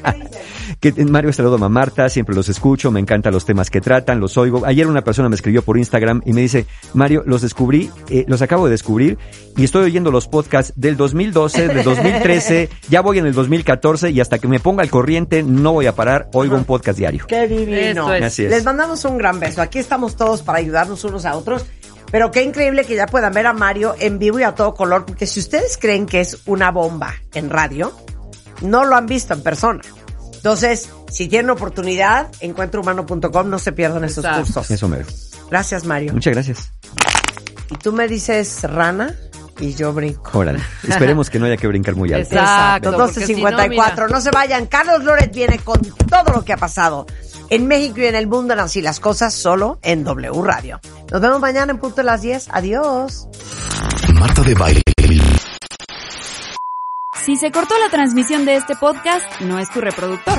[LAUGHS] que Mario saludo a Marta, siempre los escucho, me encantan los temas que tratan, los oigo. Ayer una persona me escribió por Instagram y me dice, Mario, los descubrí, eh, los acabo de descubrir y estoy oyendo los podcasts del 2012, del 2013, [LAUGHS] ya voy en el 2014 y hasta que me ponga al corriente no voy a parar, oigo un podcast diario. Qué divino. Eso es. Así es. Les mandamos un gran beso. Aquí estamos todos para ayudarnos unos a otros. Pero qué increíble que ya puedan ver a Mario en vivo y a todo color, porque si ustedes creen que es una bomba en radio, no lo han visto en persona. Entonces, si tienen oportunidad, encuentrohumano.com, no se pierdan esos cursos. Eso mero. Gracias, Mario. Muchas gracias. ¿Y tú me dices rana? y yo brinco. Órale. Esperemos que no haya que brincar muy alto. Exacto. Exacto, porque si no, 12.54. no, se vayan. Carlos Loret viene con todo lo que ha pasado en México y en el mundo en Así las Cosas, solo en W Radio. Nos vemos mañana en punto de las 10. Adiós. Marta de Baile. Si se cortó la transmisión de este podcast, no es tu reproductor,